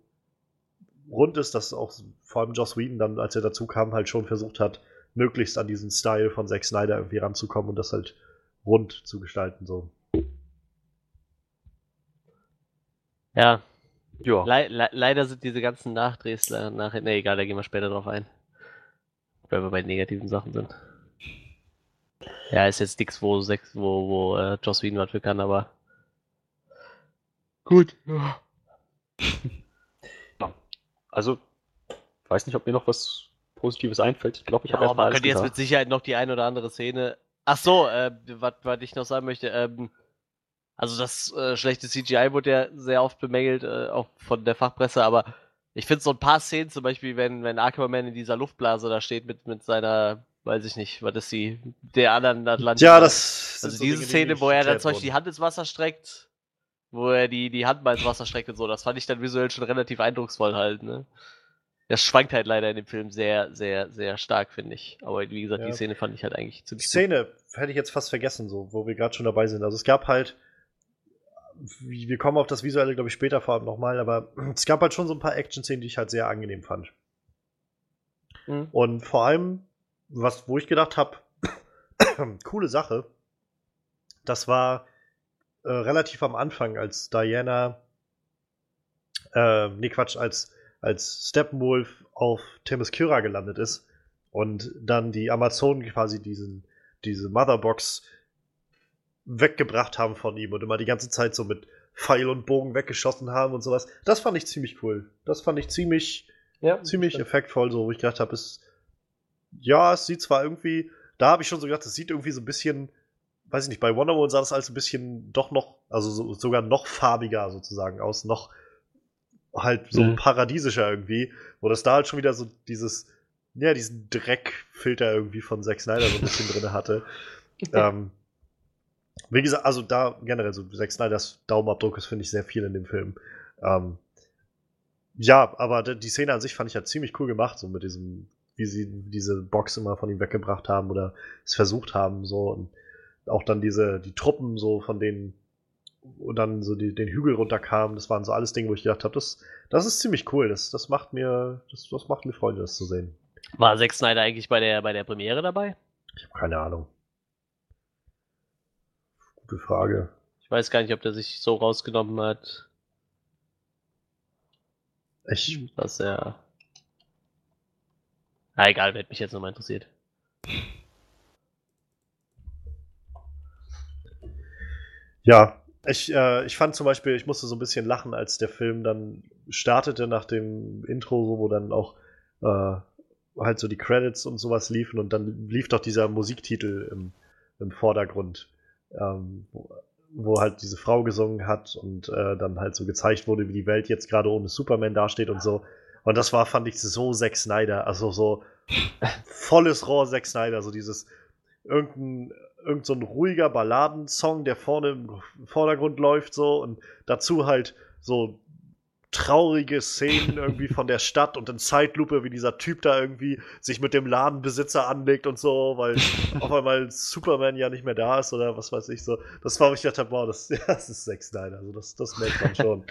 rund ist, dass auch vor allem Joss Whedon dann, als er dazu kam, halt schon versucht hat, möglichst an diesen Style von Zack Snyder irgendwie ranzukommen und das halt rund zu gestalten. So. Ja, Ja. le le leider sind diese ganzen Nachdrehs nachher. Ne, egal, da gehen wir später drauf ein. Weil wir bei negativen Sachen sind. Ja, ist jetzt nix, wo, sechs, wo, wo äh, Joss Whedon was für kann, aber. Gut. (laughs) (laughs) Also, weiß nicht, ob mir noch was Positives einfällt. Ich glaube, ich Ja, habe aber erstmal man alles könnte jetzt mit Sicherheit noch die ein oder andere Szene. Ach so, äh, was ich noch sagen möchte. Ähm, also das äh, schlechte CGI wurde ja sehr oft bemängelt, äh, auch von der Fachpresse, aber ich finde so ein paar Szenen, zum Beispiel, wenn, wenn Aquaman in dieser Luftblase da steht mit, mit seiner, weiß ich nicht, was ist sie, der anderen Atlantik. Ja, das. Also so diese Dinge, die Szene, wo er dann zum Beispiel die. Hand ins Wasser streckt, wo er die, die Hand mal ins Wasser streckt und so, das fand ich dann visuell schon relativ eindrucksvoll halt, ne? Das schwankt halt leider in dem Film sehr, sehr, sehr stark, finde ich. Aber wie gesagt, Ja. die Szene fand ich halt eigentlich ziemlich gut. Szene hätte ich jetzt fast vergessen, so, wo wir gerade schon dabei sind. Also es gab halt, wir kommen auf das Visuelle, glaube ich, später vor allem nochmal, aber (clears throat) es gab halt schon so ein paar Action-Szenen, die ich halt sehr angenehm fand. Mhm. Und vor allem, was, wo ich gedacht habe, (clears throat) coole Sache, das war äh, relativ am Anfang, als Diana, äh, nee, Quatsch, als, als Steppenwolf auf Themyscira gelandet ist und dann die Amazonen quasi diesen, diese Motherbox weggebracht haben von ihm und immer die ganze Zeit so mit Pfeil und Bogen weggeschossen haben und sowas. Das fand ich ziemlich cool. Das fand ich ziemlich, Ja, ziemlich stimmt. effektvoll, so wo ich gedacht habe, es ja, es sieht zwar irgendwie, da habe ich schon so gedacht, es sieht irgendwie so ein bisschen, weiß ich nicht, bei Wonder Woman sah das alles ein bisschen doch noch, also so, sogar noch farbiger sozusagen aus, noch halt so Mhm. paradiesischer irgendwie, wo das da halt schon wieder so dieses, ja, diesen Dreckfilter irgendwie von Zack Snyder so ein bisschen (laughs) drin hatte. ähm, wie gesagt, also da generell so Zack Snyders Daumenabdruck ist, finde ich, sehr viel in dem Film. Ähm, ja, aber die Szene an sich fand ich halt ziemlich cool gemacht, so mit diesem, wie sie diese Box immer von ihm weggebracht haben oder es versucht haben, so und auch dann diese, die Truppen so von denen und dann so die, den Hügel runterkamen, das waren so alles Dinge, wo ich gedacht habe, das, das ist ziemlich cool, das, das macht mir, das, das macht mir Freude, das zu sehen. War Zack Snyder eigentlich bei der, bei der Premiere dabei? Ich habe keine Ahnung. Gute Frage. Ich weiß gar nicht, ob der sich so rausgenommen hat, Ich, dass er. Na egal, hätte mich jetzt nochmal interessiert. Ja, ich, äh, ich fand zum Beispiel, ich musste so ein bisschen lachen, als der Film dann startete nach dem Intro, wo dann auch äh, halt so die Credits und sowas liefen und dann lief doch dieser Musiktitel im, im Vordergrund. Ähm, wo- wo halt diese Frau gesungen hat und äh, dann halt so gezeigt wurde, wie die Welt jetzt gerade ohne Superman dasteht und so. Und das war, fand ich, so Zack Snyder. Also so volles Rohr Zack Snyder. So dieses irgendein, irgend so ein ruhiger Balladensong, der vorne im Vordergrund läuft so und dazu halt so traurige Szenen (laughs) irgendwie von der Stadt und in Zeitlupe, wie dieser Typ da irgendwie sich mit dem Ladenbesitzer anlegt und so, weil (laughs) auf einmal Superman ja nicht mehr da ist oder was weiß ich so. Das war, wo ich dachte, boah, das, (laughs) ja, das ist Zack Snyder, also das, das merkt man schon.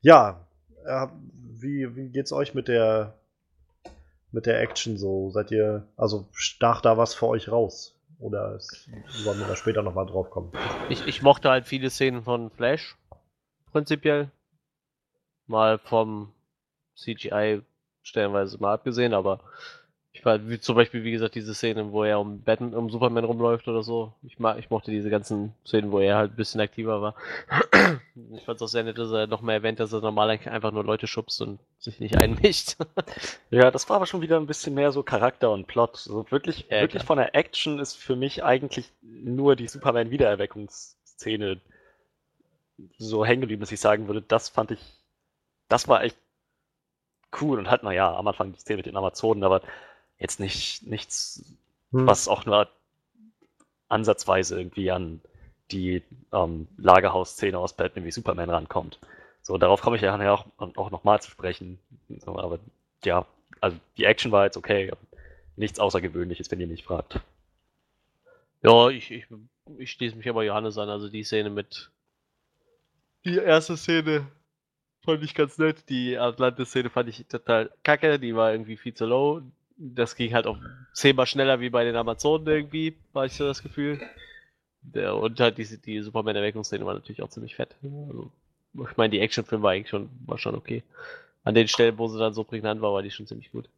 ja, äh, wie, wie geht's euch mit der mit der Action so? Seid ihr, also stach da was für euch raus? Oder ist, sollen wir da später nochmal drauf kommen? Ich, ich mochte halt viele Szenen von Flash, prinzipiell. Mal vom CGI stellenweise mal abgesehen, aber ich war, wie zum Beispiel, wie gesagt, diese Szene, wo er um Batman, um Superman rumläuft oder so. Ich, mag, ich mochte diese ganzen Szenen, wo er halt ein bisschen aktiver war. (clears throat) Ich fand es auch sehr nett, dass er noch mal erwähnt, dass er normal einfach nur Leute schubst und sich nicht einmischt. (laughs) Ja, das war aber schon wieder ein bisschen mehr so Charakter und Plot. So wirklich, Ja, wirklich klar. von der Action ist für mich eigentlich nur die Superman-Wiedererweckungsszene so hängen geblieben, dass ich sagen würde, das fand ich, das war echt cool und halt, naja, am Anfang die Szene mit den Amazonen, aber jetzt nicht, nichts, Hm. was auch nur ansatzweise irgendwie an die ähm, Lagerhaus-Szene aus Batman wie Superman rankommt. So, darauf komme ich ja nachher auch, auch nochmal zu sprechen. So, aber ja, also die Action war jetzt okay, nichts Außergewöhnliches, wenn ihr mich fragt. Ja, ich, ich, ich schließe mich aber Johannes an. Also die Szene mit. Die erste Szene fand ich ganz nett. Die Atlantis-Szene fand ich total kacke. Die war irgendwie viel zu low. Das ging halt auch zehnmal schneller wie bei den Amazonen irgendwie, war ich so das Gefühl. Der, und halt diese, die Superman-Erweckungsszene war natürlich auch ziemlich fett. Also, ich meine, die Actionfilm war eigentlich schon, war schon okay. An den Stellen, wo sie dann so prägnant war, war die schon ziemlich gut.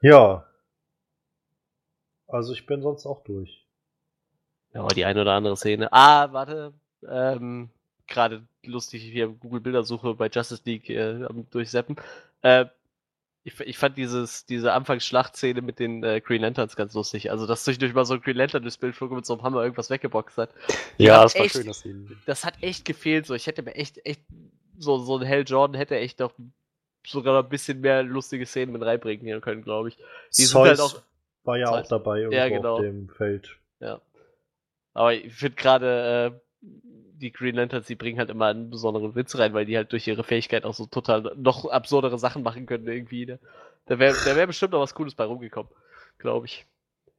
Ja. Also ich bin sonst auch durch. Ja, die eine oder andere Szene. Ah, warte. Ähm, Gerade lustig hier Google Bildersuche bei Justice League äh, am Durchseppen. Äh, ich, ich fand dieses, diese Anfangsschlachtszene mit den äh, Green Lanterns ganz lustig. Also, dass zwischendurch mal so ein Green Lantern durchs Bild flog und mit so einem Hammer irgendwas weggeboxt hat. Ja, das das war war schön, dass sie. Das hat echt gefehlt. So, ich hätte mir echt, echt, so, so ein Hell Jordan hätte echt noch sogar noch ein bisschen mehr lustige Szenen mit reinbringen können, glaube ich. Die halt Zeus auch- war ja Zeus. auch dabei irgendwo Ja, genau. auf dem Feld. Ja. Aber ich finde gerade, äh, die Green Lanterns, die bringen halt immer einen besonderen Witz rein, weil die halt durch ihre Fähigkeit auch so total noch absurdere Sachen machen können irgendwie. Ne? Da wäre da wär bestimmt noch was Cooles bei rumgekommen, glaube ich.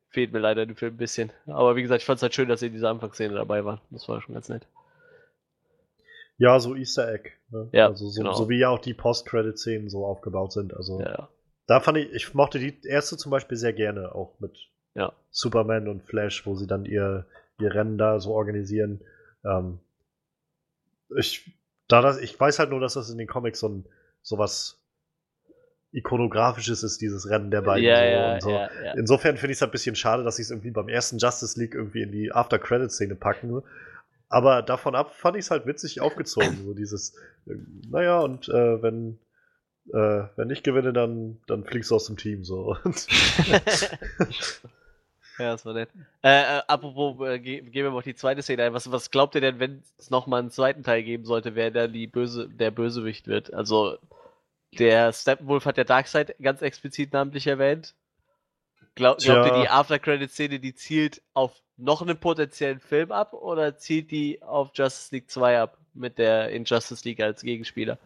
Fehlt mir leider dem Film ein bisschen. Aber wie gesagt, ich fand es halt schön, dass sie in dieser Anfangsszene dabei waren. Das war schon ganz nett. Ja, so Easter Egg. Ne? Ja, also so, genau. so wie ja auch die Post-Credit-Szenen so aufgebaut sind. Also Ja. da fand ich, ich mochte die erste zum Beispiel sehr gerne, auch mit Ja. Superman und Flash, wo sie dann ihr, ihr Rennen da so organisieren. Ähm, ich, da das, ich weiß halt nur, dass das in den Comics so ein sowas ikonografisches ist, dieses Rennen der beiden. ja, so, ja, so. ja. Insofern finde ich es ein bisschen schade, dass sie es irgendwie beim ersten Justice League irgendwie in die After-Credit-Szene packen. Aber davon ab fand ich es halt witzig aufgezogen. So dieses, naja, und äh, wenn, äh, wenn ich gewinne, dann, dann fliegst du aus dem Team. So. (laughs) (laughs) (laughs) Ja, das war nett. Äh, äh, apropos, äh, ge gehen wir mal auf die zweite Szene ein. Was, was glaubt ihr denn, wenn es nochmal einen zweiten Teil geben sollte, wer da die Böse, der Bösewicht wird? Also, der Steppenwolf hat der Darkseid ganz explizit namentlich erwähnt. Glaub, glaubt ihr, Tja. die After-Credit-Szene, die zielt auf noch einen potenziellen Film ab oder zielt die auf Justice League 2 ab? Mit der Injustice League als Gegenspieler?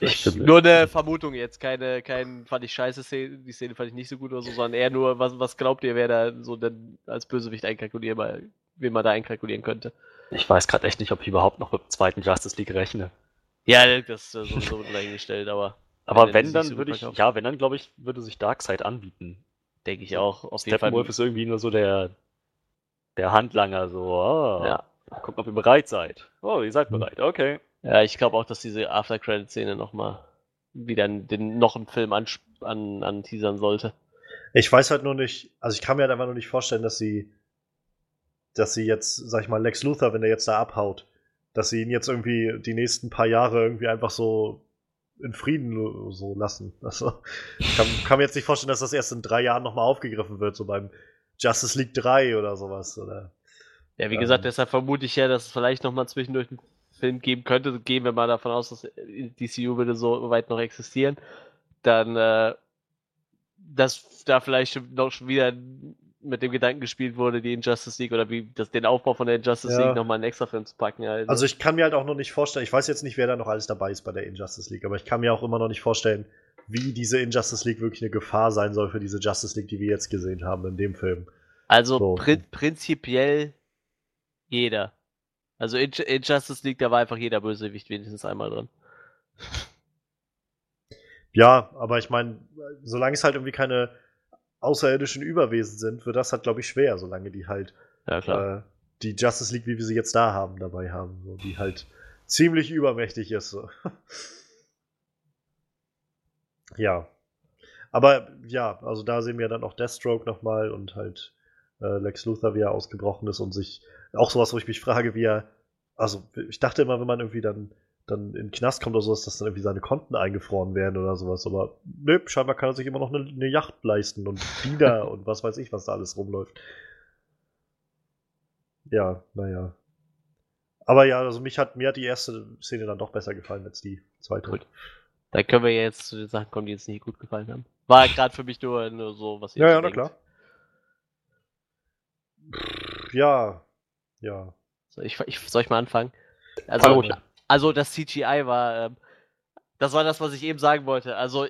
Ich Nur eine Vermutung jetzt, keine, kein, fand ich scheiße Szene, die Szene fand ich nicht so gut oder so, sondern eher nur, was, was glaubt ihr, wer da so dann als Bösewicht einkalkulierbar, wen man da einkalkulieren könnte? Ich weiß gerade echt nicht, ob ich überhaupt noch mit dem zweiten Justice League rechne. Ja, das ist äh, sowieso dahingestellt, aber (laughs) Aber Wenn dann so würde ich, ja, wenn dann glaube ich, würde sich Darkseid anbieten. denke ich auch, auf jeden Fall. Steppenwolf ist irgendwie nur so der, der Handlanger, so, oh, Ja. gucken, ob ihr bereit seid. Oh, ihr seid bereit, okay. Ja, ich glaube auch, dass diese After-Credit-Szene nochmal wieder den, noch einen Film an, an, an teasern sollte. ich weiß halt nur nicht, also ich kann mir halt einfach nur nicht vorstellen, dass sie, dass sie jetzt, sag ich mal, Lex Luthor, wenn der jetzt da abhaut, dass sie ihn jetzt irgendwie die nächsten paar Jahre irgendwie einfach so in Frieden so lassen. (laughs) Also, ich kann, kann mir jetzt nicht vorstellen, dass das erst in drei Jahren nochmal aufgegriffen wird, so beim Justice League 3 oder sowas. Oder, Ja, wie Ähm. gesagt, deshalb vermute ich ja, dass es vielleicht nochmal zwischendurch einen Film geben könnte. Gehen wir mal davon aus, dass DCU würde so weit noch existieren. Dann, äh, dass da vielleicht noch schon wieder mit dem Gedanken gespielt wurde, die Injustice League oder wie das, den Aufbau von der Injustice Ja. League nochmal einen extra Film zu packen. Also, Also ich kann mir halt auch noch nicht vorstellen, ich weiß jetzt nicht, wer da noch alles dabei ist bei der Injustice League, aber ich kann mir auch immer noch nicht vorstellen, wie diese Injustice League wirklich eine Gefahr sein soll für diese Justice League, die wir jetzt gesehen haben in dem Film. also so. prin prinzipiell jeder. Also in Injustice League, da war einfach jeder Bösewicht wenigstens einmal drin. Ja, aber ich meine, solange es halt irgendwie keine außerirdischen Überwesen sind, wird das halt, glaube ich, schwer, solange die halt Ja, klar. äh, die Justice League, wie wir sie jetzt da haben, dabei haben, so, die halt ziemlich übermächtig ist. So. (laughs) ja. Aber ja, also da sehen wir dann auch Deathstroke nochmal und halt äh, Lex Luthor, wie er ausgebrochen ist und sich auch sowas, wo ich mich frage, wie er. Also, ich dachte immer, wenn man irgendwie dann, dann in den Knast kommt oder sowas, dass dann irgendwie seine Konten eingefroren werden oder sowas. Aber nö, scheinbar kann er sich immer noch eine, eine Yacht leisten und (laughs) Diener und was weiß ich, was da alles rumläuft. Ja, naja. Aber ja, also mich hat, mir hat die erste Szene dann doch besser gefallen als die zweite. Gut. Da können wir jetzt zu den Sachen kommen, die jetzt nicht gut gefallen haben. War gerade für mich nur, nur so, was ihr Ja, ja, na denkt. klar. Ja, ja. So, ich, ich, soll ich mal anfangen? Fang Also, also das CGI war, ähm, das war das, was ich eben sagen wollte. Also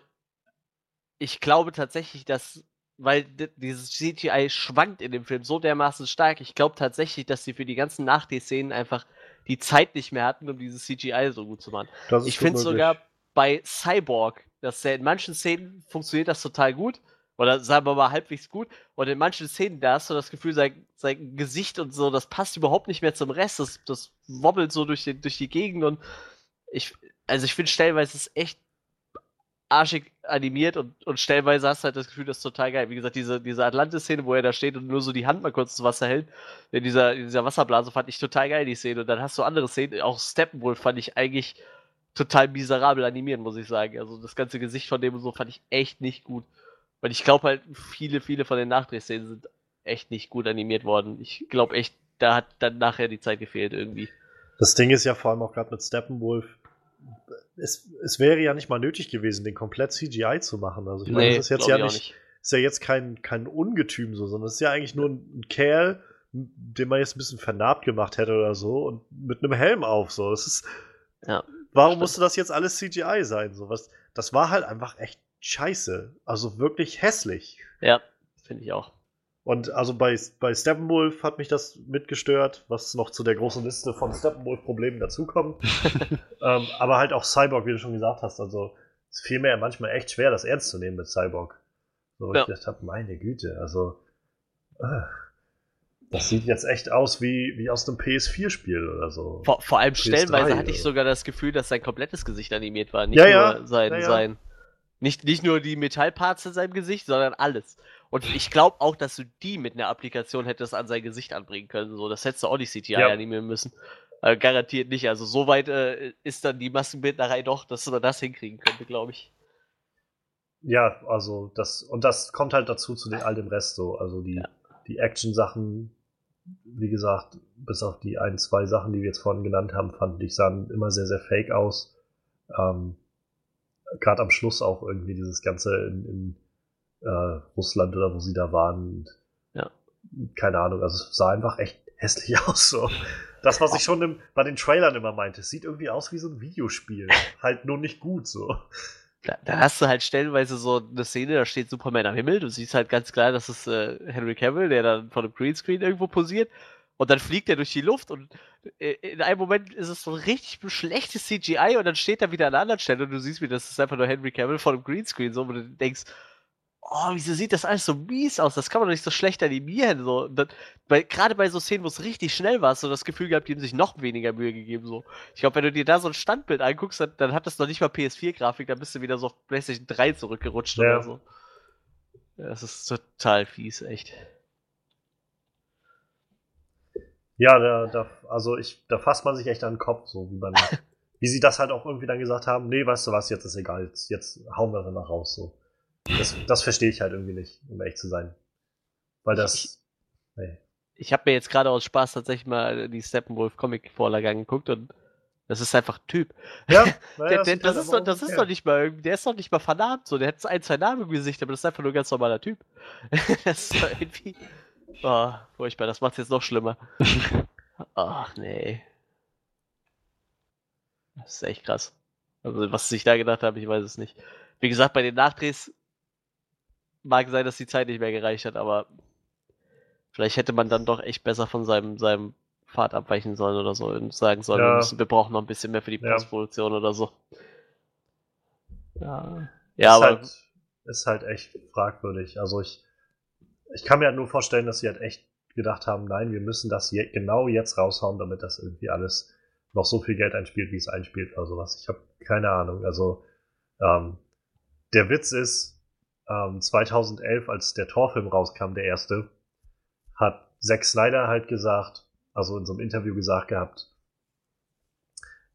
ich glaube tatsächlich, dass, weil dieses CGI schwankt in dem Film so dermaßen stark, ich glaube tatsächlich, dass sie für die ganzen Nach-D-Szenen einfach die Zeit nicht mehr hatten, um dieses CGI so gut zu machen. Ich finde sogar bei Cyborg, dass der in manchen Szenen funktioniert das total gut. Oder sagen wir mal halbwegs gut. Und in manchen Szenen, da hast du das Gefühl, sein, sein Gesicht und so, das passt überhaupt nicht mehr zum Rest. Das, das wobbelt so durch, den, durch die Gegend. Und ich, also ich finde stellenweise ist echt arschig animiert und, und stellenweise hast du halt das Gefühl, das ist total geil. Wie gesagt, diese, diese Atlantis-Szene, wo er da steht und nur so die Hand mal kurz ins Wasser hält, in dieser, in dieser Wasserblase, fand ich total geil, die Szene. Und dann hast du andere Szenen, auch Steppenwolf fand ich eigentlich total miserabel animiert, muss ich sagen. Also das ganze Gesicht von dem und so fand ich echt nicht gut. Weil ich glaube halt, viele, viele von den Nachdrehszenen sind echt nicht gut animiert worden. Ich glaube echt, da hat dann nachher die Zeit gefehlt irgendwie. Das Ding ist ja vor allem auch gerade mit Steppenwolf. Es, es wäre ja nicht mal nötig gewesen, den komplett CGI zu machen. Also ich meine, das ist jetzt ja ich auch nicht, ist ja jetzt kein, kein Ungetüm so, sondern es ist ja eigentlich nur ein, ein Kerl, den man jetzt ein bisschen vernarbt gemacht hätte oder so und mit einem Helm auf. So, das ist. Ja, warum stimmt. musste das jetzt alles CGI sein? So was, das war halt einfach echt scheiße. Also wirklich hässlich. Ja, finde ich auch. Und also bei, bei Steppenwolf hat mich das mitgestört, was noch zu der großen Liste von Steppenwolf-Problemen dazukommt. (laughs) ähm, aber halt auch Cyborg, wie du schon gesagt hast. Also es fiel mir ja manchmal echt schwer, das ernst zu nehmen mit Cyborg. So, Ja. ich gedacht habe, meine Güte, also äh, das sieht jetzt echt aus wie, wie aus einem PS4-Spiel oder so. Vor, vor allem PS3 stellenweise hatte ich sogar das Gefühl, dass sein komplettes Gesicht animiert war. Nicht Ja, nur ja, sein, ja, ja. sein. Nicht, nicht nur die Metallparts in seinem Gesicht, sondern alles. Und ich glaube auch, dass du die mit einer Applikation hättest an sein Gesicht anbringen können. So, das hättest du auch nicht CGI Ja. animieren müssen. Äh, garantiert nicht. Also so weit äh, ist dann die Maskenbildnerei doch, dass man das hinkriegen könnte, glaube ich. Ja, also das, und das kommt halt dazu zu den, all dem Rest so. Also die, Ja. die Action-Sachen, wie gesagt, bis auf die ein, zwei Sachen, die wir jetzt vorhin genannt haben, fand ich, sahen immer sehr, sehr fake aus. Ähm, Gerade am Schluss auch irgendwie dieses Ganze in, in äh, Russland oder wo sie da waren. Ja. Keine Ahnung, also es sah einfach echt hässlich (laughs) aus. So. Das, was ich schon im, bei den Trailern immer meinte, es sieht irgendwie aus wie so ein Videospiel. halt nur nicht gut so. Da, da hast du halt stellenweise so eine Szene, da steht Superman am Himmel, du siehst halt ganz klar, das ist äh, Henry Cavill, der dann vor dem Greenscreen irgendwo posiert und dann fliegt er durch die Luft und in einem Moment ist es so ein richtig schlechtes CGI und dann steht er wieder an einer anderen Stelle und du siehst wieder, das ist einfach nur Henry Cavill vor dem Greenscreen, so, wo du denkst, oh, wieso sieht das alles so mies aus, das kann man doch nicht so schlecht animieren, so. Gerade bei so Szenen, wo es richtig schnell war, hast du das Gefühl gehabt, die haben sich noch weniger Mühe gegeben, so. Ich glaube, wenn du dir da so ein Standbild anguckst, dann, dann hat das noch nicht mal PS4-Grafik, dann bist du wieder so auf PlayStation 3 zurückgerutscht Ja. oder so. Das ist total fies, echt. Ja, da, da, also ich, da fasst man sich echt an den Kopf, so wie man, (laughs) wie sie das halt auch irgendwie dann gesagt haben, nee, weißt du was, jetzt ist egal, jetzt, jetzt hauen wir danach raus. So. Das, das verstehe ich halt irgendwie nicht, um echt zu sein. Weil das. Nee. Ich habe mir jetzt gerade aus Spaß tatsächlich mal die Steppenwolf Comic-Vorlage angeguckt und das ist einfach ein Typ. Ja, (laughs) der, der, das, ist, doch, das ist doch nicht mal, der ist doch nicht mal vernarbt, so. Der hat ein, zwei Namen im Gesicht, aber das ist einfach nur ein ganz normaler Typ. (laughs) das ist doch irgendwie. Oh, furchtbar, das macht's jetzt noch schlimmer. (laughs) Ach, nee. Das ist echt krass. Also, was ich da gedacht habe, ich weiß es nicht. Wie gesagt, bei den Nachdrehs mag sein, dass die Zeit nicht mehr gereicht hat, aber vielleicht hätte man dann doch echt besser von seinem, seinem Pfad abweichen sollen oder so und sagen sollen, ja. wir, müssen, wir, brauchen noch ein bisschen mehr für die Postproduktion ja. oder so. Ja, ja ist aber. Halt, ist halt echt fragwürdig. Also ich, ich kann mir halt nur vorstellen, dass sie halt echt gedacht haben, nein, wir müssen das je, genau jetzt raushauen, damit das irgendwie alles noch so viel Geld einspielt, wie es einspielt oder sowas. Ich habe keine Ahnung. Also ähm, der Witz ist, ähm, 2011, als der Torfilm rauskam, der erste, hat Zack Snyder halt gesagt, also in so einem Interview gesagt gehabt,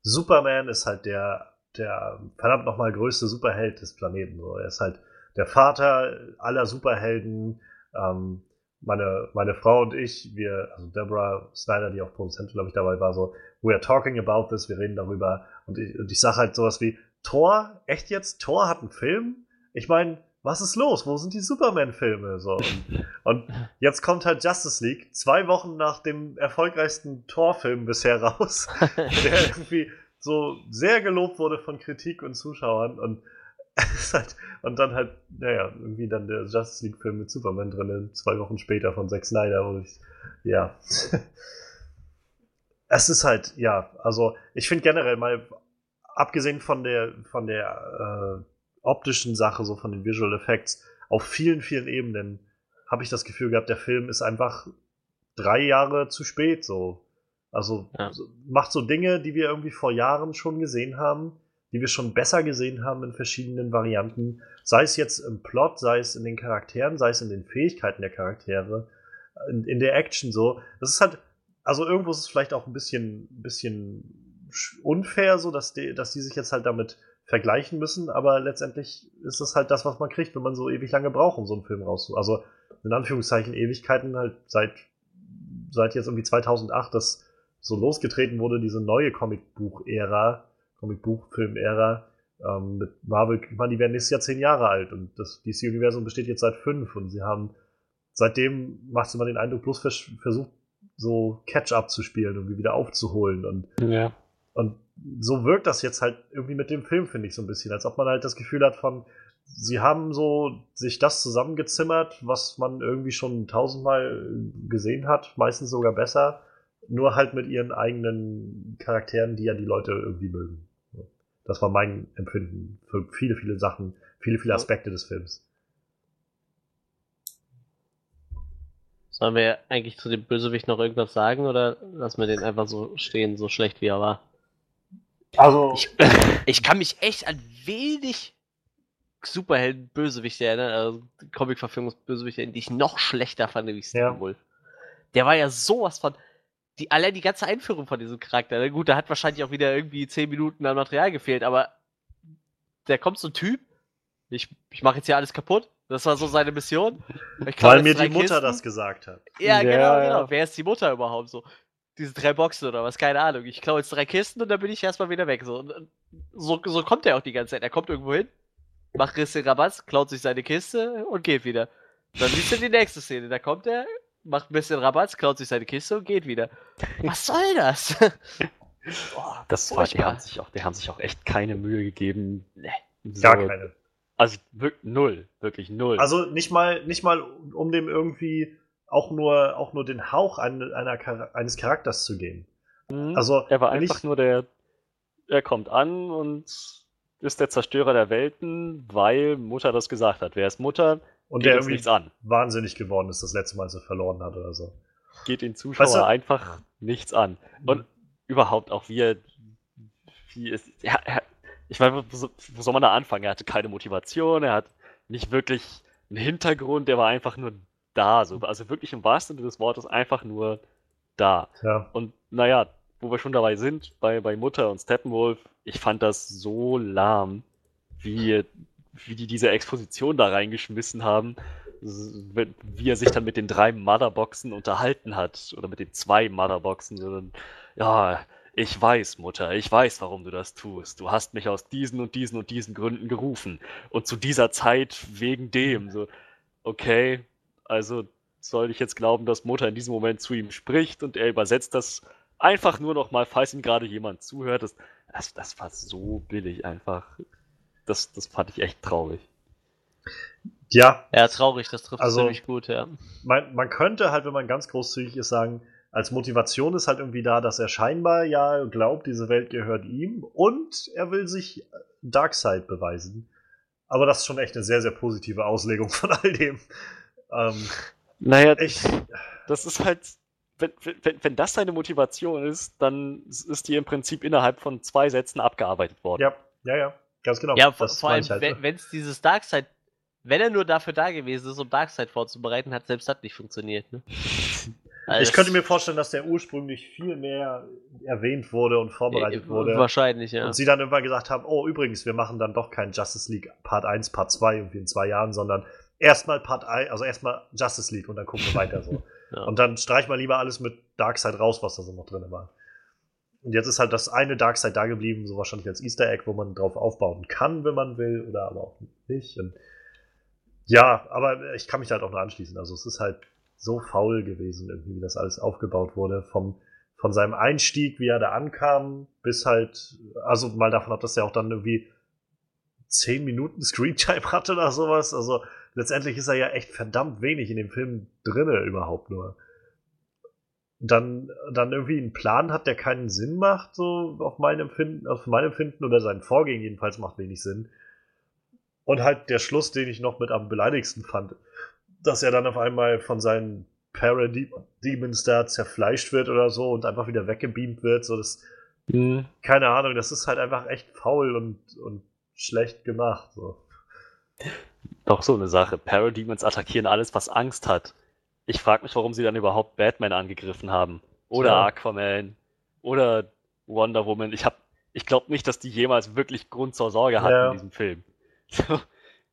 Superman ist halt der, der verdammt nochmal größte Superheld des Planeten. So. Er ist halt der Vater aller Superhelden. Ähm, meine, meine Frau und ich, wir, also Deborah Snyder, die auch Produzentin, glaube ich, dabei war, so, we are talking about this, wir reden darüber. Und ich, und ich sage halt sowas wie, Thor, echt jetzt? Thor hat einen Film? Ich meine, was ist los? Wo sind die Superman-Filme? So, und, (laughs) und, jetzt kommt halt Justice League, zwei Wochen nach dem erfolgreichsten Thor-Film bisher raus, (laughs) der irgendwie so sehr gelobt wurde von Kritik und Zuschauern und (laughs) und dann halt, naja, irgendwie dann der Justice League-Film mit Superman drin, zwei Wochen später von Zack Snyder, wo ich, ja. (laughs) es ist halt, ja, also ich finde generell mal, abgesehen von der, von der äh, optischen Sache, so von den Visual Effects, auf vielen, vielen Ebenen habe ich das Gefühl gehabt, der Film ist einfach drei Jahre zu spät so. Also ja. macht so Dinge, die wir irgendwie vor Jahren schon gesehen haben, die wir schon besser gesehen haben in verschiedenen Varianten, sei es jetzt im Plot, sei es in den Charakteren, sei es in den Fähigkeiten der Charaktere, in, in der Action so. Das ist halt, also irgendwo ist es vielleicht auch ein bisschen, bisschen unfair, so dass die, dass die sich jetzt halt damit vergleichen müssen, aber letztendlich ist das halt das, was man kriegt, wenn man so ewig lange braucht, um so einen Film rauszu. Also in Anführungszeichen Ewigkeiten halt seit seit jetzt irgendwie 2008, dass so losgetreten wurde, diese neue Comicbuch-Ära, Comicbuch-Film-Ära ähm, mit Marvel. Ich meine, die werden nächstes Jahr zehn Jahre alt und das DC-Universum besteht jetzt seit fünf und sie haben seitdem macht immer den Eindruck, bloß vers versucht so Catch-up zu spielen, irgendwie wieder aufzuholen und ja. und so wirkt das jetzt halt irgendwie mit dem Film, finde ich, so ein bisschen. Als ob man halt das Gefühl hat von, sie haben so sich das zusammengezimmert, was man irgendwie schon tausendmal gesehen hat, meistens sogar besser, nur halt mit ihren eigenen Charakteren, die ja die Leute irgendwie mögen. Das war mein Empfinden für viele, viele Sachen, viele, viele Aspekte des Films. Sollen wir eigentlich zu dem Bösewicht noch irgendwas sagen oder lassen wir den einfach so stehen, so schlecht wie er war? Also. Ich, ich kann mich echt an wenig Superhelden-Bösewichte erinnern, also Comic-Verfilmungs-Bösewichte, die ich noch schlechter fand wie Stephen ja. Wolf. Der war ja sowas von. Die, allein die ganze Einführung von diesem Charakter. Na gut, da hat wahrscheinlich auch wieder irgendwie 10 Minuten an Material gefehlt, aber da kommt so ein Typ, ich, ich mache jetzt hier alles kaputt. Das war so seine Mission. Weil mir die Mutter Kisten. das gesagt hat. Ja, ja, genau, genau. Wer ist die Mutter überhaupt so? diese drei Boxen oder was, keine Ahnung. Ich klaue jetzt drei Kisten und dann bin ich erstmal wieder weg. So, so, so kommt er auch die ganze Zeit. Er kommt irgendwo hin, macht Risse Rabatz, klaut sich seine Kiste und geht wieder. Dann siehst du die nächste Szene. Da kommt er, macht ein bisschen Rabatz, klaut sich seine Kiste und geht wieder. Was (laughs) soll das? (laughs) Boah, das war, die haben, sich auch, die haben sich auch echt keine Mühe gegeben. Nee. So, Gar keine. Also wirklich null, wirklich null. Also nicht mal, nicht mal, um dem irgendwie auch nur, auch nur den Hauch einer, einer, eines Charakters zu geben. Mhm. Also, er war einfach nur der, er kommt an und ist der Zerstörer der Welten, weil Mutter das gesagt hat. Wer ist Mutter? Und der irgendwie an. wahnsinnig geworden ist, das letzte Mal, als er verloren hat oder so. Geht den Zuschauer weißt du, einfach nichts an. Und überhaupt auch wie er, wie ist, ja, er, ich meine, wo, wo soll man da anfangen? Er hatte keine Motivation, er hat nicht wirklich einen Hintergrund, der war einfach nur da, so, also wirklich im wahrsten Sinne des Wortes einfach nur da. Ja. Und naja, wo wir schon dabei sind, bei, bei Mutter und Steppenwolf, ich fand das so lahm, wie, wie die diese Exposition da reingeschmissen haben, wie er sich dann mit den drei Motherboxen unterhalten hat, oder mit den zwei Motherboxen, sondern, ja, ich weiß, Mutter, ich weiß, warum du das tust. Du hast mich aus diesen und diesen und diesen Gründen gerufen. Und zu dieser Zeit wegen dem. So, okay, also soll ich jetzt glauben, dass Mutter in diesem Moment zu ihm spricht und er übersetzt das einfach nur noch mal, falls ihm gerade jemand zuhört. Das, das, das war so billig einfach. Das, das fand ich echt traurig. Ja. Ja, traurig, das trifft Also- ziemlich gut, ja. Man, man könnte halt, wenn man ganz großzügig ist, sagen, als Motivation ist halt irgendwie da, dass er scheinbar ja glaubt, diese Welt gehört ihm und er will sich Darkseid beweisen. Aber das ist schon echt eine sehr, sehr positive Auslegung (laughs) von all dem. Ähm, Naja, ich, das ist halt, wenn, wenn, wenn das seine Motivation ist, dann ist die im Prinzip innerhalb von zwei Sätzen abgearbeitet worden. ja, ja, ja, ganz genau. Ja, vor, Das vor allem, halt. wenn es dieses Darkseid, wenn er nur dafür da gewesen ist, um Darkseid vorzubereiten, hat selbst das nicht funktioniert, ne? (laughs) Also Ich könnte mir vorstellen, dass der ursprünglich viel mehr erwähnt wurde und vorbereitet äh, wurde. Wahrscheinlich, ja. Und sie dann irgendwann gesagt haben, oh, übrigens, wir machen dann doch kein Justice League Part 1, Part 2 irgendwie in zwei Jahren, sondern erstmal Part 1, also erstmal Justice League und dann gucken wir weiter so. (laughs) Ja. Und dann streich mal lieber alles mit Darkseid raus, was da so noch drin war. Und jetzt ist halt das eine Darkseid da geblieben, so wahrscheinlich als Easter Egg, wo man drauf aufbauen kann, wenn man will, oder aber auch nicht. Und ja, aber ich kann mich da halt auch nur anschließen. Also es ist halt so faul gewesen, irgendwie, wie das alles aufgebaut wurde. Vom, von seinem Einstieg, wie er da ankam, bis halt, also mal davon ab, dass er auch dann irgendwie 10 Minuten Screentime hatte oder sowas. Also letztendlich ist er ja echt verdammt wenig in dem Film drinne überhaupt nur. Dann, dann irgendwie einen Plan hat, der keinen Sinn macht, so auf mein Empfinden, auf mein Empfinden oder sein Vorgehen jedenfalls macht wenig Sinn. Und halt der Schluss, den ich noch mit am beleidigsten fand, dass er dann auf einmal von seinen Parademons da zerfleischt wird oder so und einfach wieder weggebeamt wird. So, das, Hm. keine Ahnung, das ist halt einfach echt faul und, und schlecht gemacht. So. Doch so eine Sache. Parademons attackieren alles, was Angst hat. Ich frage mich, warum sie dann überhaupt Batman angegriffen haben. Oder Tja. Aquaman. Oder Wonder Woman. Ich hab, ich glaube nicht, dass die jemals wirklich Grund zur Sorge hatten Ja. in diesem Film. (laughs)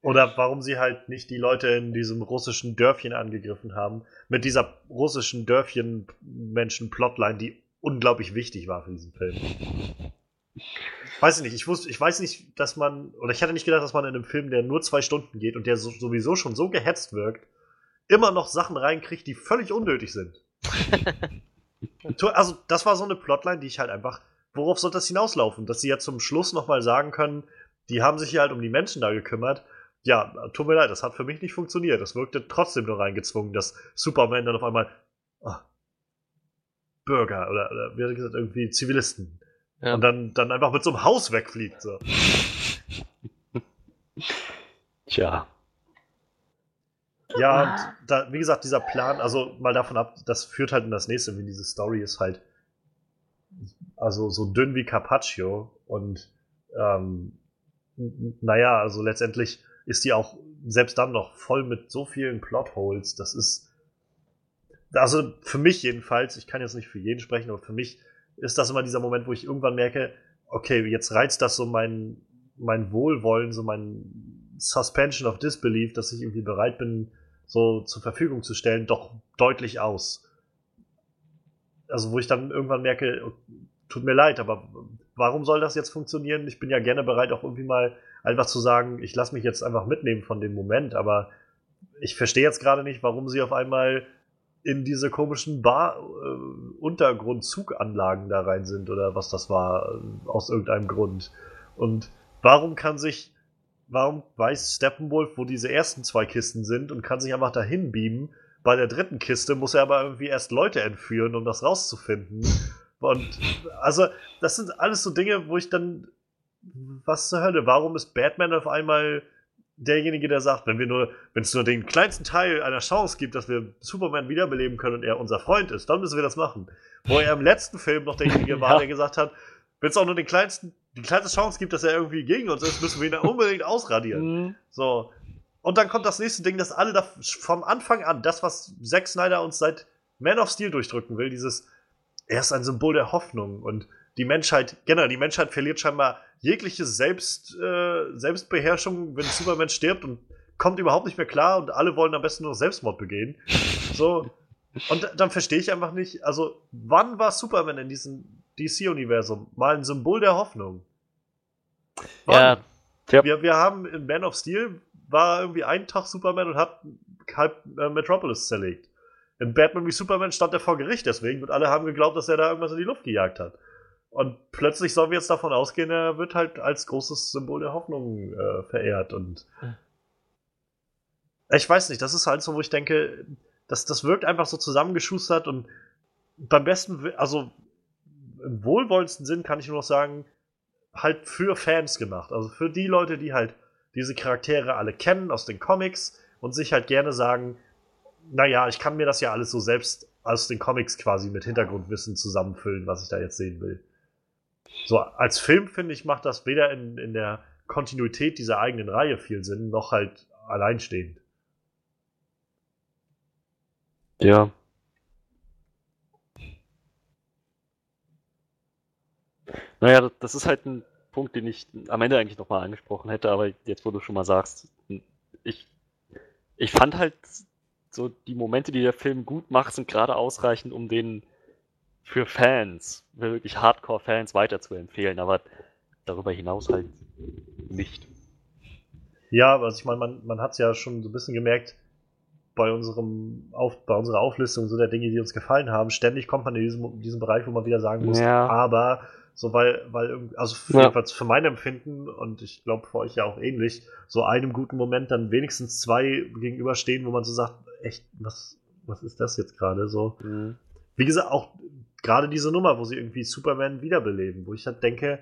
Oder warum sie halt nicht die Leute in diesem russischen Dörfchen angegriffen haben. Mit dieser russischen Dörfchen-Menschen-Plotline, die unglaublich wichtig war für diesen Film. (laughs) Weiß ich nicht, ich wusste, ich weiß nicht, dass man, oder ich hatte nicht gedacht, dass man in einem Film, der nur zwei Stunden geht und der so, sowieso schon so gehetzt wirkt, immer noch Sachen reinkriegt, die völlig unnötig sind. (laughs) Also, das war so eine Plotline, die ich halt einfach, worauf soll das hinauslaufen? Dass sie ja zum Schluss nochmal sagen können, die haben sich hier halt um die Menschen da gekümmert. Ja, tut mir leid, das hat für mich nicht funktioniert. Das wirkte trotzdem nur reingezwungen, dass Superman dann auf einmal ah, Bürger oder, oder wie hat er gesagt, irgendwie Zivilisten. Ja. Und dann, dann einfach mit so einem Haus wegfliegt. So. (laughs) Tja. Ja, und da, wie gesagt, dieser Plan, also mal davon ab, das führt halt in das nächste, wie diese Story ist halt also so dünn wie Carpaccio und ähm, naja, also letztendlich ist die auch selbst dann noch voll mit so vielen Plotholes, das ist also für mich jedenfalls, ich kann jetzt nicht für jeden sprechen, aber für mich ist das immer dieser Moment, wo ich irgendwann merke, okay, jetzt reizt das so mein, mein Wohlwollen, so mein Suspension of Disbelief, dass ich irgendwie bereit bin, so zur Verfügung zu stellen, doch deutlich aus. Also wo ich dann irgendwann merke, oh, tut mir leid, aber warum soll das jetzt funktionieren? Ich bin ja gerne bereit, auch irgendwie mal einfach zu sagen, ich lasse mich jetzt einfach mitnehmen von dem Moment, aber ich verstehe jetzt gerade nicht, warum sie auf einmal in diese komischen Bar äh, da rein sind oder was das war äh, aus irgendeinem Grund. Und warum kann sich warum weiß Steppenwolf, wo diese ersten zwei Kisten sind und kann sich einfach dahin beamen? Bei der dritten Kiste muss er aber irgendwie erst Leute entführen, um das rauszufinden. Und also, das sind alles so Dinge, wo ich dann. Was zur Hölle? Warum ist Batman auf einmal derjenige, der sagt, wenn wir nur, wenn es nur den kleinsten Teil einer Chance gibt, dass wir Superman wiederbeleben können und er unser Freund ist, dann müssen wir das machen. Wo er im letzten Film noch derjenige war, der gesagt hat, wenn es auch nur den kleinsten, die kleinste Chance gibt, dass er irgendwie gegen uns ist, müssen wir ihn unbedingt ausradieren. So. Und dann kommt das nächste Ding, das alle da vom Anfang an, das, was Zack Snyder uns seit Man of Steel durchdrücken will, dieses, er ist ein Symbol der Hoffnung und die Menschheit, generell, die Menschheit verliert scheinbar jegliche Selbst, äh, Selbstbeherrschung, wenn Superman stirbt und kommt überhaupt nicht mehr klar und alle wollen am besten nur Selbstmord begehen. So. Und dann verstehe ich einfach nicht, also, wann war Superman in diesem DC-Universum mal ein Symbol der Hoffnung? Ja. Ja. Wir, wir haben in Man of Steel war irgendwie einen Tag Superman und hat halb äh, Metropolis zerlegt. In Batman wie Superman stand er vor Gericht deswegen und alle haben geglaubt, dass er da irgendwas in die Luft gejagt hat. Und plötzlich sollen wir jetzt davon ausgehen, er wird halt als großes Symbol der Hoffnung äh, verehrt. Und ich weiß nicht, das ist halt so, wo ich denke, das, das wirkt einfach so zusammengeschustert und beim besten, also im wohlwollendsten Sinn kann ich nur noch sagen, halt für Fans gemacht. Also für die Leute, die halt diese Charaktere alle kennen aus den Comics und sich halt gerne sagen, naja, ich kann mir das ja alles so selbst aus den Comics quasi mit Hintergrundwissen zusammenfüllen, was ich da jetzt sehen will. So, als Film, finde ich, macht das weder in, in der Kontinuität dieser eigenen Reihe viel Sinn, noch halt alleinstehend. Ja. Naja, das- ist halt ein Punkt, den ich am Ende eigentlich nochmal angesprochen hätte, aber jetzt, wo du schon mal sagst, ich, ich fand halt so die Momente, die der Film gut macht, sind gerade ausreichend, um den für Fans, für wirklich Hardcore-Fans weiterzuempfehlen, aber darüber hinaus halt nicht. Ja, also ich meine, man, man hat es ja schon so ein bisschen gemerkt bei unserem Auf, bei unserer Auflistung so der Dinge, die uns gefallen haben. Ständig kommt man in diesem, diesen Bereich, wo man wieder sagen muss, Ja. aber so weil, weil also für, Ja. jedenfalls für mein Empfinden und ich glaube für euch ja auch ähnlich, so einem guten Moment dann wenigstens zwei gegenüberstehen, wo man so sagt, echt, was, was ist das jetzt gerade so? Mhm. Wie gesagt, auch gerade diese Nummer, wo sie irgendwie Superman wiederbeleben, wo ich halt denke,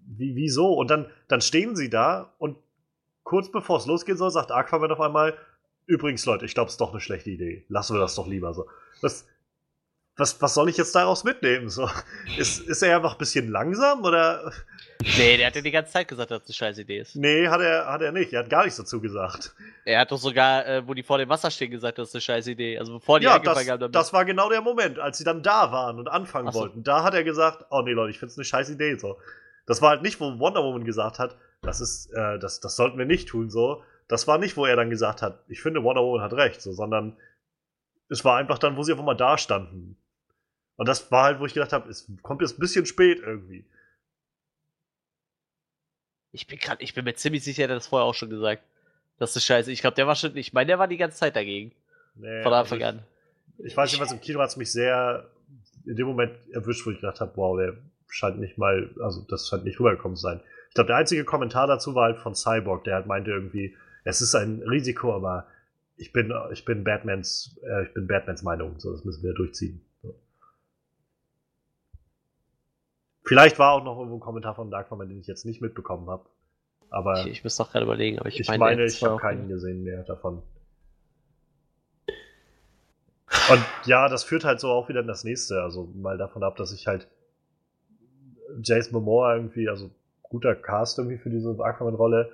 wie, wieso? Und dann, dann stehen sie da und kurz bevor es losgehen soll, sagt Aquaman auf einmal, übrigens, Leute, ich glaube, es ist doch eine schlechte Idee. Lassen wir das doch lieber so. Was, was, was soll ich jetzt daraus mitnehmen? So, ist, ist er einfach ein bisschen langsam oder? Nee, der hat ja die ganze Zeit gesagt, dass das eine scheiß Idee ist. Nee, hat er, hat er nicht. Er hat gar nichts dazu gesagt. Er hat doch sogar, äh, wo die vor dem Wasser stehen, gesagt, das ist eine scheiß Idee. Also bevor die Ja, angefangen das, haben damit. das war genau der Moment, als sie dann da waren und anfangen so. wollten. Da hat er gesagt, oh nee, Leute, ich finde es eine scheiß Idee. So. Das war halt nicht, wo Wonder Woman gesagt hat, das ist, äh, das, das sollten wir nicht tun, so. Das war nicht, wo er dann gesagt hat, ich finde, Wonder Woman hat recht, so, sondern es war einfach dann, wo sie einfach mal da standen. Und das war halt, wo ich gedacht habe, es kommt jetzt ein bisschen spät irgendwie. Ich bin grad, ich bin mir ziemlich sicher, der hat das vorher auch schon gesagt. Das ist scheiße. Ich glaube, der war schon, ich meine, der war die ganze Zeit dagegen. Nee, Von also Anfang ich, an. Ich weiß nicht, was im Kino hat es mich sehr in dem Moment erwischt, wo ich gedacht habe, wow, der scheint nicht mal, also das scheint nicht rübergekommen zu sein. Ich glaube, der einzige Kommentar dazu war halt von Cyborg, der halt meinte irgendwie, es ist ein Risiko, aber ich bin, ich bin Batmans, äh, ich bin Batmans Meinung, so das müssen wir durchziehen. So. Vielleicht war auch noch irgendwo ein Kommentar von Darkman, den ich jetzt nicht mitbekommen habe. Aber Ich, ich muss doch gerade überlegen, aber ich, ich meine, meine, ich habe keinen gesehen mehr davon. Und ja, das führt halt so auch wieder in das nächste. Also mal davon ab, dass ich halt Jason Momoa irgendwie, also guter Cast irgendwie für diese Aquaman-Rolle.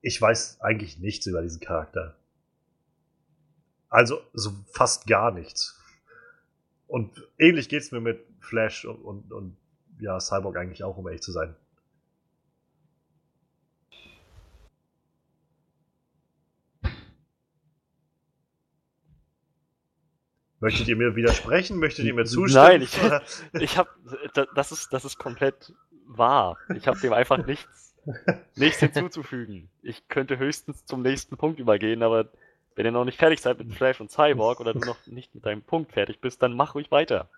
Ich weiß eigentlich nichts über diesen Charakter. Also so fast gar nichts. Und ähnlich geht's mir mit Flash und, und, und ja, Cyborg eigentlich auch, um ehrlich zu sein. Möchtet ihr mir widersprechen? Möchtet ihr mir zustimmen? Nein, ich- (laughs) Ich habe, das ist, das ist komplett wahr. Ich habe dem einfach nichts, nichts hinzuzufügen. Ich könnte höchstens zum nächsten Punkt übergehen, aber wenn ihr noch nicht fertig seid mit Flash und Cyborg oder du noch nicht mit deinem Punkt fertig bist, dann mach ruhig weiter.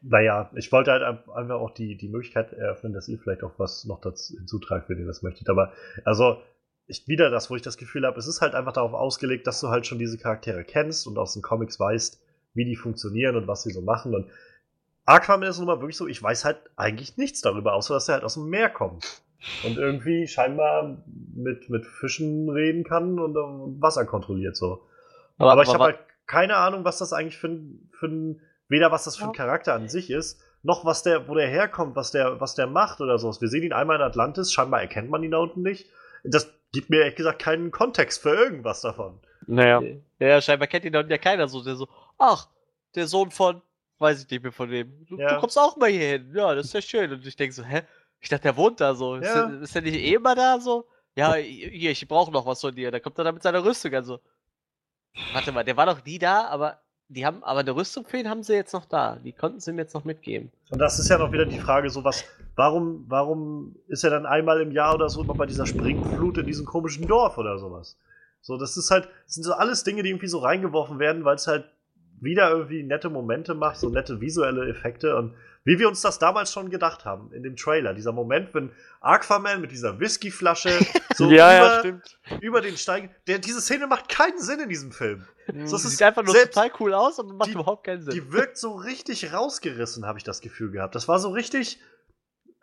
Naja, ich wollte halt ein- einfach auch die, die Möglichkeit eröffnen, dass ihr vielleicht auch was noch dazu hinzutragt, wenn ihr das möchtet. Aber also, ich, wieder das, wo ich das Gefühl habe, es ist halt einfach darauf ausgelegt, dass du halt schon diese Charaktere kennst und aus den Comics weißt, wie die funktionieren und was sie so machen. Und Aquaman ist nun mal wirklich so, ich weiß halt eigentlich nichts darüber, außer dass er halt aus dem Meer kommt. Und irgendwie scheinbar mit, mit Fischen reden kann und ähm, Wasser kontrolliert so. Aber, ich habe halt keine Ahnung, was das eigentlich für ein, für ein weder was das für ein Charakter an sich ist, noch was der, wo der herkommt, was der, was der macht oder sowas. Wir sehen ihn einmal in Atlantis, scheinbar erkennt man ihn da unten nicht. Das gibt mir ehrlich gesagt keinen Kontext für irgendwas davon. Naja, Ja, scheinbar kennt ihn dann ja keiner so. Der so, ach, der Sohn von weiß ich nicht mehr von wem. Du, Ja. du kommst auch mal hier hin. Ja, das ist ja schön. Und ich denke so, hä? Ich dachte, der wohnt da so. Ist, Ja. der, ist der nicht eh immer da so? Ja, hier, ich brauche noch was von dir. Da kommt er dann mit seiner Rüstung also. Warte mal, der war doch nie da, aber die haben, aber eine Rüstung für ihn haben sie jetzt noch da. Die konnten sie ihm jetzt noch mitgeben. Und das ist ja noch wieder die Frage, so was, warum, warum ist er dann einmal im Jahr oder so noch bei dieser Springflut in diesem komischen Dorf oder sowas? So, das ist halt, das sind so alles Dinge, die irgendwie so reingeworfen werden, weil es halt wieder irgendwie nette Momente macht, so nette visuelle Effekte und wie wir uns das damals schon gedacht haben in dem Trailer. Dieser Moment, wenn Aquaman mit dieser Whiskyflasche (laughs) so ja, ja, über, stimmt. über den Stein. Der, diese Szene macht keinen Sinn in diesem Film. So, es Sieht ist einfach nur total cool aus und macht die- überhaupt keinen Sinn. Die wirkt so richtig rausgerissen, habe ich das Gefühl gehabt. Das war so richtig.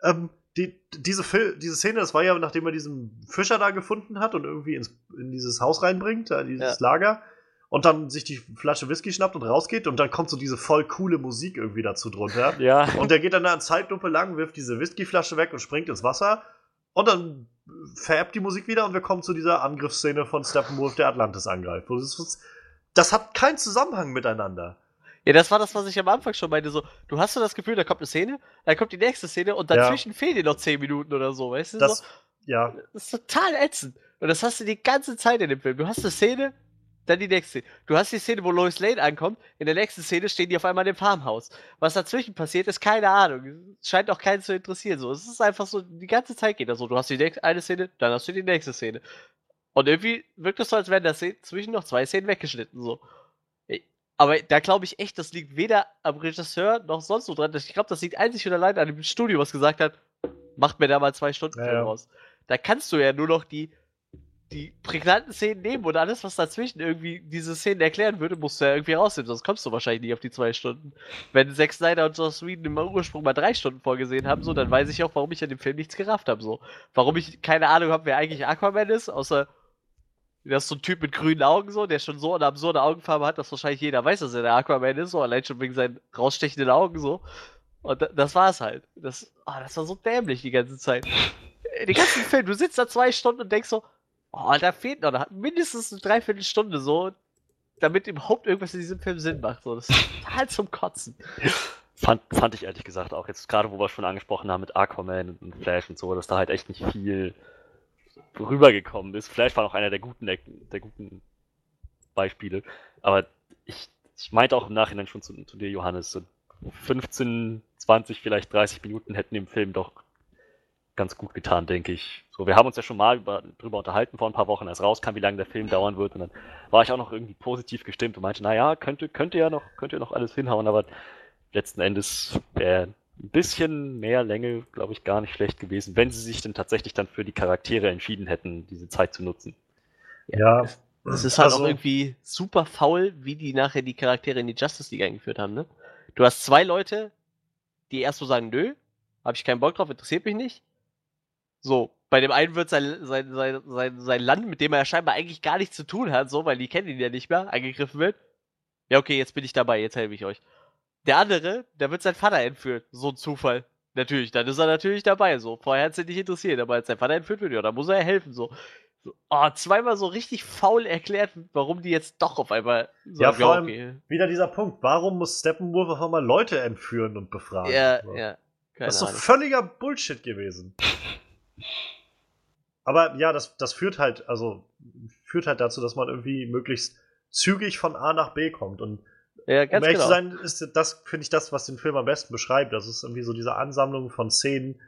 Ähm, die, diese, Fil diese Szene, das war ja, nachdem er diesen Fischer da gefunden hat und irgendwie ins, in dieses Haus reinbringt, da dieses Lager, und dann sich die Flasche Whisky schnappt und rausgeht, und dann kommt so diese voll coole Musik irgendwie dazu drunter. Ja. Und der geht dann da in Zeitlupe lang, wirft diese Whiskyflasche weg und springt ins Wasser. Und dann vererbt die Musik wieder und wir kommen zu dieser Angriffsszene von Steppenwolf, der Atlantis angreift. Das, das hat keinen Zusammenhang miteinander. Ja, das war das, was ich am Anfang schon meinte. So, du hast so das Gefühl, da kommt eine Szene, dann kommt die nächste Szene und Ja. dazwischen fehlen dir noch 10 Minuten oder so, weißt du? Das, so, ja, das ist total ätzend. Und das hast du die ganze Zeit in dem Film. Du hast eine Szene, dann die nächste. Du hast die Szene, wo Lois Lane ankommt. In der nächsten Szene stehen die auf einmal in dem Farmhaus. Was dazwischen passiert, ist keine Ahnung. Scheint auch keinen zu interessieren. So, es ist einfach so, die ganze Zeit geht das so. Du hast die nächste, eine Szene, dann hast du die nächste Szene. Und irgendwie wirkt es so, als wären dazwischen noch zwei Szenen weggeschnitten. So. Aber da glaube ich echt, das liegt weder am Regisseur noch sonst wo dran. Ich glaube, das liegt einzig und allein an dem Studio, was gesagt hat, macht mir da mal zwei Stunden Ja, Film ja. raus. Da kannst du ja nur noch die, die prägnanten Szenen nehmen und alles, was dazwischen irgendwie diese Szenen erklären würde, musst du ja irgendwie rausnehmen, sonst kommst du wahrscheinlich nie auf die zwei Stunden. Wenn Zack Snyder und Joss Whedon im Ursprung mal drei Stunden vorgesehen haben, so, dann weiß ich auch, warum ich an dem Film nichts gerafft habe, so. Warum ich keine Ahnung habe, wer eigentlich Aquaman ist, außer das ist so ein Typ mit grünen Augen, so, der schon so eine absurde Augenfarbe hat, dass wahrscheinlich jeder weiß, dass er der Aquaman ist, so, allein schon wegen seinen rausstechenden Augen, so. Und da, das war's halt. Das, ah, das war so dämlich die ganze Zeit. Den ganzen Film, du sitzt da zwei Stunden und denkst so, oh, da fehlt noch da- mindestens eine Dreiviertelstunde so, damit überhaupt irgendwas in diesem Film Sinn macht. So. Das ist total zum Kotzen. Fand, fand ich ehrlich gesagt auch jetzt, gerade wo wir schon angesprochen haben mit Aquaman und Flash und so, dass da halt echt nicht viel rübergekommen ist. Flash war noch einer der guten, der, der guten Beispiele. Aber ich, ich meinte auch im Nachhinein schon zu, zu dir, Johannes, so 15, 20, vielleicht 30 Minuten hätten dem Film doch ganz gut getan, denke ich. So, wir haben uns ja schon mal über, drüber unterhalten vor ein paar Wochen, als rauskam, wie lange der Film dauern wird. Und dann war ich auch noch irgendwie positiv gestimmt und meinte, naja, könnte, könnte ja noch, könnte ja noch alles hinhauen, aber letzten Endes wäre ein bisschen mehr Länge, glaube ich, gar nicht schlecht gewesen, wenn sie sich denn tatsächlich dann für die Charaktere entschieden hätten, diese Zeit zu nutzen. ja. Es ist halt Also- auch irgendwie super faul, wie die nachher die Charaktere in die Justice League eingeführt haben, ne? Du hast zwei Leute, die erst so sagen, nö, hab ich keinen Bock drauf, interessiert mich nicht. So, bei dem einen wird sein, sein, sein, sein, sein Land, mit dem er scheinbar eigentlich gar nichts zu tun hat, so, weil die kennen ihn ja nicht mehr, angegriffen wird. Ja, okay, jetzt bin ich dabei, jetzt helfe ich euch. Der andere, der wird sein Vater entführt. So ein Zufall. Natürlich, dann ist er natürlich dabei, so. Vorher hat es ihn nicht interessiert, aber als sein Vater entführt wird, ja, dann muss er helfen, so. so oh, zweimal so richtig faul erklärt, warum die jetzt doch auf einmal Ja, sagen, vor allem- okay. Wieder dieser Punkt. Warum muss Steppenwolf auf einmal Leute entführen und befragen? Ja, So. ja. Keine Das ist doch völliger Bullshit gewesen. (laughs) Aber ja, das, das führt halt, also führt halt dazu, dass man irgendwie möglichst zügig von A nach B kommt. Und Ja, um ehrlich genau. zu sein, ist das, finde ich, das, was den Film am besten beschreibt. Das ist irgendwie so diese Ansammlung von Szenen,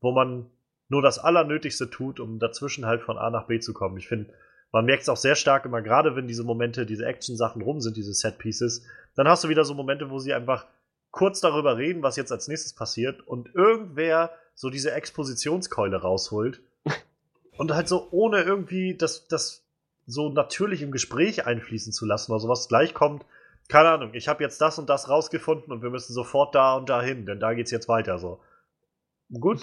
wo man nur das Allernötigste tut, um dazwischen halt von A nach B zu kommen. Ich finde, man merkt es auch sehr stark immer, gerade wenn diese Momente, diese Action-Sachen rum sind, diese Set-Pieces, dann hast du wieder so Momente, wo sie einfach kurz darüber reden, was jetzt als nächstes passiert und irgendwer so diese Expositionskeule rausholt (laughs) und halt so ohne irgendwie das, das so natürlich im Gespräch einfließen zu lassen oder sowas gleich kommt, keine Ahnung, ich habe jetzt das und das rausgefunden und wir müssen sofort da und dahin, denn da geht's jetzt weiter so. Gut,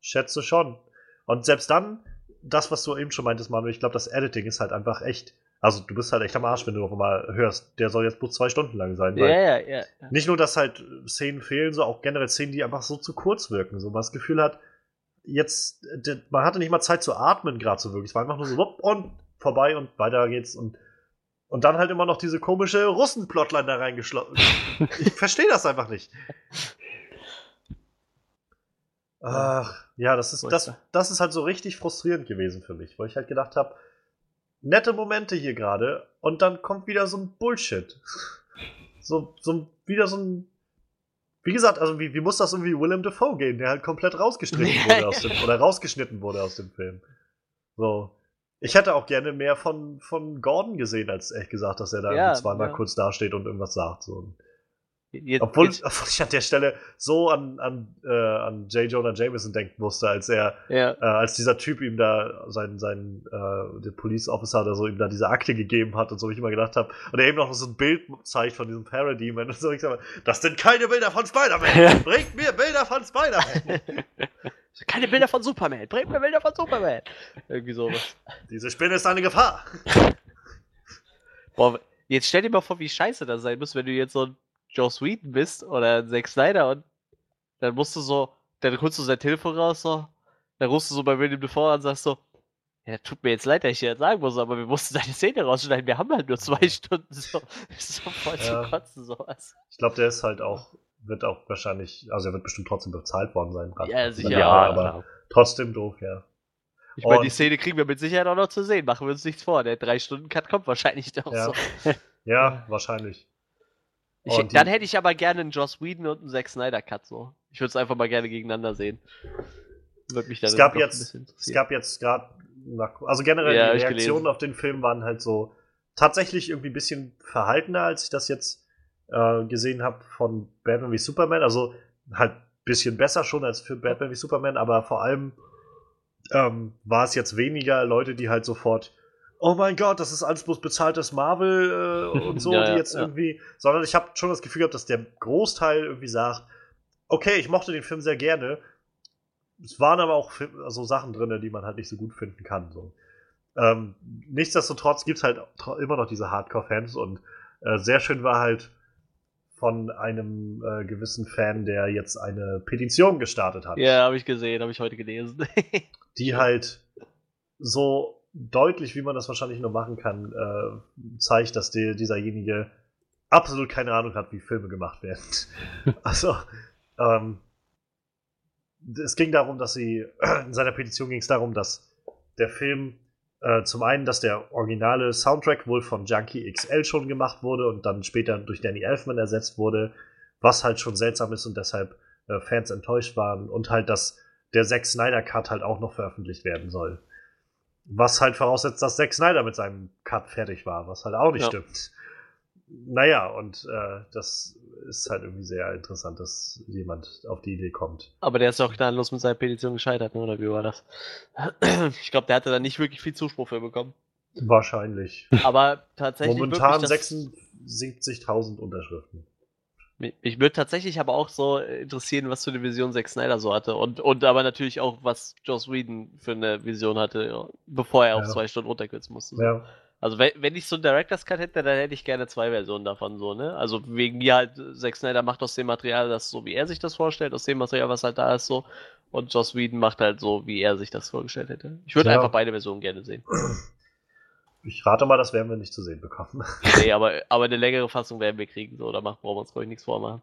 schätze schon. Und selbst dann, das, was du eben schon meintest, Manuel, ich glaube, das Editing ist halt einfach echt. Also, du bist halt echt am Arsch, wenn du auf einmal hörst, der soll jetzt bloß zwei Stunden lang sein. Ja, ja, ja. nicht nur, dass halt Szenen fehlen, so auch generell Szenen, die einfach so zu kurz wirken. So man das Gefühl hat, jetzt, man hatte nicht mal Zeit zu atmen, gerade so wirklich. Es war einfach nur so wupp und vorbei und weiter geht's. Und Und dann halt immer noch diese komische Russen-Plotline da reingeschlossen. (laughs) ich verstehe das einfach nicht. Ach, ja, das ist, das, das ist halt so richtig frustrierend gewesen für mich, weil ich halt gedacht habe, nette Momente hier gerade und dann kommt wieder so ein Bullshit. So, so wieder so ein. Wie gesagt, also wie, wie muss das irgendwie Willem Dafoe gehen, der halt komplett rausgeschnitten wurde aus dem, oder rausgeschnitten wurde aus dem Film. So. Ich hätte auch gerne mehr von, von Gordon gesehen, als echt gesagt, dass er da ja, zweimal ja. kurz dasteht und irgendwas sagt. So. Jetzt, obwohl, jetzt, obwohl, (laughs) ich an der Stelle so an, an, äh, an J. Jonah Jameson denken musste, als er, ja. äh, als dieser Typ ihm da sein, sein äh, der Police Officer oder so ihm da diese Akte gegeben hat und so, wie ich immer gedacht habe, und er eben noch so ein Bild zeigt von diesem Parademon und so, ich sag mal, das sind keine Bilder von Spider-Man! Bringt mir Bilder von Spider-Man! (laughs) keine Bilder von Superman! Bringt mir Bilder von Superman! Irgendwie sowas. Diese Spinne ist eine Gefahr! (laughs) Boah, jetzt stell dir mal vor, wie scheiße das sein muss, wenn du jetzt so ein Joe Whedon bist oder Zack Snyder und dann musst du so, dann holst du sein Telefon raus, so, dann rufst du so bei William Dafoe an und sagst so, ja, tut mir jetzt leid, dass ich dir das sagen muss, aber wir mussten deine Szene rausschneiden, wir haben halt nur zwei Stunden, so, (laughs) so voll ja. zu kotzen, sowas. Ich glaube, der ist halt auch, wird auch wahrscheinlich, also er wird bestimmt trotzdem bezahlt worden sein. Ja, sicher. Ja, aber genau. trotzdem doof, ja. Ich meine, die Szene kriegen wir mit Sicherheit auch noch zu sehen, machen wir uns nichts vor, der drei Stunden Cut kommt wahrscheinlich doch ja. so. ja, (laughs) wahrscheinlich. Ich, dann hätte ich aber gerne einen Joss Whedon und einen Zack Snyder Cut so. Ich würde es einfach mal gerne gegeneinander sehen. Würde mich dann es gab jetzt, es gab jetzt gerade, also generell ja, die Reaktionen auf den Film waren halt so tatsächlich irgendwie ein bisschen verhaltener, als ich das jetzt äh, gesehen habe von Batman wie Superman. Also halt ein bisschen besser schon als für Batman wie Superman, aber vor allem ähm, war es jetzt weniger Leute, die halt sofort oh mein Gott, das ist alles bloß bezahltes Marvel äh, und (laughs) so, ja, die jetzt ja. irgendwie, sondern ich habe schon das Gefühl gehabt, dass der Großteil irgendwie sagt, okay, ich mochte den Film sehr gerne. Es waren aber auch so also Sachen drin, die man halt nicht so gut finden kann. So. Ähm, nichtsdestotrotz gibt es halt immer noch diese Hardcore-Fans und äh, sehr schön war halt von einem äh, gewissen Fan, der jetzt eine Petition gestartet hat. Ja, habe ich gesehen, habe ich heute gelesen. die halt so deutlich, wie man das wahrscheinlich nur machen kann, äh, zeigt, dass die, dieserjenige absolut keine Ahnung hat, wie Filme gemacht werden. (laughs) also, ähm, es ging darum, dass sie, (clears throat) in seiner Petition ging es darum, dass der Film äh, zum einen, dass der originale Soundtrack wohl von Junkie XL schon gemacht wurde und dann später durch Danny Elfman ersetzt wurde, was halt schon seltsam ist und deshalb äh, Fans enttäuscht waren und halt, dass der Zack Snyder Cut halt auch noch veröffentlicht werden soll. Was halt voraussetzt, dass Zack Snyder mit seinem Cut fertig war, was halt auch nicht ja. stimmt. Naja, und äh, das ist halt irgendwie sehr interessant, dass jemand auf die Idee kommt. Aber der ist doch gnadenlos mit seiner Petition gescheitert, ne? oder wie war das? (clears throat) Ich glaube, der hatte da nicht wirklich viel Zuspruch für bekommen. Wahrscheinlich. Aber tatsächlich. Momentan 76.000 Unterschriften. Mich würde tatsächlich aber auch so interessieren, was für eine Vision Zack Snyder so hatte. Und, und aber natürlich auch, was Joss Whedon für eine Vision hatte, bevor er ja. auf zwei Stunden runterkürzen musste. So. Ja. Also wenn, wenn ich so einen Director's Cut hätte, dann hätte ich gerne zwei Versionen davon so, ne? Also wegen mir halt, Zack Snyder macht aus dem Material das so, wie er sich das vorstellt, aus dem Material, was halt da ist, so. Und Joss Whedon macht halt so, wie er sich das vorgestellt hätte. Ich würde ja. einfach beide Versionen gerne sehen. (clears throat) Ich rate mal, das werden wir nicht zu sehen bekommen. (laughs) Nee, aber, aber eine längere Fassung werden wir kriegen, so, da brauchen wir uns, glaube ich, nichts vormachen.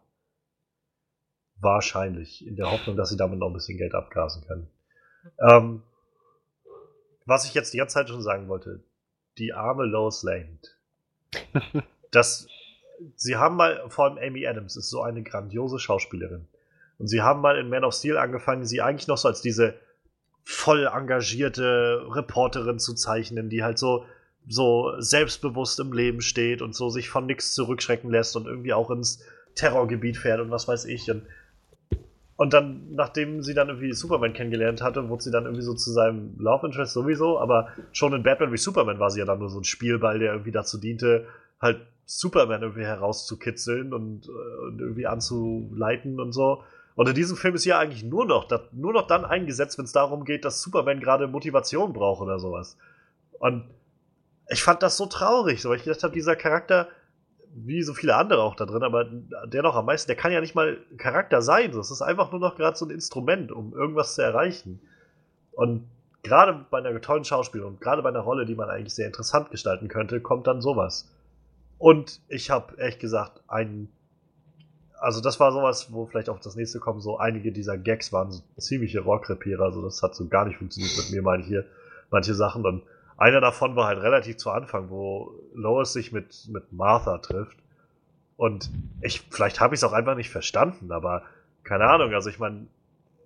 Wahrscheinlich, in der Hoffnung, dass sie damit noch ein bisschen Geld abgasen können. Ähm, was ich jetzt die ganze Zeit schon sagen wollte, die arme Lois Lane. (laughs) das, sie haben mal, vor allem Amy Adams ist so eine grandiose Schauspielerin. Und sie haben mal in Man of Steel angefangen, sie eigentlich noch so als diese voll engagierte Reporterin zu zeichnen, die halt so so selbstbewusst im Leben steht und so sich von nichts zurückschrecken lässt und irgendwie auch ins Terrorgebiet fährt und was weiß ich. Und, und dann, nachdem sie dann irgendwie Superman kennengelernt hatte, wurde sie dann irgendwie so zu seinem Love Interest sowieso, aber schon in Batman wie Superman war sie ja dann nur so ein Spielball, der irgendwie dazu diente, halt Superman irgendwie herauszukitzeln und, äh, und irgendwie anzuleiten und so. Und in diesem Film ist ja eigentlich nur noch, nur noch dann eingesetzt, wenn es darum geht, dass Superman gerade Motivation braucht oder sowas. Und ich fand das so traurig, so, weil ich gedacht habe, dieser Charakter, wie so viele andere auch da drin, aber der noch am meisten, der kann ja nicht mal Charakter sein. Das ist einfach nur noch gerade so ein Instrument, um irgendwas zu erreichen. Und gerade bei einer tollen Schauspielerin und gerade bei einer Rolle, die man eigentlich sehr interessant gestalten könnte, kommt dann sowas. Und ich habe ehrlich gesagt einen. Also, das war sowas, wo vielleicht auch das nächste kommen. So einige dieser Gags waren so ziemliche Rohrkrepierer. Also, das hat so gar nicht funktioniert mit mir, meine ich hier. Manche Sachen. Und einer davon war halt relativ zu Anfang, wo Lois sich mit, mit Martha trifft. Und ich, vielleicht habe ich es auch einfach nicht verstanden, aber keine Ahnung. Also, ich meine,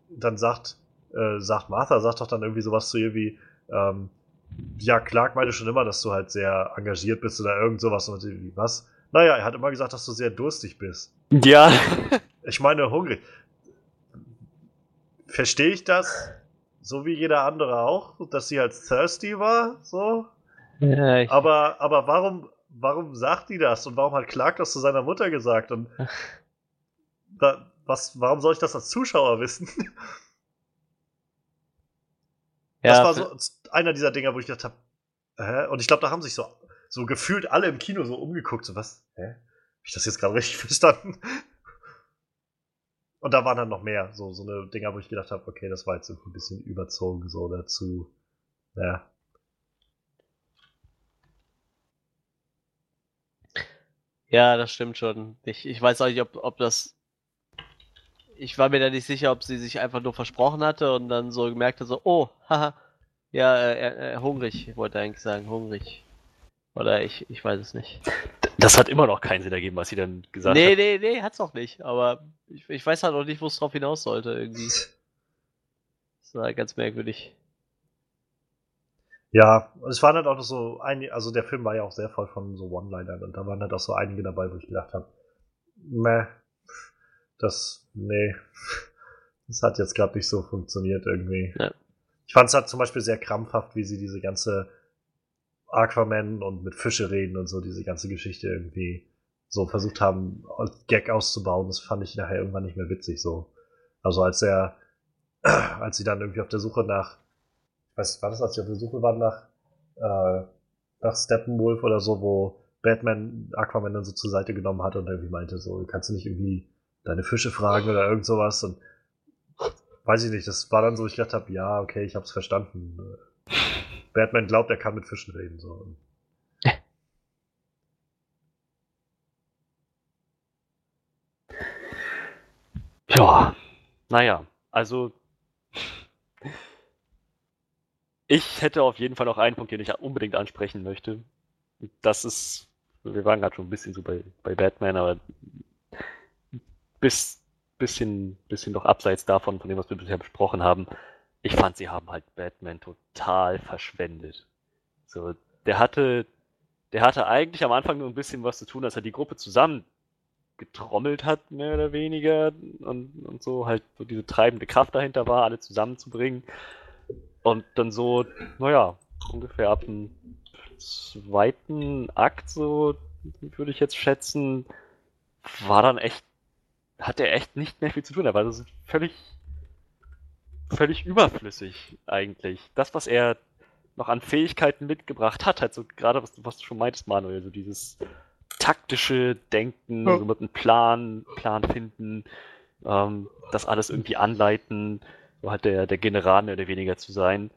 dann sagt, äh, sagt Martha, sagt doch dann irgendwie sowas zu ihr wie, ähm, ja, Clark meinte schon immer, dass du halt sehr engagiert bist oder irgend sowas. Und wie, was? Naja, er hat immer gesagt, dass du sehr durstig bist. Ja. Ich meine, hungrig. Verstehe ich das? So wie jeder andere auch, dass sie halt thirsty war, so. Ja, ich, Aber, aber warum, warum sagt die das? Und warum hat Clark das zu seiner Mutter gesagt? Und (laughs) da, was, warum soll ich das als Zuschauer wissen? ja, das war so einer dieser Dinger, wo ich gedacht habe, hä? Und ich glaube, da haben sich so, so gefühlt alle im Kino so umgeguckt, so was, hä? Hab ich das jetzt gerade richtig (laughs) verstanden? Und da waren dann noch mehr, so, so eine Dinger, wo ich gedacht habe, okay, das war jetzt irgendwie ein bisschen überzogen, so dazu. Ja. Ja, das stimmt schon. Ich, ich weiß auch nicht, ob, ob das. Ich war mir da nicht sicher, ob sie sich einfach nur versprochen hatte und dann so gemerkt hat, so, oh, (laughs) haha, ja, äh, äh, hungrig, wollte eigentlich sagen, hungrig. Oder ich, ich weiß es nicht. Das hat immer noch keinen Sinn ergeben, was sie dann gesagt Nee, hat. nee, nee, hat's auch nicht. Aber ich, ich weiß halt auch nicht, wo es drauf hinaus sollte, irgendwie. (laughs) Das war ganz merkwürdig. Ja, und es waren halt auch noch so einige, also der Film war ja auch sehr voll von so One-Linern und da waren halt auch so einige dabei, wo ich gedacht habe, meh, das, nee, (laughs) das hat jetzt gerade nicht so funktioniert irgendwie. Ja. Ich fand es halt zum Beispiel sehr krampfhaft, wie sie diese ganze Aquaman und mit Fische reden und so, diese ganze Geschichte irgendwie so versucht haben, Gag auszubauen. Das fand ich nachher irgendwann nicht mehr witzig so. Also als er, (clears throat) als sie dann irgendwie auf der Suche nach was war das, als sie auf der Suche waren nach, äh, nach Steppenwolf oder so, wo Batman Aquaman dann so zur Seite genommen hat und irgendwie meinte, so, kannst du nicht irgendwie deine Fische fragen oder irgend sowas und weiß ich nicht, das war dann so, ich gedacht habe, ja, okay, ich hab's verstanden. Batman glaubt, er kann mit Fischen reden, so. Ja, naja, also ich hätte auf jeden Fall noch einen Punkt, den ich unbedingt ansprechen möchte. Das ist, wir waren gerade schon ein bisschen so bei, bei Batman, aber bis bisschen, bisschen noch abseits davon, von dem, was wir bisher besprochen haben. Ich fand, sie haben halt Batman total verschwendet. So, der hatte, der hatte eigentlich am Anfang nur ein bisschen was zu tun, als er die Gruppe zusammen getrommelt hat, mehr oder weniger, und, und so halt so diese treibende Kraft dahinter war, alle zusammenzubringen. Und dann so, naja, ungefähr ab dem zweiten Akt, so würde ich jetzt schätzen, war dann echt, hat er echt nicht mehr viel zu tun. Er war so völlig, völlig überflüssig eigentlich. Das, was er noch an Fähigkeiten mitgebracht hat, halt so gerade was, was du schon meintest, Manuel, so dieses taktische Denken, Ja. so mit einem Plan, Plan finden, ähm, das alles irgendwie anleiten, so halt der, der General mehr oder weniger zu sein.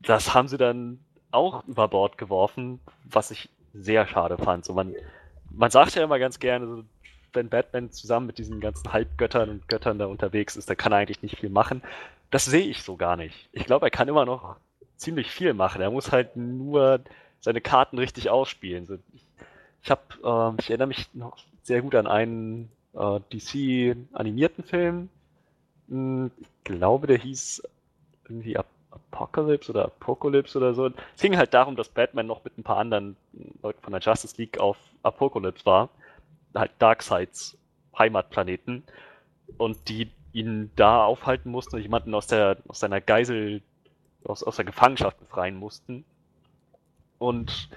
Das haben sie dann auch über Bord geworfen, was ich sehr schade fand. So man, man sagt ja immer ganz gerne, so, wenn Batman zusammen mit diesen ganzen Halbgöttern und Göttern da unterwegs ist, dann kann er eigentlich nicht viel machen. Das sehe ich so gar nicht. Ich glaube, er kann immer noch ziemlich viel machen. Er muss halt nur seine Karten richtig ausspielen. So, ich ich habe, ähm, ich erinnere mich noch sehr gut an einen äh, DC animierten Film. Hm, Ich glaube, der hieß irgendwie Ap Apocalypse oder Apocalypse oder so. Es ging halt darum, dass Batman noch mit ein paar anderen Leuten von der Justice League auf Apocalypse war. Halt Darkseids Heimatplaneten. Und die ihn da aufhalten mussten und jemanden aus der, aus seiner Geisel, aus, aus der Gefangenschaft befreien mussten. Und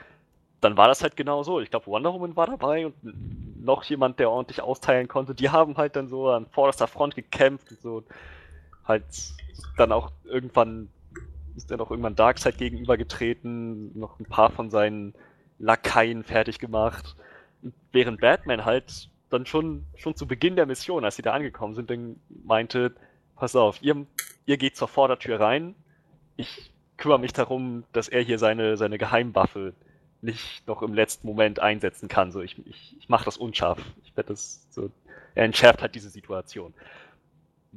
dann war das halt genau so. Ich glaube, Wonder Woman war dabei und noch jemand, der ordentlich austeilen konnte. Die haben halt dann so an vorderster Front gekämpft und so halt dann auch irgendwann ist dann auch irgendwann Darkseid gegenübergetreten, noch ein paar von seinen Lakaien fertig gemacht. Während Batman halt dann schon, schon zu Beginn der Mission, als sie da angekommen sind, dann meinte, pass auf, ihr, ihr geht zur Vordertür rein, ich kümmere mich darum, dass er hier seine, seine Geheimwaffe nicht noch im letzten Moment einsetzen kann. So, ich, ich, ich mache das unscharf. Ich werde das so, er entschärft halt diese Situation.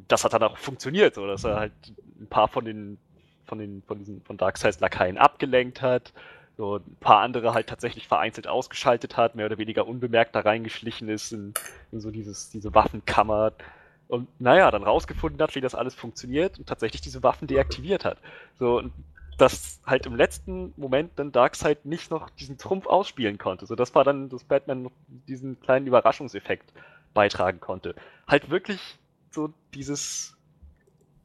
Das hat dann auch funktioniert, so dass er halt ein paar von den von den von diesen von Lakaien abgelenkt hat, so ein paar andere halt tatsächlich vereinzelt ausgeschaltet hat, mehr oder weniger unbemerkt da reingeschlichen ist in, in so dieses diese Waffenkammer und naja, dann rausgefunden hat, wie das alles funktioniert und tatsächlich diese Waffen deaktiviert hat. So, und dass halt im letzten Moment dann Darkseid nicht noch diesen Trumpf ausspielen konnte. So, das war dann, dass Batman noch diesen kleinen Überraschungseffekt beitragen konnte. Halt wirklich so dieses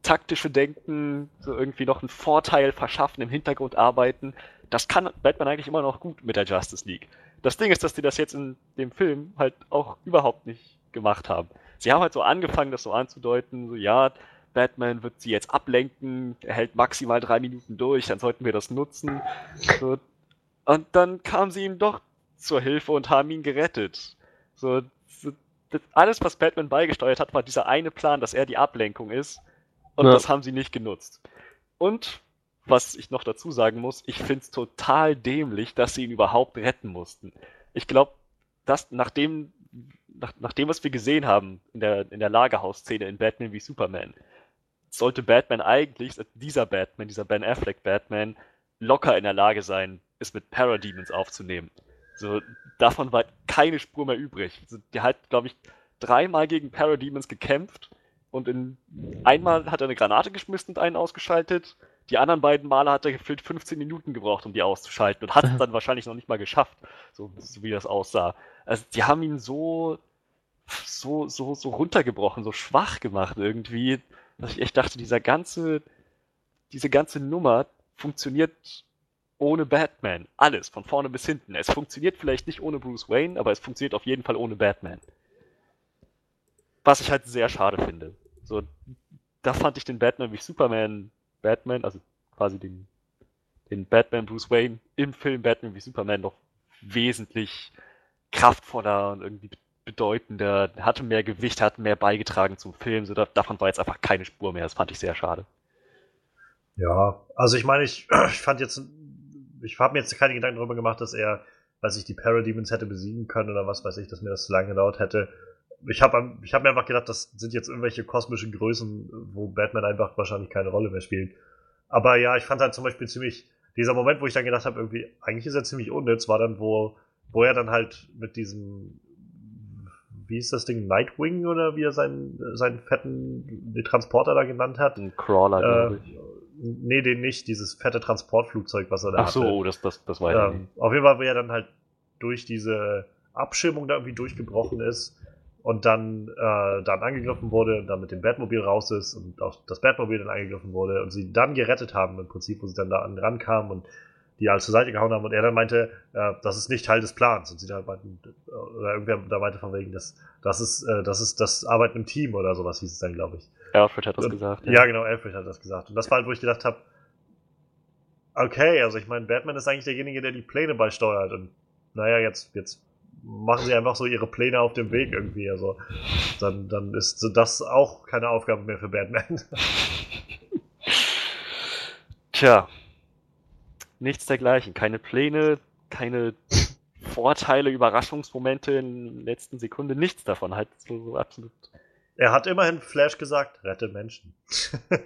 taktische Denken, so irgendwie noch einen Vorteil verschaffen, im Hintergrund arbeiten, das kann Batman eigentlich immer noch gut mit der Justice League. Das Ding ist, dass die das jetzt in dem Film halt auch überhaupt nicht gemacht haben. Sie haben halt so angefangen, das so anzudeuten, so ja, Batman wird sie jetzt ablenken, er hält maximal drei Minuten durch, dann sollten wir das nutzen. So. Und dann kamen sie ihm doch zur Hilfe und haben ihn gerettet. So, so alles, was Batman beigesteuert hat, war dieser eine Plan, dass er die Ablenkung ist. Und ja. das haben sie nicht genutzt. Und was ich noch dazu sagen muss, ich finde es total dämlich, dass sie ihn überhaupt retten mussten. Ich glaube, dass nachdem, nach, nach dem, was wir gesehen haben in der, in der Lagerhausszene in Batman wie Superman, sollte Batman eigentlich, dieser Batman, dieser Ben Affleck Batman, locker in der Lage sein, es mit Parademons aufzunehmen. So, davon war keine Spur mehr übrig. Also, der hat, glaube ich, dreimal gegen Parademons gekämpft und in, einmal hat er eine Granate geschmissen und einen ausgeschaltet. Die anderen beiden Male hat er gefühlt 15 Minuten gebraucht, um die auszuschalten und hat es (laughs) dann wahrscheinlich noch nicht mal geschafft, so, so wie das aussah. Also, die haben ihn so, so, so, so runtergebrochen, so schwach gemacht irgendwie dass ich echt dachte, dieser ganze, diese ganze Nummer funktioniert ohne Batman. Alles, von vorne bis hinten. Es funktioniert vielleicht nicht ohne Bruce Wayne, aber es funktioniert auf jeden Fall ohne Batman. Was ich halt sehr schade finde. So, da fand ich den Batman wie Superman Batman, also quasi den, den Batman Bruce Wayne im Film Batman wie Superman noch wesentlich kraftvoller und irgendwie bedeutender, hatte mehr Gewicht, hat mehr beigetragen zum Film. So, davon war jetzt einfach keine Spur mehr. Das fand ich sehr schade. Ja, also ich meine, ich, (clears throat) ich fand jetzt, ich habe mir jetzt keine Gedanken darüber gemacht, dass er, weiß ich, die Parademons hätte besiegen können oder was weiß ich, dass mir das zu lange gedauert hätte. Ich habe ich hab mir einfach gedacht, das sind jetzt irgendwelche kosmischen Größen, wo Batman einfach wahrscheinlich keine Rolle mehr spielt. Aber ja, ich fand halt zum Beispiel ziemlich, dieser Moment, wo ich dann gedacht habe, irgendwie, eigentlich ist er ziemlich unnütz, war dann, wo, wo er dann halt mit diesem wie ist das Ding, Nightwing oder wie er seinen, seinen fetten Transporter da genannt hat. Ein Crawler, äh, glaube ich. Nee, den nicht, dieses fette Transportflugzeug, was er da Ach so, hatte. das, das, das weiß ähm, Auf jeden Fall, wo er dann halt durch diese Abschirmung da irgendwie durchgebrochen ist und dann, äh, dann angegriffen wurde und dann mit dem Batmobil raus ist und auch das Batmobil dann angegriffen wurde und sie dann gerettet haben im Prinzip, wo sie dann da an rankamen und die alles zur Seite gehauen haben und er dann meinte, äh, das ist nicht Teil des Plans. Und sie dann meinten, oder irgendwer da meinte von wegen, das, das ist, äh, das ist das Arbeiten im Team oder sowas hieß es dann, glaube ich. Alfred hat das und, gesagt. Ja. ja. genau, Alfred hat das gesagt. Und das war halt, wo ich gedacht habe, okay, also ich meine, Batman ist eigentlich derjenige, der die Pläne beisteuert und naja, jetzt, jetzt machen sie einfach so ihre Pläne auf dem Weg irgendwie. Also dann, dann ist das auch keine Aufgabe mehr für Batman. (laughs) Tja, nichts dergleichen. Keine Pläne, keine Vorteile, Überraschungsmomente in der letzten Sekunde, nichts davon. Halt so, so absolut. Er hat immerhin Flash gesagt, rette Menschen. (laughs)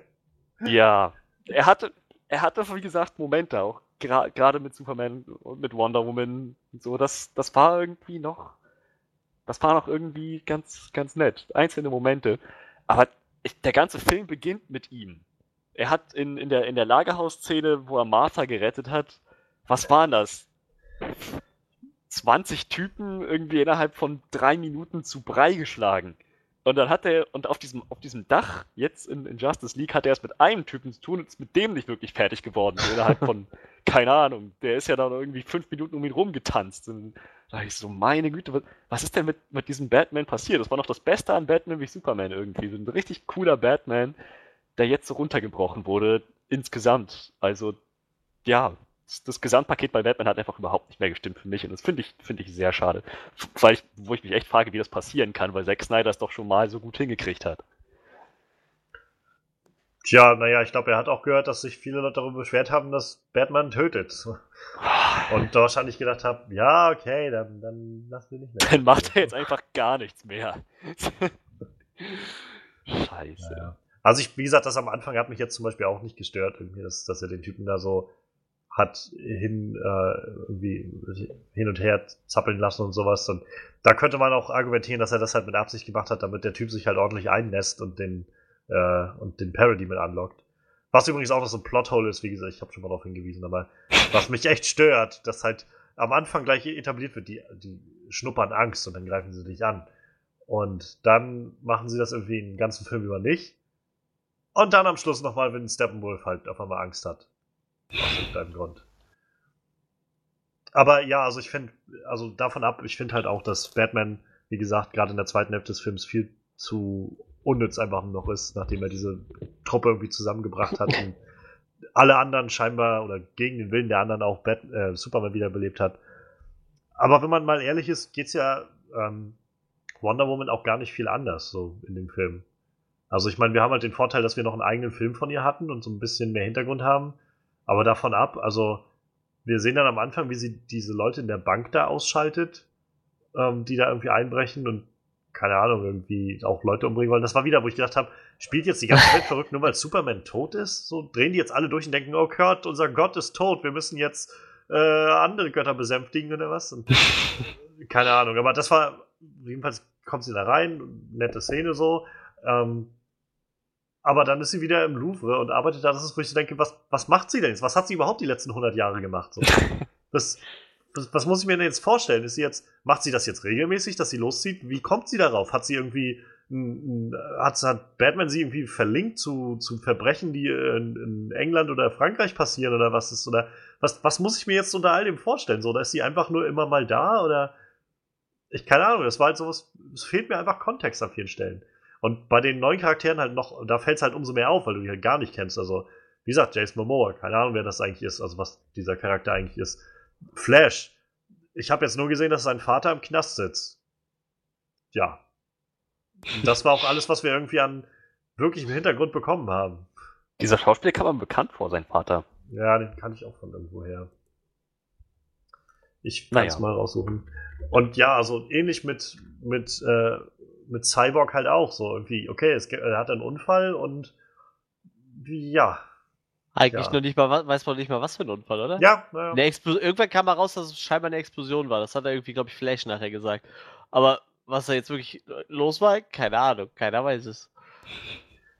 (laughs) ja, er hatte, er hatte, wie gesagt, Momente auch. Gerade gra mit Superman und mit Wonder Woman und so. Das, das war irgendwie noch, das war noch irgendwie ganz, ganz nett. Einzelne Momente. Aber ich, der ganze Film beginnt mit ihm. Er hat in, in, der, in der Lagerhausszene, wo er Martha gerettet hat, was waren das? 20 Typen irgendwie innerhalb von drei Minuten zu Brei geschlagen. Und dann hat er, und auf diesem, auf diesem Dach, jetzt in, in Justice League, hat er es mit einem Typen zu tun und ist mit dem nicht wirklich fertig geworden. So innerhalb von, (laughs) keine Ahnung, der ist ja dann irgendwie fünf Minuten um ihn rumgetanzt. Und da dachte ich so, meine Güte, was, was ist denn mit, mit diesem Batman passiert? Das war noch das Beste an Batman wie Superman irgendwie. So ein richtig cooler Batman, der jetzt so runtergebrochen wurde, insgesamt. Also, ja, das, das Gesamtpaket bei Batman hat einfach überhaupt nicht mehr gestimmt für mich und das finde ich, finde ich sehr schade. Weil ich, wo ich mich echt frage, wie das passieren kann, weil Zack Snyder es doch schon mal so gut hingekriegt hat. Tja, naja, ich glaube, er hat auch gehört, dass sich viele Leute darüber beschwert haben, dass Batman tötet. Und da wahrscheinlich gedacht habe, ja, okay, dann, dann lass wir nicht mehr. Dann macht er jetzt einfach gar nichts mehr. (laughs) Scheiße. Ja. Also ich, wie gesagt, das am Anfang hat mich jetzt zum Beispiel auch nicht gestört, irgendwie, dass, dass er den Typen da so hat hin, äh, irgendwie hin und her zappeln lassen und sowas. Und da könnte man auch argumentieren, dass er das halt mit Absicht gemacht hat, damit der Typ sich halt ordentlich einnässt und den, äh, und den Parody mit anlockt. Was übrigens auch noch so ein Plothole ist, wie gesagt, ich habe schon mal darauf hingewiesen, aber was mich echt stört, dass halt am Anfang gleich etabliert wird, die, die schnuppern Angst und dann greifen sie dich an. Und dann machen sie das irgendwie den ganzen Film über nicht. Und dann am Schluss nochmal, wenn Steppenwolf halt auf einmal Angst hat. Aus irgendeinem Grund. Aber ja, also ich finde, also davon ab, ich finde halt auch, dass Batman, wie gesagt, gerade in der zweiten Hälfte des Films viel zu unnütz einfach noch ist, nachdem er diese Truppe irgendwie zusammengebracht hat und (laughs) alle anderen scheinbar oder gegen den Willen der anderen auch Bat äh, Superman wiederbelebt hat. Aber wenn man mal ehrlich ist, geht's ja ähm, Wonder Woman auch gar nicht viel anders so in dem Film. Also ich meine, wir haben halt den Vorteil, dass wir noch einen eigenen Film von ihr hatten und so ein bisschen mehr Hintergrund haben. Aber davon ab, also wir sehen dann am Anfang, wie sie diese Leute in der Bank da ausschaltet, ähm, die da irgendwie einbrechen und keine Ahnung, irgendwie auch Leute umbringen wollen. Das war wieder, wo ich gedacht habe, spielt jetzt die ganze Welt (laughs) verrückt, nur weil Superman tot ist? So drehen die jetzt alle durch und denken, oh Gott, unser Gott ist tot, wir müssen jetzt äh, andere Götter besänftigen oder was? Und, (laughs) keine Ahnung, aber das war, jedenfalls kommt sie da rein, nette Szene so. Ähm, aber dann ist sie wieder im Louvre und arbeitet da. Das ist, wo ich denke, was, was macht sie denn jetzt? Was hat sie überhaupt die letzten 100 Jahre gemacht? So. (laughs) Das, was, was, muss ich mir denn jetzt vorstellen? Ist sie jetzt, macht sie das jetzt regelmäßig, dass sie loszieht? Wie kommt sie darauf? Hat sie irgendwie, hat, hat Batman sie irgendwie verlinkt zu, zu Verbrechen, die in, in, England oder Frankreich passieren oder was ist? Oder was, was muss ich mir jetzt unter all dem vorstellen? So, da ist sie einfach nur immer mal da oder ich keine Ahnung. Das war halt sowas, es fehlt mir einfach Kontext an vielen Stellen. Und bei den neuen Charakteren halt noch, da fällt es halt umso mehr auf, weil du die halt gar nicht kennst. Also, wie gesagt, Jason Momoa, keine Ahnung, wer das eigentlich ist, also was dieser Charakter eigentlich ist. Flash, ich habe jetzt nur gesehen, dass sein Vater im Knast sitzt. Ja. Und das war auch alles, was wir irgendwie an wirklichem Hintergrund bekommen haben. Dieser Schauspieler kam mir bekannt vor, sein Vater. Ja, den kann ich auch von irgendwo her. Ich kann es naja. mal raussuchen. Und ja, also ähnlich mit, mit äh, mit Cyborg halt auch so irgendwie, okay, es, er hat einen Unfall und ja. Eigentlich ja. nur nicht mal, weiß man nicht mal, was für ein Unfall, oder? Ja, ja. Irgendwann kam mal raus, dass es scheinbar eine Explosion war. Das hat er irgendwie, glaube ich, Flash nachher gesagt. Aber was da jetzt wirklich los war, keine Ahnung, keiner weiß es.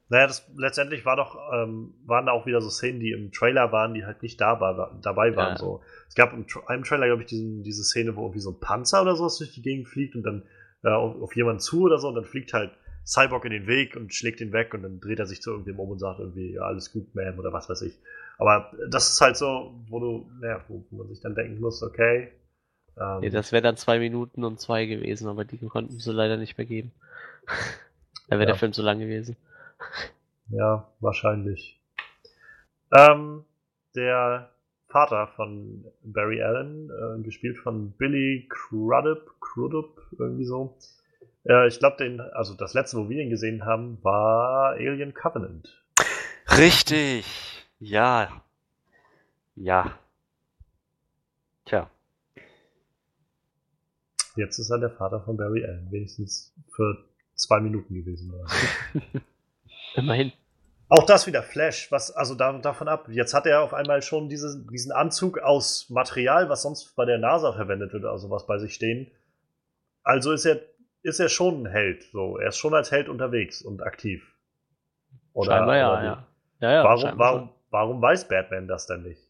Naja, das letztendlich war doch, ähm, waren da auch wieder so Szenen, die im Trailer waren, die halt nicht da war, dabei waren. Ja. So. Es gab im einem Trailer, glaube ich, diesen, diese Szene, wo irgendwie so ein Panzer oder sowas durch die Gegend fliegt und dann äh, auf, auf, jemanden zu oder so und dann fliegt halt Cyborg in den Weg und schlägt ihn weg und dann dreht er sich zu irgendwem um und sagt irgendwie, ja, alles gut, Ma'am oder was weiß ich. Aber das ist halt so, wo du, naja, wo, man sich dann denken muss, okay. Ähm, ja, das wäre dann zwei Minuten und zwei gewesen, aber die konnten sie leider nicht mehr geben. (laughs) da wäre ja. der Film zu lang gewesen. ja, wahrscheinlich. Ähm, der Vater von Barry Allen, äh, gespielt von Billy Crudup, Crudup, irgendwie so. Äh, ich glaube, den, also das letzte, wo wir ihn gesehen haben, war Alien Covenant. Richtig, ja. Ja. Tja. Jetzt ist er der Vater von Barry Allen, wenigstens für zwei Minuten gewesen. (laughs) Immerhin. Auch das wieder Flash, was, also da, davon ab. Jetzt hat er auf einmal schon diese, diesen Anzug aus Material, was sonst bei der NASA verwendet wird, also was bei sich stehen. Also ist er, ist er schon ein Held, so. Er ist schon als Held unterwegs und aktiv. Oder, scheinbar ja, oder ja. ja, ja. Warum, warum, warum weiß Batman das denn nicht?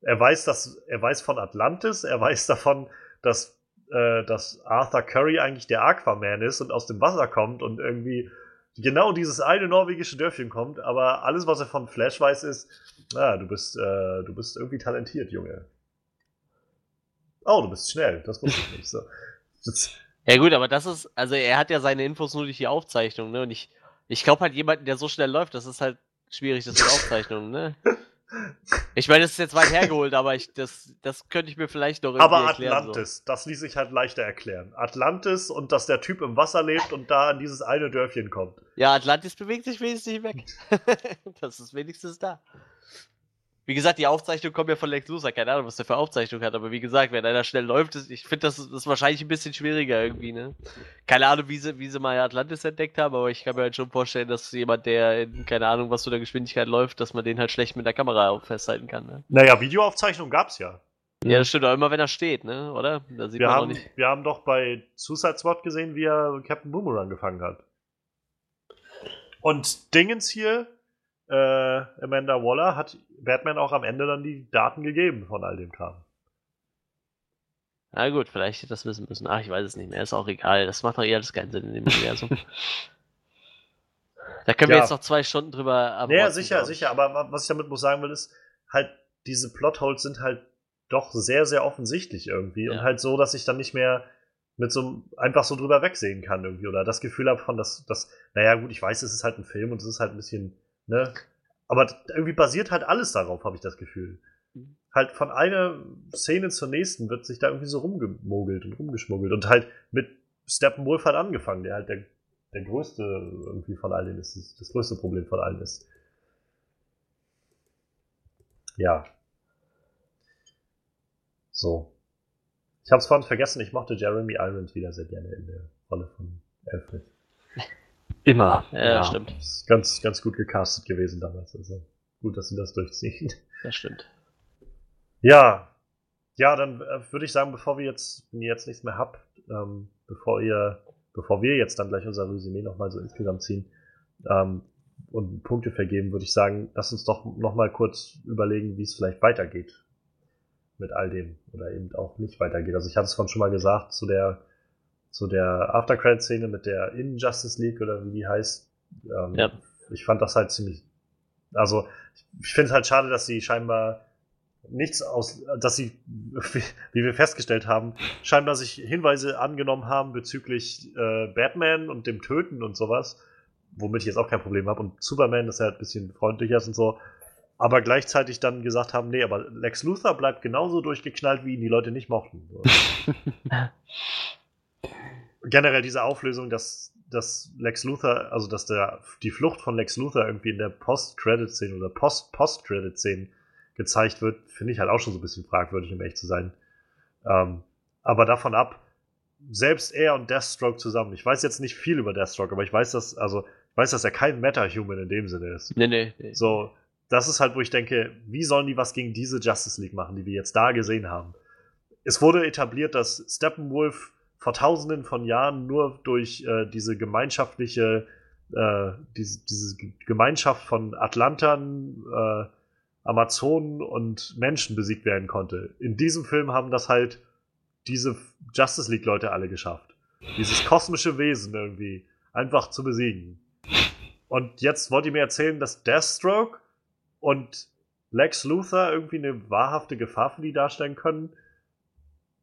Er weiß, dass, er weiß von Atlantis, er weiß davon, dass, äh, dass Arthur Curry eigentlich der Aquaman ist und aus dem Wasser kommt und irgendwie genau dieses eine norwegische Dörfchen kommt, aber alles, was er von Flash weiß, ist, ah, du bist, äh, du bist irgendwie talentiert, Junge. Oh, du bist schnell, das wusste ich nicht. So. Ja gut, aber das ist, also er hat ja seine Infos nur durch die Aufzeichnung, ne? Und ich, ich glaube halt jemanden, der so schnell läuft, das ist halt schwierig, das mit Aufzeichnungen, ne? (laughs) Ich meine, das ist jetzt weit hergeholt, aber ich, das, das könnte ich mir vielleicht noch irgendwie Aber Atlantis, so. das ließ sich halt leichter erklären. Atlantis und dass der Typ im Wasser lebt und da an dieses eine Dörfchen kommt. Ja, Atlantis bewegt sich wenigstens nicht weg. (laughs) das ist wenigstens da. Wie gesagt, die Aufzeichnung kommt ja von Lex Luthor. Keine Ahnung, was der für Aufzeichnung hat. Aber wie gesagt, wenn einer schnell läuft, ist, ich finde, das, das ist wahrscheinlich ein bisschen schwieriger irgendwie, ne? Keine Ahnung, wie sie, wie sie mal Atlantis entdeckt haben, aber ich kann mir halt schon vorstellen, dass jemand, der in, keine Ahnung, was für der Geschwindigkeit läuft, dass man den halt schlecht mit der Kamera festhalten kann, ne? Naja, Videoaufzeichnung gab's ja. Ja, das stimmt auch immer, wenn er steht, ne? Oder? Da sieht Wir man auch haben, nicht. wir haben doch bei Suicide Squad gesehen, wie er Captain Boomerang gefangen hat. Und Dingens hier, äh, Amanda Waller, hat Batman auch am Ende dann die Daten gegeben von all dem Kram. Na gut, vielleicht hätte das wissen müssen. Ach, ich weiß es nicht mehr. Ist auch egal. Das macht doch eh alles keinen Sinn in dem Universum. (laughs) da können wir Ja. jetzt noch zwei Stunden drüber Naja, abrotzen, sicher, ich. sicher, aber wa- was ich damit muss sagen will, ist halt, diese Plotholes sind halt doch sehr, sehr offensichtlich irgendwie und Ja. halt so, dass ich dann nicht mehr mit so einfach so drüber wegsehen kann irgendwie oder das Gefühl habe von, dass, dass, naja, gut, ich weiß, es ist halt ein Film und es ist halt ein bisschen, ne, aber irgendwie basiert halt alles darauf, habe ich das Gefühl. Mhm. Halt von einer Szene zur nächsten wird sich da irgendwie so rumgemogelt und rumgeschmuggelt und halt mit Steppenwolf halt angefangen, der halt der, der größte irgendwie von allen ist, das, das größte Problem von allen ist. Ja. So. Ich habe es vorhin vergessen, ich mochte Jeremy Irons wieder sehr gerne in der Rolle von Alfred. Immer. Ja, stimmt. Ist ganz, ganz gut gecastet gewesen damals. Also gut, dass sie das durchziehen. Das stimmt. Ja. Ja, dann äh, würde ich sagen, bevor wir jetzt, wenn ihr jetzt nichts mehr habt, ähm, bevor ihr, bevor wir jetzt dann gleich unser Resümee nochmal so insgesamt ziehen ähm, und Punkte vergeben, würde ich sagen, lass uns doch nochmal kurz überlegen, wie es vielleicht weitergeht mit all dem oder eben auch nicht weitergeht. Also ich hatte es vorhin schon mal gesagt, zu der zu der After-Credit-Szene mit der In-Justice League oder wie die heißt. Ähm, Ja. Ich fand das halt ziemlich, also ich finde es halt schade, dass sie scheinbar nichts aus, dass sie, (laughs) wie wir festgestellt haben, scheinbar sich Hinweise angenommen haben bezüglich äh, Batman und dem Töten und sowas, womit ich jetzt auch kein Problem habe. Und Superman, dass er halt ein bisschen freundlicher ist und so. Aber gleichzeitig dann gesagt haben, nee, aber Lex Luthor bleibt genauso durchgeknallt, wie ihn die Leute nicht mochten. So. (laughs) Generell diese Auflösung, dass, dass Lex Luthor, also dass der, die Flucht von Lex Luthor irgendwie in der Post-Credit-Szene oder Post-Post-Credit-Szene gezeigt wird, finde ich halt auch schon so ein bisschen fragwürdig, um ehrlich zu sein. Ähm, aber davon ab, selbst er und Deathstroke zusammen, ich weiß jetzt nicht viel über Deathstroke, aber ich weiß, dass, also, ich weiß, dass er kein Meta-Human in dem Sinne ist. Nee, nee. nee. So, das ist halt, wo ich denke, wie sollen die was gegen diese Justice League machen, die wir jetzt da gesehen haben? Es wurde etabliert, dass Steppenwolf vor tausenden von Jahren nur durch äh, diese gemeinschaftliche, äh, diese, diese Gemeinschaft von Atlantern, äh, Amazonen und Menschen besiegt werden konnte. In diesem Film haben das halt diese Justice League-Leute alle geschafft. Dieses kosmische Wesen irgendwie einfach zu besiegen. Und jetzt wollt ihr mir erzählen, dass Deathstroke und Lex Luthor irgendwie eine wahrhafte Gefahr für die darstellen können?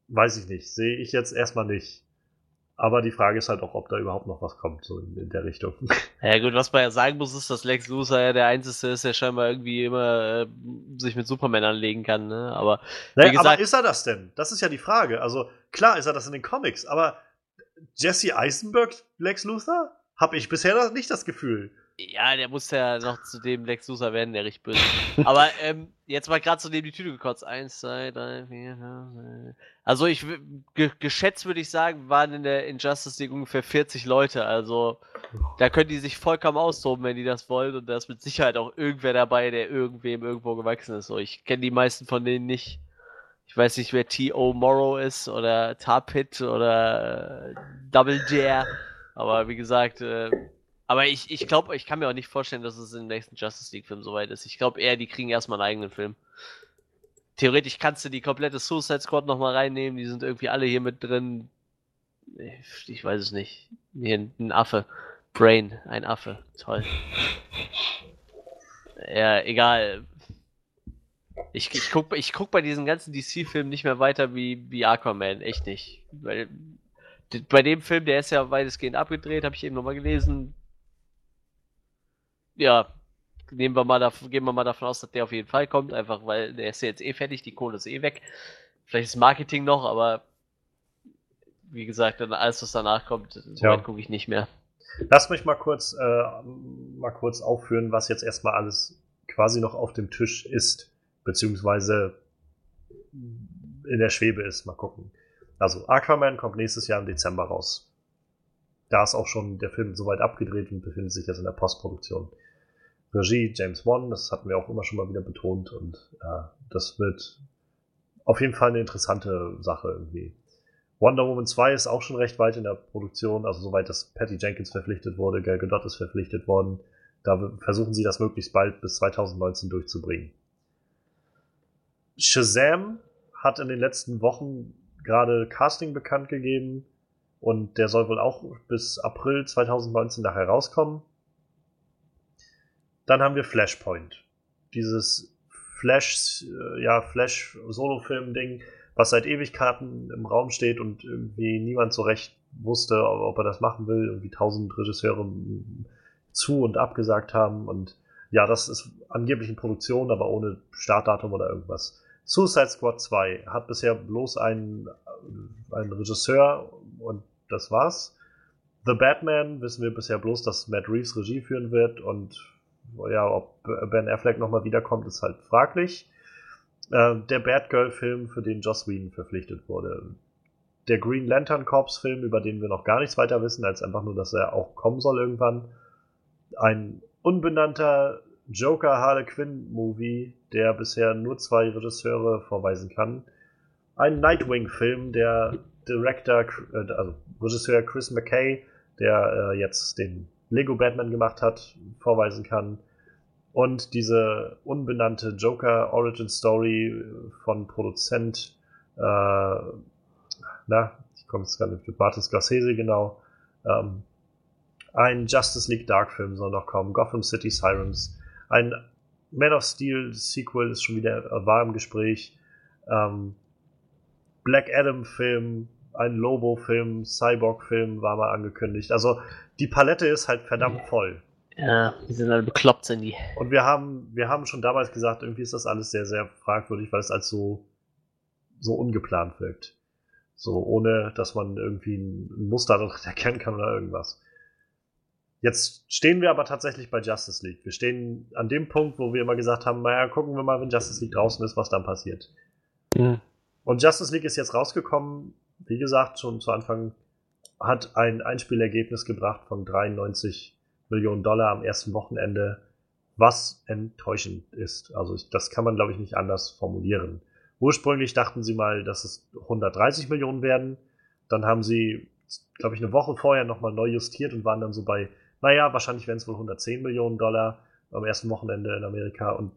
Weiß ich nicht. Sehe ich jetzt erstmal nicht. Aber die Frage ist halt auch, ob da überhaupt noch was kommt, so in, in der Richtung. (laughs) Ja gut, was man ja sagen muss, ist, dass Lex Luthor ja der Einzige ist, der scheinbar irgendwie immer äh, sich mit Superman anlegen kann, ne? Aber Naja, Wie gesagt- aber ist er das denn? Das ist ja die Frage. Also, klar ist er das in den Comics, aber Jesse Eisenberg, Lex Luthor? Habe ich bisher noch nicht das Gefühl. Ja, der muss ja noch zu dem Lex Luthor werden, der richtig böse. ist. (laughs) Aber ähm, jetzt mal gerade zu dem die Tüte gekotzt. Eins, zwei, drei, vier, fünf. Also ich ge geschätzt würde ich sagen, waren in der Injustice League ungefähr 40 Leute. Also da können die sich vollkommen austoben, wenn die das wollen. Und da ist mit Sicherheit auch irgendwer dabei, der irgendwem irgendwo gewachsen ist. So, ich kenne die meisten von denen nicht. Ich weiß nicht, wer T.O. Morrow ist oder Tarpit oder äh, Double Dare. Aber wie gesagt, äh, aber ich, ich glaube, ich kann mir auch nicht vorstellen, dass es im nächsten Justice League-Film soweit ist. Ich glaube eher, die kriegen erstmal einen eigenen Film. Theoretisch kannst du die komplette Suicide Squad nochmal reinnehmen, die sind irgendwie alle hier mit drin. Ich, weiß es nicht. Hier ein, Affe. Brain, ein Affe. Toll. (laughs) Ja, egal. Ich, ich, guck, ich guck bei diesen ganzen DC-Filmen nicht mehr weiter wie, wie Aquaman. Echt nicht. Weil bei dem Film, der ist ja weitestgehend abgedreht, habe ich eben nochmal gelesen. Ja, nehmen wir mal davon, gehen wir mal davon aus, dass der auf jeden Fall kommt, einfach weil der ist ja jetzt eh fertig, die Kohle ist eh weg. Vielleicht ist Marketing noch, aber wie gesagt, dann alles, was danach kommt, so Ja. gucke ich nicht mehr. Lass mich mal kurz, äh, mal kurz aufführen, was jetzt erstmal alles quasi noch auf dem Tisch ist beziehungsweise in der Schwebe ist. Mal gucken. Also Aquaman kommt nächstes Jahr im Dezember raus. Da ist auch schon der Film soweit abgedreht und befindet sich jetzt in der Postproduktion. Regie James Wan, das hatten wir auch immer schon mal wieder betont und äh, das wird auf jeden Fall eine interessante Sache irgendwie. Wonder Woman 2 ist auch schon recht weit in der Produktion, also soweit, dass Patty Jenkins verpflichtet wurde, Gal Gadot ist verpflichtet worden. Da versuchen sie das möglichst bald bis 2019 durchzubringen. Shazam hat in den letzten Wochen gerade Casting bekannt gegeben und der soll wohl auch bis April 2019 nachher rauskommen. Dann haben wir Flashpoint. Dieses Flash, äh, ja, Flash-Solo-Film-Ding, was seit Ewigkeiten im Raum steht und irgendwie niemand so recht wusste, ob er das machen will. Irgendwie tausend Regisseure zu und abgesagt haben. Und ja, das ist angeblich in Produktion, aber ohne Startdatum oder irgendwas. Suicide Squad 2 hat bisher bloß einen, einen Regisseur und das war's. The Batman wissen wir bisher bloß, dass Matt Reeves Regie führen wird und ja, ob Ben Affleck nochmal wiederkommt, ist halt fraglich. Äh, der Batgirl-Film, für den Joss Whedon verpflichtet wurde. Der Green Lantern Corps-Film, über den wir noch gar nichts weiter wissen, als einfach nur, dass er auch kommen soll irgendwann. Ein unbenannter Joker Harlequin Movie, der bisher nur zwei Regisseure vorweisen kann. Ein Nightwing-Film, der Director, äh, also Regisseur Chris McKay, der äh, jetzt den Lego Batman gemacht hat, vorweisen kann. Und diese unbenannte Joker Origin Story von Produzent, äh, na, ich komme jetzt nicht mit Martin Scorsese genau. Ähm, ein Justice League Dark Film soll noch kommen, Gotham City Sirens, ein Man of Steel Sequel ist schon wieder äh, war im Gespräch, ähm, Black Adam Film, ein Lobo Film, Cyborg Film war mal angekündigt. Also die Palette ist halt verdammt voll. Ja, die sind alle bekloppt, sind die. Und wir haben, wir haben schon damals gesagt, irgendwie ist das alles sehr, sehr fragwürdig, weil es als so, so ungeplant wirkt. So, ohne dass man irgendwie ein Muster (laughs) erkennen kann oder irgendwas. Jetzt stehen wir aber tatsächlich bei Justice League. Wir stehen an dem Punkt, wo wir immer gesagt haben, naja, gucken wir mal, wenn Justice League draußen ist, was dann passiert. Mhm. Und Justice League ist jetzt rausgekommen, wie gesagt, schon zu Anfang hat ein Einspielergebnis gebracht von 93 Millionen Dollar am ersten Wochenende, was enttäuschend ist. Also das kann man, glaube ich, nicht anders formulieren. Ursprünglich dachten sie mal, dass es 130 Millionen werden. Dann haben sie, glaube ich, eine Woche vorher nochmal neu justiert und waren dann so bei, naja, wahrscheinlich werden es wohl 110 Millionen Dollar am ersten Wochenende in Amerika und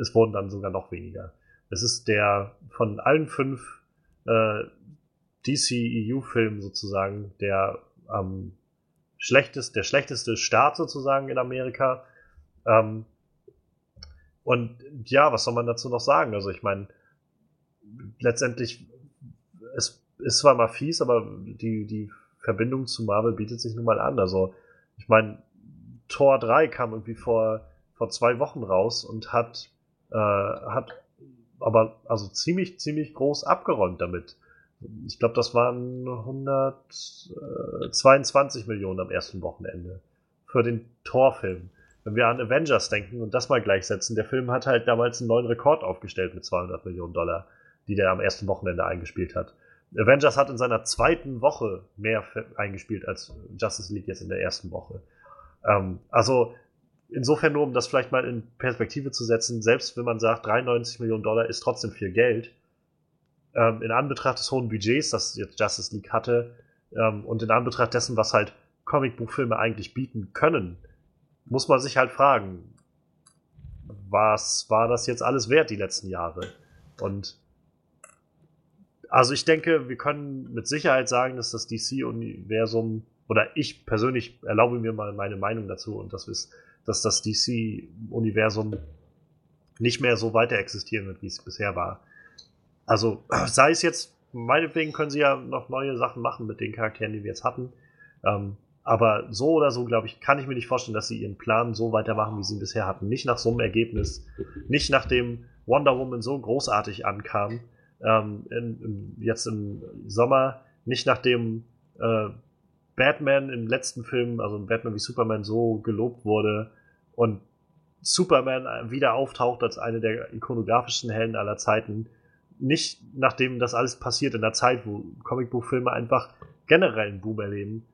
es wurden dann sogar noch weniger. Es ist der von allen fünf äh, DC-EU-Film sozusagen, der am schlechtest, der schlechteste Start sozusagen in Amerika. Ähm, und ja, was soll man dazu noch sagen? Also ich meine, letztendlich, es ist zwar mal fies, aber die, die Verbindung zu Marvel bietet sich nun mal an. Also ich meine, Tor 3 kam irgendwie vor, vor zwei Wochen raus und hat, äh, hat aber also ziemlich, ziemlich groß abgeräumt damit ich glaube, das waren 122 Millionen am ersten Wochenende für den Torfilm. Wenn wir an Avengers denken und das mal gleichsetzen, der Film hat halt damals einen neuen Rekord aufgestellt mit 200 Millionen Dollar, die der am ersten Wochenende eingespielt hat. Avengers hat in seiner zweiten Woche mehr eingespielt als Justice League jetzt in der ersten Woche. Ähm, also insofern nur, um das vielleicht mal in Perspektive zu setzen, selbst wenn man sagt, 93 Millionen Dollar ist trotzdem viel Geld, ähm, in Anbetracht des hohen Budgets, das jetzt Justice League hatte, ähm, und in Anbetracht dessen, was halt Comicbuchfilme eigentlich bieten können, muss man sich halt fragen, was war das jetzt alles wert die letzten Jahre? Und also ich denke, wir können mit Sicherheit sagen, dass das DC-Universum, oder ich persönlich erlaube mir mal meine Meinung dazu, und das ist, dass das DC-Universum nicht mehr so weiter existieren wird, wie es bisher war. Also (clears throat) sei es jetzt, meinetwegen können sie ja noch neue Sachen machen mit den Charakteren, die wir jetzt hatten. Ähm, aber so oder so, glaube ich, kann ich mir nicht vorstellen, dass sie ihren Plan so weitermachen, wie sie ihn bisher hatten. Nicht nach so einem Ergebnis. Nicht nachdem Wonder Woman so großartig ankam. Ähm, in, in, jetzt im Sommer. Nicht nachdem äh, Batman im letzten Film, also Batman wie Superman, so gelobt wurde. Und Superman wieder auftaucht als eine der ikonografischsten Helden aller Zeiten. Nicht nachdem das alles passiert in der Zeit, wo Comicbuchfilme einfach generell einen Boom erleben.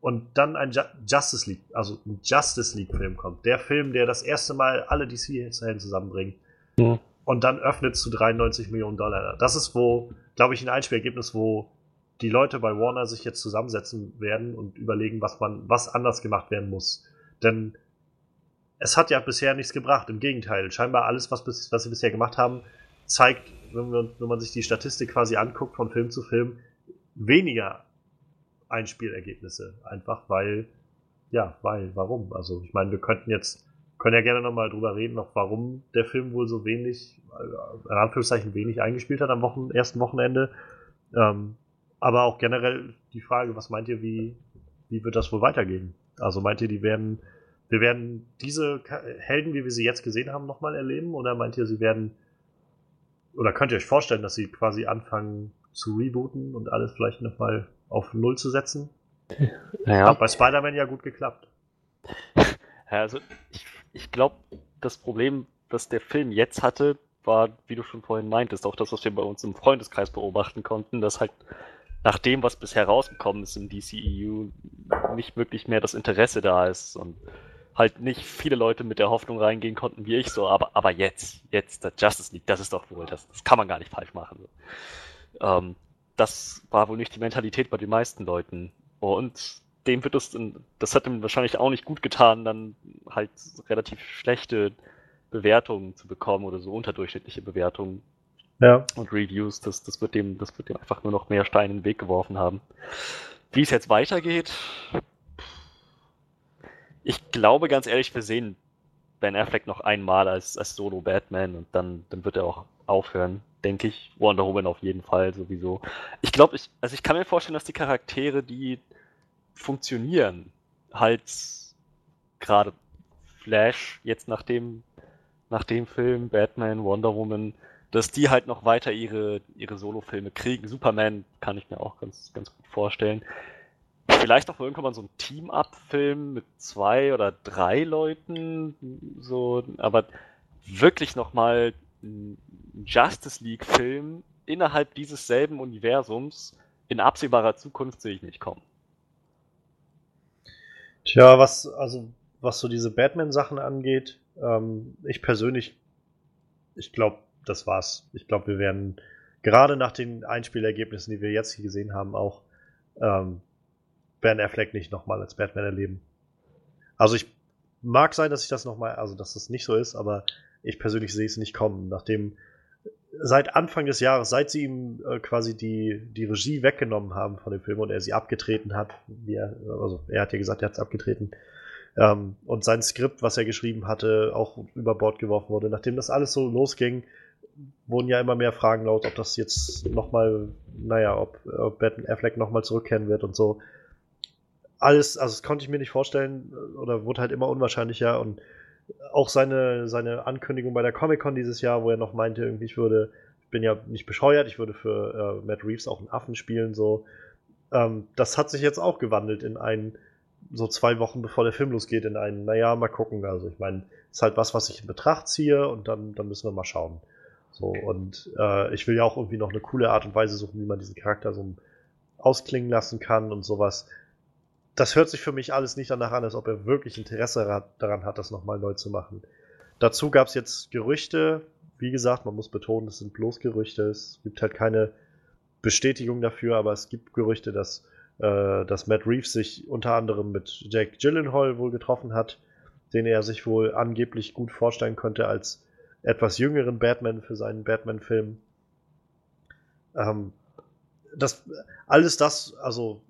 Und dann ein Ju Justice League, also ein Justice League-Film kommt. Der Film, der das erste Mal alle DC-Helden zusammenbringt. Mhm. Und dann öffnet zu 93 Millionen Dollar. Das ist wo, glaube ich, ein Einspielergebnis, wo die Leute bei Warner sich jetzt zusammensetzen werden und überlegen, was man, was anders gemacht werden muss. Denn es hat ja bisher nichts gebracht. Im Gegenteil, scheinbar alles, was, bis, was sie bisher gemacht haben, zeigt, wenn, wir, wenn man sich die Statistik quasi anguckt von Film zu Film, weniger Einspielergebnisse. Einfach weil, ja, weil, warum? Also ich meine, wir könnten jetzt, können ja gerne nochmal drüber reden, noch warum der Film wohl so wenig, äh, in Anführungszeichen wenig eingespielt hat am Wochen, ersten Wochenende. Ähm, aber auch generell die Frage, was meint ihr, wie, wie wird das wohl weitergehen? Also meint ihr, die werden, wir werden diese Helden, wie wir sie jetzt gesehen haben, nochmal erleben? Oder meint ihr, sie werden, oder könnt ihr euch vorstellen, dass sie quasi anfangen zu rebooten und alles vielleicht nochmal auf Null zu setzen? Naja. Hat bei Spider-Man ja gut geklappt. (laughs) Ja, also ich, ich glaube, das Problem, das der Film jetzt hatte, war, wie du schon vorhin meintest, auch das, was wir bei uns im Freundeskreis beobachten konnten, dass halt nach dem, was bisher rausgekommen ist im DCEU, nicht wirklich mehr das Interesse da ist und halt nicht viele Leute mit der Hoffnung reingehen konnten wie ich so, aber, aber jetzt, jetzt, der Justice League, das ist doch wohl, das, das kann man gar nicht falsch machen. So. Ähm, das war wohl nicht die Mentalität bei den meisten Leuten. Und dem wird es, das hat ihm wahrscheinlich auch nicht gut getan, dann halt relativ schlechte Bewertungen zu bekommen oder so unterdurchschnittliche Bewertungen Ja. und Reviews. Das, das wird dem, das wird dem einfach nur noch mehr Steine in den Weg geworfen haben. Wie es jetzt weitergeht, ich glaube ganz ehrlich, wir sehen Ben Affleck noch einmal als, als Solo Batman und dann, dann wird er auch aufhören, denke ich. Wonder Woman auf jeden Fall sowieso. Ich glaube, ich, also ich kann mir vorstellen, dass die Charaktere, die funktionieren, halt gerade Flash jetzt nach dem, nach dem Film, Batman, Wonder Woman, dass die halt noch weiter ihre, ihre Solo-Filme kriegen. Superman kann ich mir auch ganz, ganz gut vorstellen. Vielleicht auch irgendwann mal so ein Team-Up-Film mit zwei oder drei Leuten, so, aber wirklich nochmal ein Justice League-Film innerhalb dieses selben Universums in absehbarer Zukunft sehe ich nicht kommen. Tja, was, also, was so diese Batman-Sachen angeht, ähm, ich persönlich, ich glaube, das war's. Ich glaube, wir werden gerade nach den Einspielergebnissen, die wir jetzt hier gesehen haben, auch ähm, Ben Affleck nicht nochmal als Batman erleben. Also ich mag sein, dass ich das nochmal, also dass das nicht so ist, aber ich persönlich sehe es nicht kommen, nachdem seit Anfang des Jahres, seit sie ihm äh, quasi die, die Regie weggenommen haben von dem Film und er sie abgetreten hat, er, also er hat ja gesagt, er hat es abgetreten, ähm, und sein Skript, was er geschrieben hatte, auch über Bord geworfen wurde. Nachdem das alles so losging, wurden ja immer mehr Fragen laut, ob das jetzt nochmal, naja, ob, ob Batman Affleck nochmal zurückkehren wird und so. Alles, also das konnte ich mir nicht vorstellen oder wurde halt immer unwahrscheinlicher und auch seine, seine Ankündigung bei der Comic-Con dieses Jahr, wo er noch meinte, irgendwie, ich würde, ich bin ja nicht bescheuert, ich würde für äh, Matt Reeves auch einen Affen spielen, so. Ähm, das hat sich jetzt auch gewandelt in ein, so zwei Wochen bevor der Film losgeht, in ein, naja, mal gucken. Also ich meine, ist halt was, was ich in Betracht ziehe und dann, dann müssen wir mal schauen. So, und äh, ich will ja auch irgendwie noch eine coole Art und Weise suchen, wie man diesen Charakter so ausklingen lassen kann und sowas. Das hört sich für mich alles nicht danach an, als ob er wirklich Interesse daran hat, das nochmal neu zu machen. Dazu gab es jetzt Gerüchte. Wie gesagt, man muss betonen, es sind bloß Gerüchte. Es gibt halt keine Bestätigung dafür, aber es gibt Gerüchte, dass, äh, dass Matt Reeves sich unter anderem mit Jake Gyllenhaal wohl getroffen hat, den er sich wohl angeblich gut vorstellen könnte als etwas jüngeren Batman für seinen Batman-Film. Ähm, das, alles das, also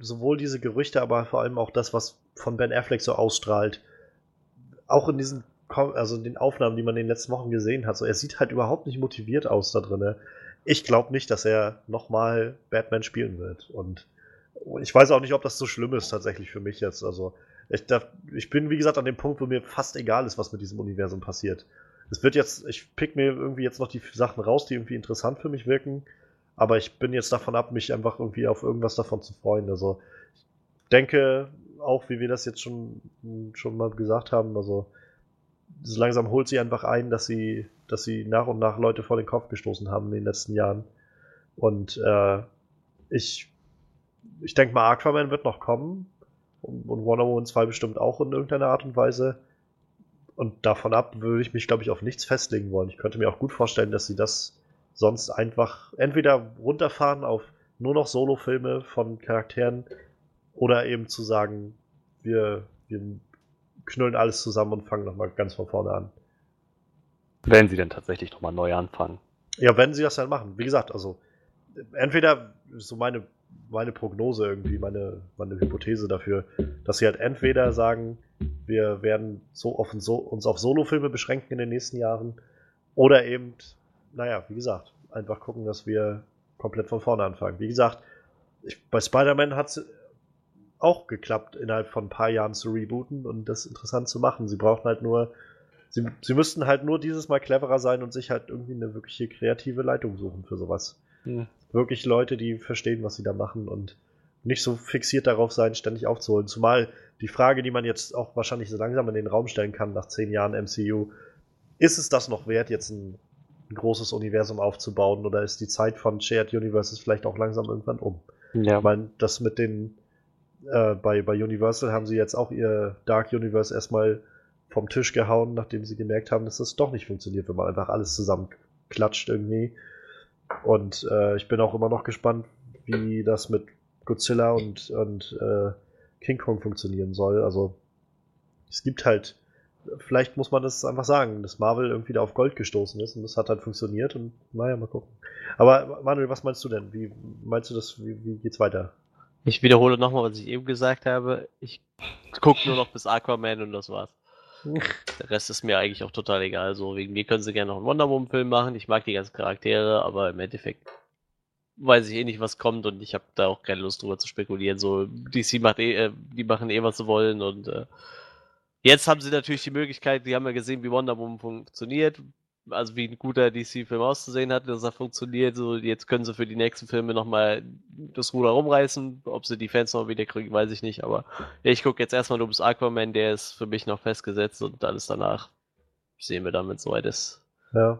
sowohl diese Gerüchte, aber vor allem auch das, was von Ben Affleck so ausstrahlt, auch in diesen, also in den Aufnahmen, die man in den letzten Wochen gesehen hat, so er sieht halt überhaupt nicht motiviert aus da drinne. Ich glaube nicht, dass er nochmal Batman spielen wird. Und ich weiß auch nicht, ob das so schlimm ist tatsächlich für mich jetzt. Also ich, darf, ich bin, wie gesagt, an dem Punkt, wo mir fast egal ist, was mit diesem Universum passiert. Es wird jetzt, ich pick mir irgendwie jetzt noch die Sachen raus, die irgendwie interessant für mich wirken. Aber ich bin jetzt davon ab, mich einfach irgendwie auf irgendwas davon zu freuen. Also ich denke, auch wie wir das jetzt schon, schon mal gesagt haben, also so langsam holt sie einfach ein, dass sie, dass sie nach und nach Leute vor den Kopf gestoßen haben in den letzten Jahren. Und äh, ich, ich denke mal, Aquaman wird noch kommen und, und Wonder Woman 2 bestimmt auch in irgendeiner Art und Weise. Und davon ab würde ich mich, glaube ich, auf nichts festlegen wollen. Ich könnte mir auch gut vorstellen, dass sie das sonst einfach entweder runterfahren auf nur noch Solo-Filme von Charakteren oder eben zu sagen, wir, wir knüllen alles zusammen und fangen nochmal ganz von vorne an. Wenn sie denn tatsächlich nochmal neu anfangen. Ja, wenn sie das dann machen. Wie gesagt, also entweder so meine, meine Prognose irgendwie, meine, meine Hypothese dafür, dass sie halt entweder sagen, wir werden so auf, so, uns auf Solo-Filme beschränken in den nächsten Jahren oder eben, naja, wie gesagt, einfach gucken, dass wir komplett von vorne anfangen. Wie gesagt, ich, bei Spider-Man hat es auch geklappt, innerhalb von ein paar Jahren zu rebooten und das interessant zu machen. Sie brauchen halt nur, sie, sie müssten halt nur dieses Mal cleverer sein und sich halt irgendwie eine wirkliche kreative Leitung suchen für sowas. Hm. Wirklich Leute, die verstehen, was sie da machen und nicht so fixiert darauf sein, ständig aufzuholen. Zumal die Frage, die man jetzt auch wahrscheinlich so langsam in den Raum stellen kann nach zehn Jahren MCU, ist es das noch wert, jetzt ein, ein großes Universum aufzubauen oder ist die Zeit von Shared Universes vielleicht auch langsam irgendwann um? Ja. Ich meine, das mit den äh, bei, bei Universal haben sie jetzt auch ihr Dark Universe erstmal vom Tisch gehauen, nachdem sie gemerkt haben, dass das doch nicht funktioniert, wenn man einfach alles zusammen klatscht irgendwie. Und äh, ich bin auch immer noch gespannt, wie das mit Godzilla und, und äh, King Kong funktionieren soll. Also es gibt halt, vielleicht muss man das einfach sagen, dass Marvel irgendwie da auf Gold gestoßen ist und das hat halt funktioniert und naja, mal gucken. Aber Manuel, was meinst du denn? Wie meinst du das, wie, wie geht's weiter? Ich wiederhole nochmal, was ich eben gesagt habe. Ich gucke nur noch bis Aquaman und das war's. (laughs) Der Rest ist mir eigentlich auch total egal. So, wegen mir können sie gerne noch einen Wonder Woman-Film machen. Ich mag die ganzen Charaktere, aber im Endeffekt weiß ich eh nicht, was kommt und ich habe da auch keine Lust drüber zu spekulieren. So, DC macht eh, äh, die machen eh, was sie wollen und äh, jetzt haben sie natürlich die Möglichkeit, die haben ja gesehen, wie Wonder Woman funktioniert also wie ein guter DC-Film auszusehen hat, dass er funktioniert. So, jetzt können sie für die nächsten Filme nochmal das Ruder rumreißen. Ob sie die Fans noch wieder kriegen, weiß ich nicht. Aber ich gucke jetzt erstmal nur bis Aquaman, der ist für mich noch festgesetzt und alles danach sehen wir dann, wenn es soweit ist. Ja.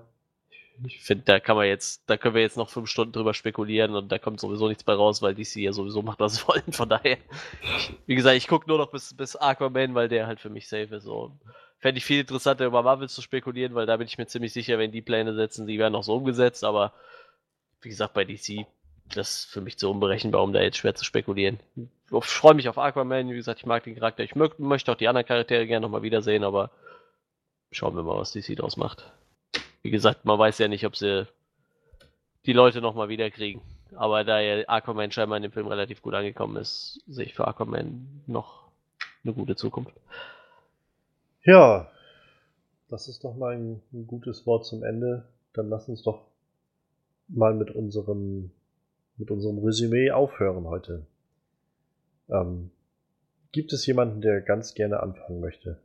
Ich finde, da kann man jetzt, da können wir jetzt noch fünf Stunden drüber spekulieren und da kommt sowieso nichts bei raus, weil DC ja sowieso macht, was sie (laughs) wollen. Von daher, wie gesagt, ich gucke nur noch bis, bis Aquaman, weil der halt für mich safe ist. So fände ich viel interessanter, über Marvel zu spekulieren, weil da bin ich mir ziemlich sicher, wenn die Pläne setzen, die werden auch so umgesetzt, aber wie gesagt, bei DC, das ist für mich zu unberechenbar, um da jetzt schwer zu spekulieren. Ich freue mich auf Aquaman, wie gesagt, ich mag den Charakter, ich mö möchte auch die anderen Charaktere gerne nochmal wiedersehen, aber schauen wir mal, was DC daraus macht. Wie gesagt, man weiß ja nicht, ob sie die Leute nochmal wiederkriegen. Aber da ja Aquaman scheinbar in dem Film relativ gut angekommen ist, sehe ich für Aquaman noch eine gute Zukunft. Ja, das ist doch mal ein, ein gutes Wort zum Ende. Dann lass uns doch mal mit unserem, mit unserem Resümee aufhören heute. Ähm, gibt es jemanden, der ganz gerne anfangen möchte?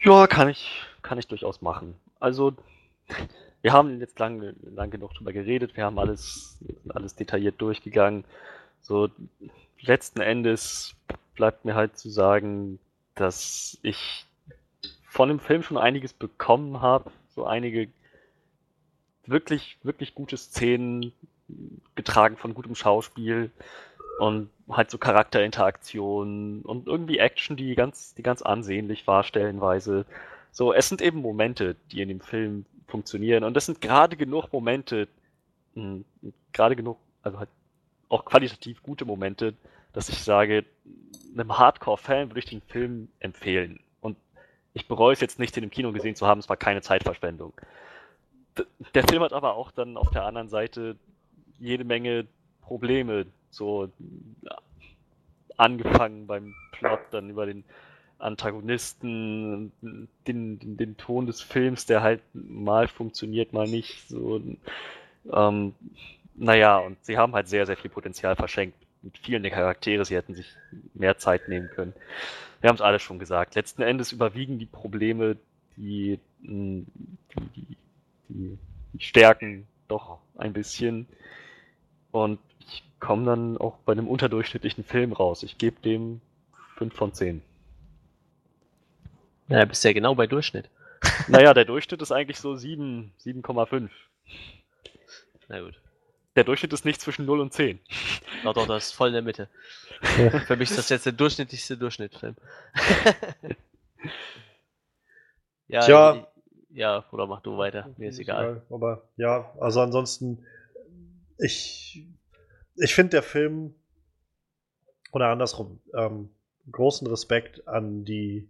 Ja, kann ich, kann ich durchaus machen. Also, wir haben jetzt lange, lang genug drüber geredet, wir haben alles, alles detailliert durchgegangen. So, letzten Endes bleibt mir halt zu sagen, dass ich von dem Film schon einiges bekommen habe, so einige wirklich, wirklich gute Szenen, getragen von gutem Schauspiel und halt so Charakterinteraktionen und irgendwie Action, die ganz, die ganz ansehnlich war, stellenweise. So, es sind eben Momente, die in dem Film funktionieren und das sind gerade genug Momente, hm, gerade genug, also halt auch qualitativ gute Momente, dass ich sage, einem Hardcore-Fan würde ich den Film empfehlen. Und ich bereue es jetzt nicht, den im Kino gesehen zu haben, es war keine Zeitverschwendung. Der Film hat aber auch dann auf der anderen Seite jede Menge Probleme, so angefangen beim Plot, dann über den Antagonisten, den, den, den Ton des Films, der halt mal funktioniert, mal nicht. So, ähm, naja, und sie haben halt sehr, sehr viel Potenzial verschenkt mit vielen der Charaktere, sie hätten sich mehr Zeit nehmen können. Wir haben es alle schon gesagt. Letzten Endes überwiegen die Probleme, die, die, die, die, die stärken doch ein bisschen. Und ich komme dann auch bei einem unterdurchschnittlichen Film raus. Ich gebe dem 5 von 10. Ja, bist ja genau bei Durchschnitt. (laughs) Naja, der Durchschnitt ist eigentlich so 7, 7,5. Na gut. Der Durchschnitt ist nicht zwischen 0 und 10. (laughs) Doch, doch, das ist voll in der Mitte. Für mich ist das jetzt der durchschnittlichste Durchschnittfilm. (laughs) ja, Tja. ja, oder mach du weiter. Mir ist egal. Aber ja, also ansonsten, ich, ich finde der Film, oder andersrum, ähm, großen Respekt an die,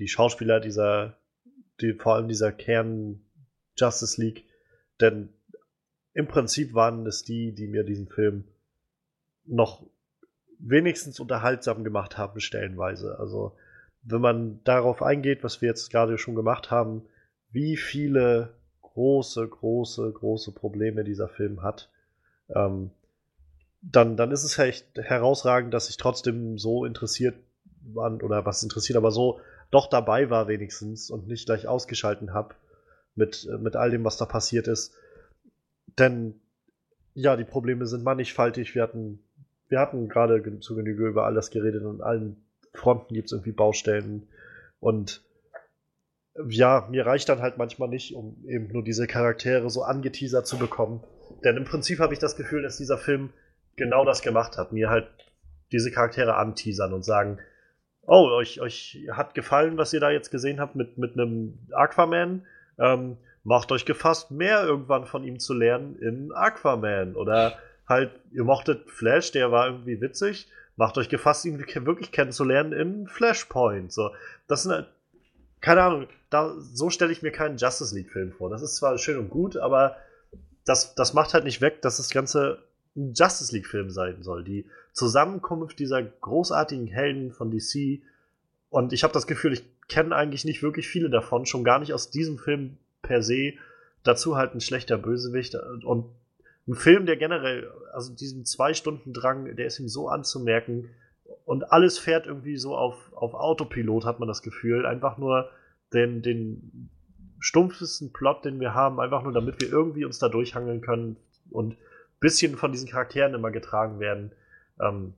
die Schauspieler dieser, die, vor allem dieser Kern Justice League, denn im Prinzip waren es die, die mir diesen Film noch wenigstens unterhaltsam gemacht haben, stellenweise. Also, wenn man darauf eingeht, was wir jetzt gerade schon gemacht haben, wie viele große, große, große Probleme dieser Film hat, ähm, dann, dann ist es echt herausragend, dass ich trotzdem so interessiert war, oder was interessiert, aber so doch dabei war wenigstens und nicht gleich ausgeschalten habe mit, äh, mit all dem, was da passiert ist. Denn ja, die Probleme sind mannigfaltig. Wir hatten, wir hatten gerade zu Genüge über alles geredet und an allen Fronten gibt es irgendwie Baustellen. Und ja, mir reicht dann halt manchmal nicht, um eben nur diese Charaktere so angeteasert zu bekommen. Denn im Prinzip habe ich das Gefühl, dass dieser Film genau das gemacht hat. Mir halt diese Charaktere anteasern und sagen, oh, euch, euch hat gefallen, was ihr da jetzt gesehen habt mit, mit einem Aquaman. Ähm, macht euch gefasst, mehr irgendwann von ihm zu lernen in Aquaman. Oder halt, ihr mochtet Flash, der war irgendwie witzig. Macht euch gefasst, ihn wirklich kennenzulernen in Flashpoint. So, das sind halt, keine Ahnung, da, so stelle ich mir keinen Justice League-Film vor. Das ist zwar schön und gut, aber das, das macht halt nicht weg, dass das Ganze ein Justice League-Film sein soll. Die Zusammenkunft dieser großartigen Helden von DC. Und ich habe das Gefühl, ich kenne eigentlich nicht wirklich viele davon, schon gar nicht aus diesem Film per se. Dazu halt ein schlechter Bösewicht und ein Film, der generell, also diesen Zwei-Stunden-Drang, der ist ihm so anzumerken und alles fährt irgendwie so auf, auf Autopilot, hat man das Gefühl. Einfach nur den, den stumpfesten Plot, den wir haben, einfach nur damit wir irgendwie uns da durchhangeln können und ein bisschen von diesen Charakteren immer getragen werden. Ähm,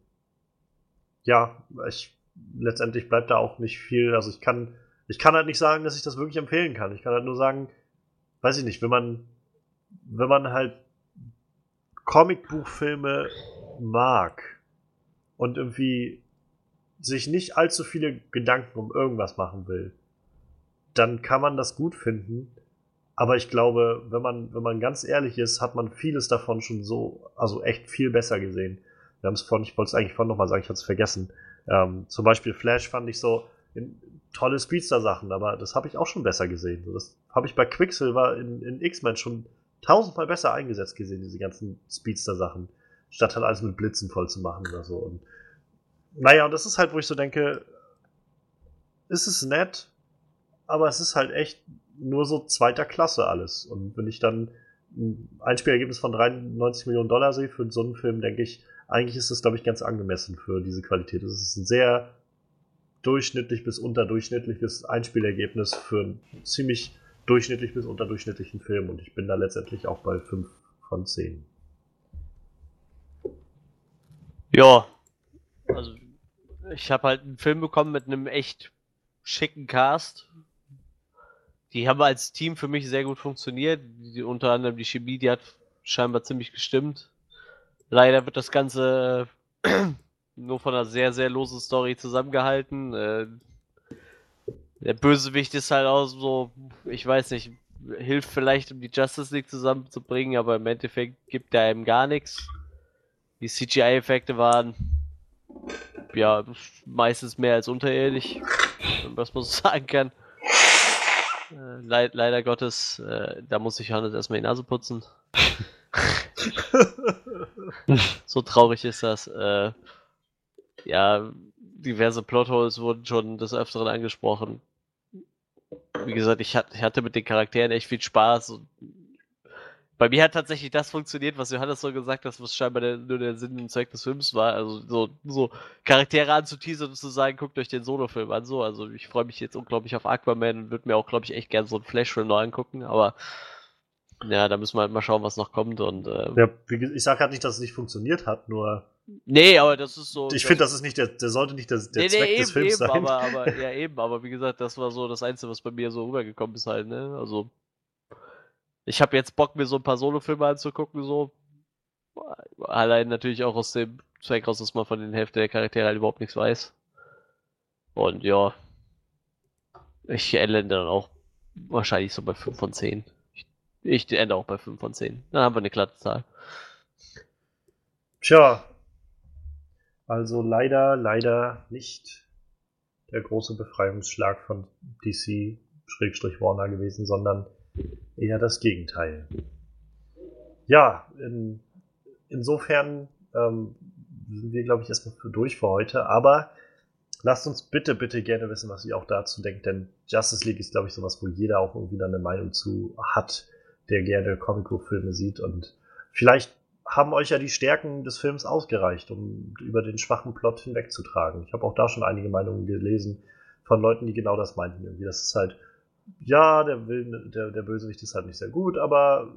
ja, ich, letztendlich bleibt da auch nicht viel. Also ich kann, ich kann halt nicht sagen, dass ich das wirklich empfehlen kann. Ich kann halt nur sagen, weiß ich nicht, wenn man, wenn man halt Comicbuchfilme mag und irgendwie sich nicht allzu viele Gedanken um irgendwas machen will, dann kann man das gut finden. Aber ich glaube, wenn man, wenn man ganz ehrlich ist, hat man vieles davon schon so, also echt viel besser gesehen. Wir haben es vorhin, ich wollte es eigentlich vorhin nochmal sagen, ich hatte es vergessen. Ähm, zum Beispiel Flash fand ich so in, tolle Speedster-Sachen, aber das habe ich auch schon besser gesehen. Das habe ich bei Quicksilver in, in X-Men schon tausendmal besser eingesetzt gesehen, diese ganzen Speedster-Sachen. Statt halt alles mit Blitzen voll zu machen oder so. Und naja, und das ist halt, wo ich so denke, ist es nett, aber es ist halt echt nur so zweiter Klasse alles. Und wenn ich dann ein Einspielergebnis von 93 Millionen Dollar sehe für so einen Film, denke ich, eigentlich ist das, glaube ich, ganz angemessen für diese Qualität. Es ist ein sehr durchschnittlich bis unterdurchschnittliches Einspielergebnis für einen ziemlich durchschnittlich bis unterdurchschnittlichen Film. Und ich bin da letztendlich auch bei 5 von 10. Ja. Also, ich habe halt einen Film bekommen mit einem echt schicken Cast. Die haben als Team für mich sehr gut funktioniert. Die, unter anderem die Chemie, die hat scheinbar ziemlich gestimmt. Leider wird das Ganze nur von einer sehr, sehr losen Story zusammengehalten. Äh, der Bösewicht ist halt auch so, ich weiß nicht, hilft vielleicht, um die Justice League zusammenzubringen, aber im Endeffekt gibt er einem gar nichts. Die CGI-Effekte waren ja meistens mehr als unterirdisch, was man so (laughs) sagen kann. Äh, leid, leider Gottes, äh, da muss ich Hannes erstmal die Nase putzen. (laughs) (laughs) (laughs) so traurig ist das. Äh, ja, diverse Plotholes wurden schon des Öfteren angesprochen. Wie gesagt, ich, hat, ich hatte mit den Charakteren echt viel Spaß. Bei mir hat tatsächlich das funktioniert, was Johannes so gesagt hat, was scheinbar der, nur der Sinn und Zweck des Films war. Also so, so Charaktere anzuteasern und zu sagen, guckt euch den Solo-Film an. So, also ich freue mich jetzt unglaublich auf Aquaman und würde mir auch, glaube ich, echt gerne so einen Flash-Film neu angucken. Aber ja, da müssen wir halt mal schauen, was noch kommt. Und äh, Ja, ich sage halt nicht, dass es nicht funktioniert hat, nur Nee, aber das ist so. Ich finde, das ist nicht der, der sollte nicht der, der nee, Zweck nee, des eben, Films eben, sein. aber, (laughs) aber, ja, eben, aber wie gesagt, das war so das Einzige, was bei mir so rübergekommen ist halt, ne? Also, ich habe jetzt Bock, mir so ein paar Solo-Filme anzugucken, so. Allein natürlich auch aus dem Zweck raus, dass man von den Hälfte der Charaktere halt überhaupt nichts weiß. Und ja. Ich ende dann auch wahrscheinlich so bei 5 von 10. Ich, ende auch bei 5 von 10. Dann haben wir eine glatte Zahl. Tja. Also leider, leider nicht der große Befreiungsschlag von DC Schrägstrich Warner gewesen, sondern eher das Gegenteil. Ja, in, insofern ähm, sind wir, glaube ich, erstmal für durch für heute, aber lasst uns bitte, bitte gerne wissen, was ihr auch dazu denkt, denn Justice League ist, glaube ich, sowas, wo jeder auch irgendwie dann eine Meinung zu hat, der gerne Comic-Filme sieht und vielleicht haben euch ja die Stärken des Films ausgereicht, um über den schwachen Plot hinwegzutragen. Ich habe auch da schon einige Meinungen gelesen von Leuten, die genau das meinten. Irgendwie, das ist halt, ja, der, Will, der, der Bösewicht ist halt nicht sehr gut, aber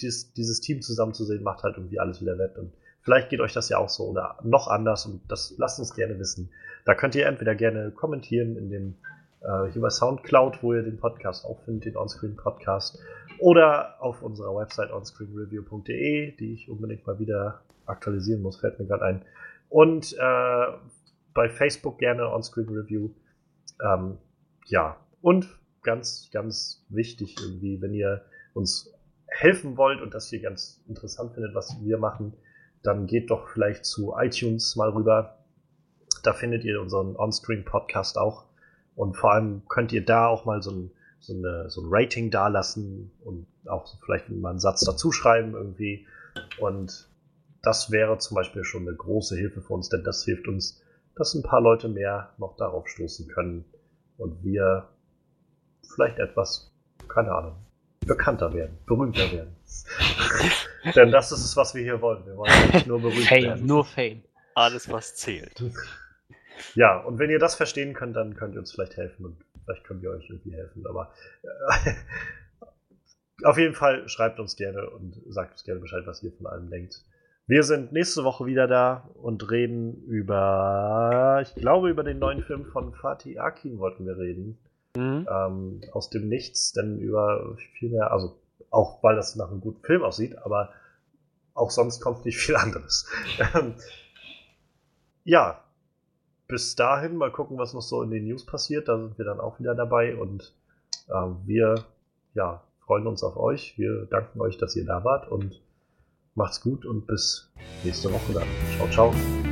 dies, dieses Team zusammenzusehen macht halt irgendwie alles wieder wett. Und vielleicht geht euch das ja auch so oder noch anders und das lasst uns gerne wissen. Da könnt ihr entweder gerne kommentieren in dem äh, hier bei Soundcloud, wo ihr den Podcast auch findet, den Onscreen Podcast, oder auf unserer Website onscreenreview.de, die ich unbedingt mal wieder aktualisieren muss, fällt mir gerade ein. Und äh, bei Facebook gerne Onscreen Review. Ähm, ja, und ganz, ganz wichtig irgendwie, wenn ihr uns helfen wollt und das hier ganz interessant findet, was wir machen, dann geht doch vielleicht zu iTunes mal rüber. Da findet ihr unseren Onscreen Podcast auch. Und vor allem könnt ihr da auch mal so ein, so eine, so ein Rating dalassen und auch vielleicht mal einen Satz dazu schreiben irgendwie. Und das wäre zum Beispiel schon eine große Hilfe für uns, denn das hilft uns, dass ein paar Leute mehr noch darauf stoßen können und wir vielleicht etwas, keine Ahnung, bekannter werden, berühmter werden. (laughs) denn das ist es, was wir hier wollen. Wir wollen nicht nur berühmt Fame, werden. nur Fame. Alles, was zählt. Ja, und wenn ihr das verstehen könnt, dann könnt ihr uns vielleicht helfen und vielleicht können wir euch irgendwie helfen. Aber äh, (laughs) auf jeden Fall schreibt uns gerne und sagt uns gerne Bescheid, was ihr von allem denkt. Wir sind nächste Woche wieder da und reden über, ich glaube, über den neuen Film von Fatih Akin wollten wir reden. Mhm. Ähm, aus dem Nichts, denn über viel mehr, also auch weil das nach einem guten Film aussieht, aber auch sonst kommt nicht viel anderes. (laughs) Ähm, ja, bis dahin mal gucken, was noch so in den News passiert. Da sind wir dann auch wieder dabei und ähm, wir ja, freuen uns auf euch. Wir danken euch, dass ihr da wart und macht's gut und bis nächste Woche dann. Ciao, ciao.